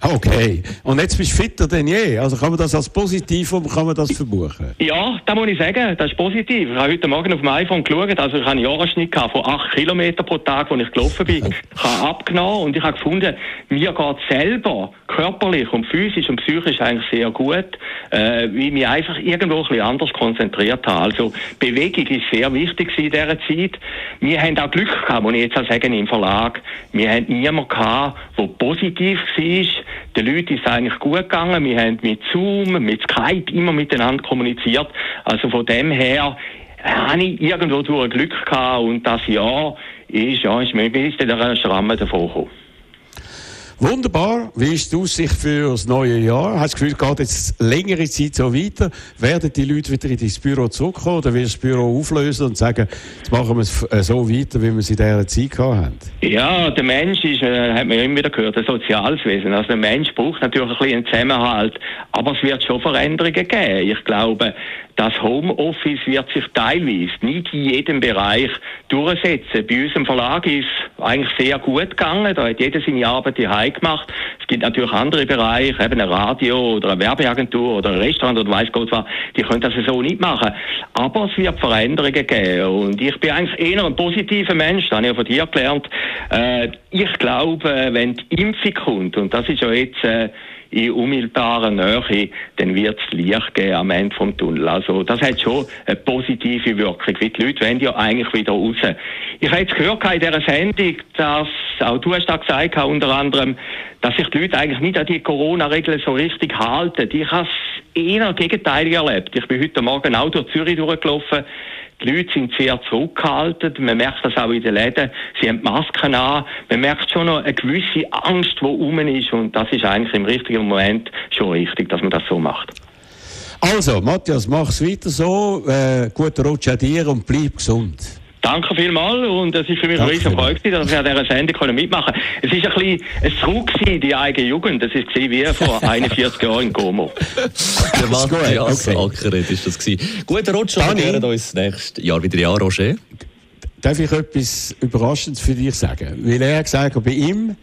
Okay. Und jetzt bist du fitter denn je. Also kann man das als positiv oder kann man das verbuchen? Ja, da muss ich sagen, das ist positiv. Ich habe heute Morgen auf dem iPhone geschaut, also ich habe einen Jahresschnitt gehabt von 8 Kilometer pro Tag, wo ich gelaufen bin. Ich habe abgenommen und ich habe gefunden, mir geht selber körperlich und physisch und psychisch eigentlich sehr gut, äh, weil ich mich einfach irgendwo ein bisschen anders konzentriert habe. Also Bewegung ist sehr wichtig in dieser Zeit. Wir haben auch Glück gehabt, muss ich jetzt auch sagen, im Verlag. Wir haben niemanden gehabt, der positiv war. Den Leuten ist es eigentlich gut gegangen. Wir haben mit Zoom, mit Skype immer miteinander kommuniziert. Also von dem her habe ich irgendwo durch Glück gehabt und das Jahr ist, ja, ist mir bis in der Schramme davon gekommen. Wunderbar. Wie ist die Aussicht für das neue Jahr? Hast du das Gefühl, geht jetzt längere Zeit so weiter? Werden die Leute wieder in dein Büro zurückkommen oder wirst du das Büro auflösen und sagen, jetzt machen wir es äh, so weiter, wie wir es in dieser Zeit gehabt haben? Ja, der Mensch ist, äh, hat man immer wieder gehört, ein soziales Wesen. Also der Mensch braucht natürlich ein bisschen Zusammenhalt, aber es wird schon Veränderungen geben. Ich glaube, das Homeoffice wird sich teilweise nicht in jedem Bereich durchsetzen. Bei uns im Verlag ist eigentlich sehr gut gegangen. Da hat jeder seine Arbeit hier gemacht. Es gibt natürlich andere Bereiche, eben ein Radio oder eine Werbeagentur oder ein Restaurant oder weiß Gott was, die können das so nicht machen. Aber es wird Veränderungen geben. Und ich bin eigentlich eher ein positiver Mensch, das habe ich ja von dir gelernt. Äh, ich glaube, wenn die Impfung kommt, und das ist ja jetzt äh, in unmittelbarer Nähe, dann wird es Licht geben am Ende vom Tunnel. Also das hat schon eine positive Wirkung, weil die Leute wollen ja eigentlich wieder raus. Ich habe jetzt gehört in dieser Sendung, dass, auch du hast da gesagt, unter anderem, dass sich die Leute eigentlich nicht an die Corona-Regeln so richtig halten. Ich habe es eher gegenteilig erlebt. Ich bin heute Morgen auch durch Zürich durchgelaufen. Die Leute sind sehr zurückgehalten. Man merkt das auch in den Läden. Sie haben Masken an. Man merkt schon noch eine gewisse Angst, die rum ist. Und das ist eigentlich im richtigen Moment schon richtig, dass man das so macht. Also, Matthias, mach's weiter so. Äh, guten Rutsch an dir und bleib gesund. Danke vielmals und es ist für mich eine riesige Freude, dass wir an dieser Sendung mitmachen können. Es ist ein bisschen ein in die eigene Jugend. Das war wie vor *laughs* 41 Jahren in Como. Der Matthias okay. Ackeret ist das gewesen. Guten Rutsch und wir hören uns nächstes Jahr wieder. Ja, Roger? Darf ich etwas Überraschendes für dich sagen? Weil er gesagt hat, bei ihm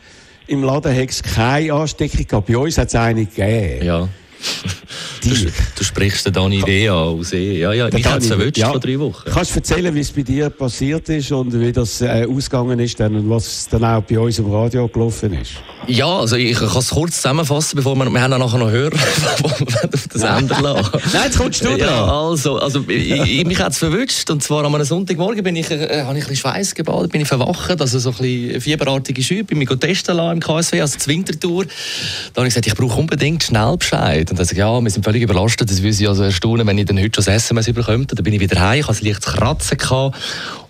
im Laden hätte es keine Ansteckung gehabt. Bei uns hat es eine gegeben. Ja. *laughs* Du, du, sprichst den Dani Idee aus eh. Ja, ja, mich hat es ja. vor drei Wochen. Kannst du erzählen, wie es bei dir passiert ist und wie das äh, ausgegangen ist dann und was dann auch bei uns im Radio gelaufen ist? Ja, also ich kann es kurz zusammenfassen, bevor wir, wir haben nachher noch hören, *laughs* wo wir auf den Sender lassen. Nein, jetzt kommst du ja, Also, also ich, mich hat es verwünscht und zwar am Sonntagmorgen bin ich, äh, habe ich ein bisschen Schweiß gebadet, bin ich verwacht, also so ein bisschen fieberartige Schübe, bin mich testen lassen im KSW, also zur Wintertour. Da habe ich gesagt, ich brauche unbedingt Schnellbescheid. Und dann gesagt, ja, wir sind völlig überlastet, das würde ich also erstaunen, wenn ich dann heute schon das SMS bekomme. Dann bin ich wieder heim, ich hatte ein leichtes Kratzen gehabt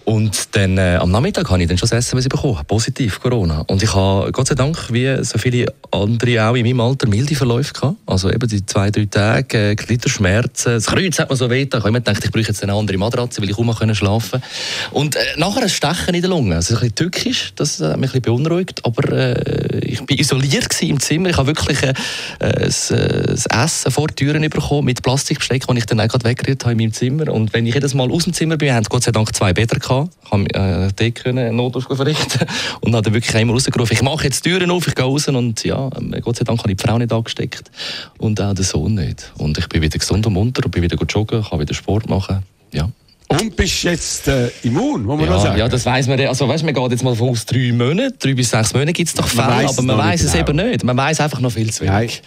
und dann äh, am Nachmittag habe ich dann schon das SMS bekommen, positiv Corona. Und ich habe Gott sei Dank, wie so viele andere auch in meinem Alter, milde Verläufe gehabt. Also eben die zwei, drei Tage, äh, Gliederschmerzen, das Kreuz hat man so weh. Ich habe gedacht, ich brauche jetzt eine andere Matratze, weil ich auch mal schlafen Und äh, nachher ein Stechen in der Lunge. Also ein bisschen tückisch, das hat mich ein bisschen beunruhigt. Aber äh, ich war isoliert im Zimmer. Ich habe wirklich äh, das, äh, das Essen vor die Türen bekommen mit Plastikbesteck, das ich dann auch gerade weggerührt habe in meinem Zimmer. Und wenn ich jedes Mal aus dem Zimmer bin, haben Gott sei Dank zwei Bäder gehabt gehabt, habe äh, dort können Notausgang verrichten *laughs* und habe wirklich einmal rausgerufen, ich mache jetzt die Türen auf, ich gehe raus und ja, ähm, Gott sei Dank habe ich die Frau nicht angesteckt und auch den Sohn nicht. Und ich bin wieder gesund und munter und bin wieder joggen, kann wieder Sport machen, ja. Und bist jetzt äh, immun, muss man ja, sagen? Ja, das weiss man. Also, weißt, man geht jetzt mal von aus drei Monaten, drei bis sechs Monate gibt es doch Fälle, aber man weiß es genau. eben nicht. Man weiß einfach noch viel zu wenig.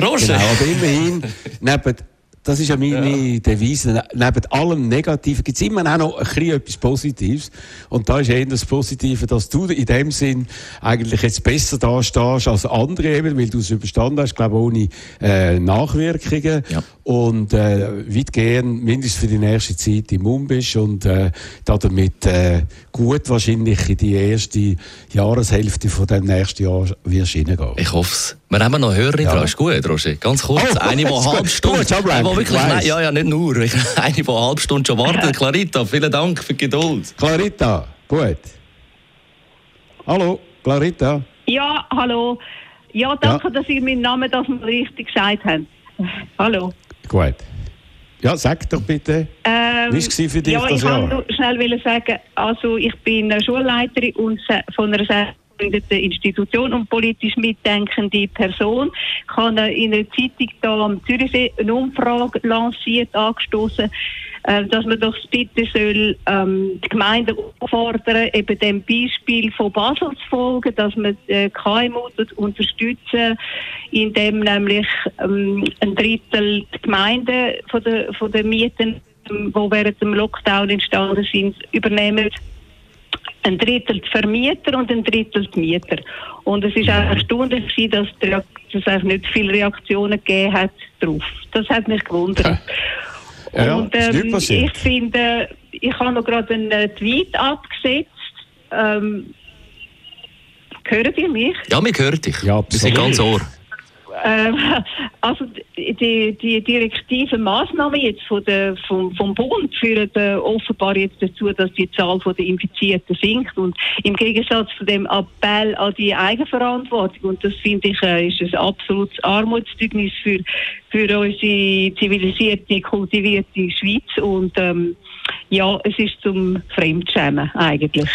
Roger! Genau, aber immerhin, *laughs* neben das ist ja meine ja. Devise. Neben allem Negativen gibt es immer auch noch ein bisschen etwas Positives. Und da ist eher das Positive, dass du in dem Sinn eigentlich jetzt besser da stehst als andere eben, weil du es überstanden hast, glaube ohne äh, Nachwirkungen. Ja. Und äh, weitgehend, mindestens für die nächste Zeit, immun bist und äh, damit äh, gut wahrscheinlich in die erste Jahreshälfte von dem nächsten Jahr wirst hineingehen. Ich hoffe es. Wir haben noch Hörerin ja. dran. Ist gut, Roger. Ganz kurz. Oh, eine, die eine halbe Stunde. Gut, wirklich, nein, ja, ja, nicht nur. *laughs* Eine, die eine halbe Stunde schon wartet. *laughs* Clarita, vielen Dank für die Geduld. Clarita, gut. Hallo, Clarita. Ja, hallo. Ja, danke, ja. dass ihr meinen Namen das mal richtig gesagt habt. *laughs* Hallo. Gut. Ja, sag doch bitte. Ähm, Wie war es für dich ja, das Jahr? Ich wollte schnell sagen, also ich bin Schulleiterin und von einer gegründeten Institution und politisch mitdenkende Person. Ich habe in einer Zeitung hier am Zürichsee eine Umfrage lanciert, angestoßen, äh, dass man doch bitte soll ähm, die Gemeinden auffordern, eben dem Beispiel von Basel zu folgen, dass man äh, KMU unterstützen, indem nämlich ähm, ein Drittel die Gemeinden von der, von der Mieten, die während dem Lockdown entstanden sind, übernehmen ein Drittel die Vermieter und ein Drittel die Mieter. Und es ist auch erstaunlich, dass es nicht viele Reaktionen gegeben hat darauf. Das hat mich gewundert. Ja, und ähm, ich finde, ich habe noch gerade einen äh, Tweet abgesetzt. Ähm, hören ihr mich? Ja, wir hören dich. Ja, wir sind ganz ohr. Ähm, also die, die direktiven Maßnahmen jetzt von der, vom, vom Bund führen äh, offenbar jetzt dazu, dass die Zahl der Infizierten sinkt. Und im Gegensatz zu dem Appell an die Eigenverantwortung und das finde ich äh, ist ein absolutes Armutszeugnis für für unsere zivilisierte, kultivierte Schweiz und ähm, ja, es ist zum Fremdschämen eigentlich.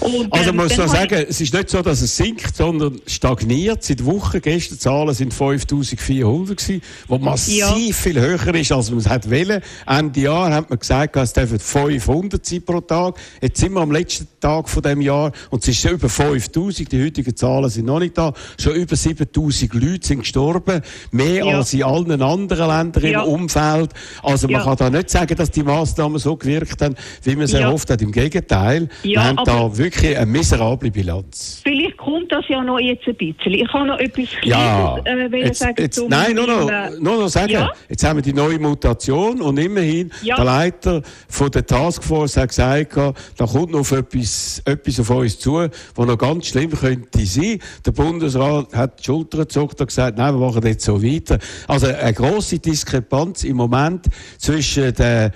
Und, Also ähm, man muss ich- sagen, es ist nicht so, dass es sinkt, sondern stagniert. Seit Wochen, gestern Zahlen sind 5400 gewesen, wo massiv Ja. viel höher ist, als man es hat wollen. Ende Jahr hat man gesagt, es dürfen 500 sein pro Tag. Jetzt sind wir am letzten Tag von dem Jahr und es ist schon über 5000. Die heutigen Zahlen sind noch nicht da. Schon über 7000 Leute sind gestorben. Mehr Ja. als in allen anderen Ländern Ja. im Umfeld. Also man Ja. kann da nicht sagen, dass die Maßnahmen so gewirkt haben, wie man es Ja. erhofft hat. Im Gegenteil. Wir haben da wirklich eine miserable Bilanz. Vielleicht kommt das ja noch jetzt ein bisschen. Ich kann noch etwas Ja, Kleines, äh, jetzt, sagen jetzt, nein, nur noch, nur noch sagen, Ja? jetzt haben wir die neue Mutation und immerhin der Leiter von der Taskforce hat gesagt, da kommt noch etwas, etwas auf uns zu, was noch ganz schlimm könnte sein. Der Bundesrat hat die Schulter gezuckt und gesagt, nein, wir machen jetzt so weiter. Also eine grosse Diskrepanz im Moment zwischen der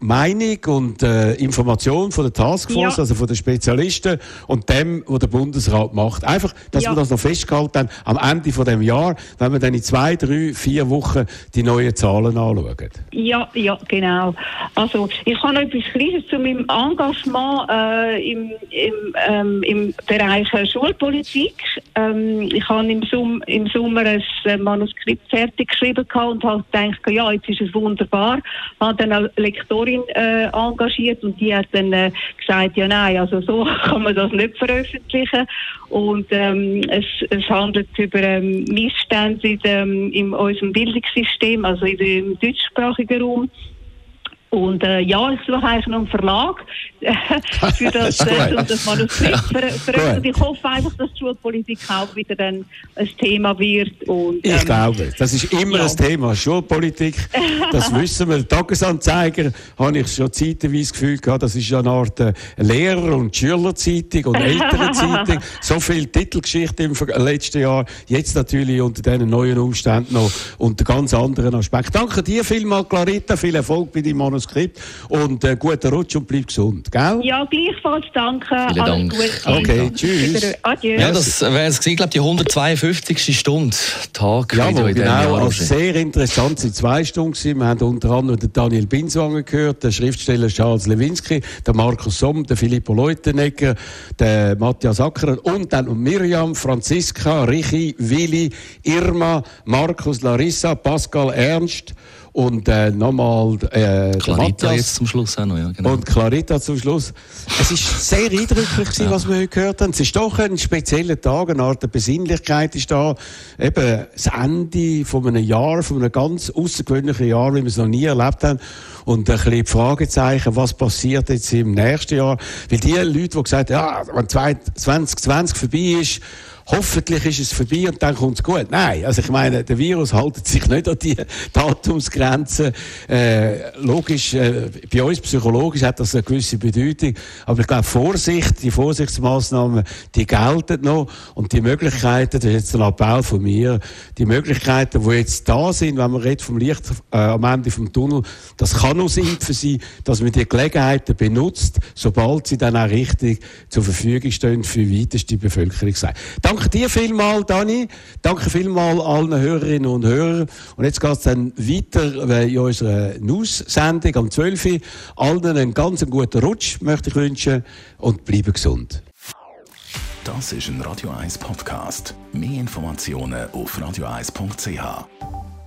Meinung und äh, Information von der Taskforce, Ja. also von den Spezialisten und dem, was der Bundesrat macht. Einfach, dass Ja. wir das noch festgehalten haben am Ende von dem Jahr, wenn wir dann in zwei, drei, vier Wochen die neuen Zahlen anschauen. Ja, ja, genau. Also ich habe noch etwas Kleines zu meinem Engagement äh, im, im, ähm, im Bereich äh, Schulpolitik. Ähm, ich habe im, Sum im Sommer ein äh, Manuskript fertig geschrieben und habe gedacht, ja, jetzt ist es wunderbar. Habe dann eine Lektorin äh, engagiert und die hat dann äh, gesagt, ja nein, also so *laughs* kann man das nicht veröffentlichen. Und ähm, es, es handelt über ähm, Missstände in, dem, in unserem Bildungssystem, also in dem deutschsprachigen Raum. Und äh, ja, ich suche eigentlich noch einen Verlag für *laughs* das, Das äh, das Manuskript ver veröffentlichen. Ich hoffe einfach, dass die Schulpolitik auch wieder dann ein Thema wird. Und, Ich ähm, glaube, das ist immer ja. ein Thema. Schulpolitik, das *laughs* wissen wir. Tagesanzeiger habe ich schon zeitweise das Gefühl gehabt, das ist ja eine Art äh, Lehrer- und Schülerzeitung und *laughs* Elternzeitung. So viel Titelgeschichte im letzten Jahr. Jetzt natürlich unter diesen neuen Umständen noch unter ganz anderen Aspekten. Danke dir vielmals, Clarita. Viel Erfolg bei deinem Manuskript und äh, guten Rutsch und bleib gesund. Gell? Ja, gleichfalls danke. Vielen Alles Dank. Gute. Okay, tschüss. Adieu. Ja, das wäre es gewesen, glaube die 152. Stunde Tag Ja, genau, Jahr. also sehr interessant, es sind zwei Stunden gewesen. Wir haben unter anderem den Daniel Binswanger gehört, den Schriftsteller Charles Lewinsky, den Markus Somm, den Filippo Leutenegger, den Matthias Acker und dann Miriam, Franziska, Richi, Willi, Irma, Markus, Larissa, Pascal Ernst und äh, nochmal äh, Clarita jetzt zum Schluss auch noch, ja, genau. Und Clarita zum Schluss. Es ist sehr eindrücklich *laughs* gewesen, was wir heute gehört haben. Es ist doch ein spezieller Tag, eine Art der Besinnlichkeit ist da. Eben das Ende von einem Jahr, von einem ganz außergewöhnlichen Jahr, wie wir es noch nie erlebt haben. Und ein bisschen Fragezeichen, was passiert jetzt im nächsten Jahr? Weil die Leute, die gesagt haben, ja, wenn 2020 vorbei ist, hoffentlich ist es vorbei und dann kommt es gut. Nein, also ich meine, der Virus hält sich nicht an die *laughs* Datumsgrenzen. Äh, logisch, äh, bei uns psychologisch hat das eine gewisse Bedeutung. Aber ich glaube, Vorsicht, die Vorsichtsmaßnahmen, die gelten noch. Und die Möglichkeiten, das ist jetzt ein Appell von mir, die Möglichkeiten, die jetzt da sind, wenn man redet vom Licht äh, am Ende vom Tunnel, das kann nur Impfen sein, dass man die Gelegenheiten benutzt, sobald sie dann auch richtig zur Verfügung stehen für die weiteste Bevölkerung. Danke dir vielmal, Dani. Danke vielmal allen Hörerinnen und Hörern. Und jetzt geht es dann weiter äh, in unserer News-Sendung am 12. Uhr. Allen einen ganz guten Rutsch möchte ich wünschen und bleiben gesund. Das ist ein Radio 1 Podcast. Mehr Informationen auf radio1.ch.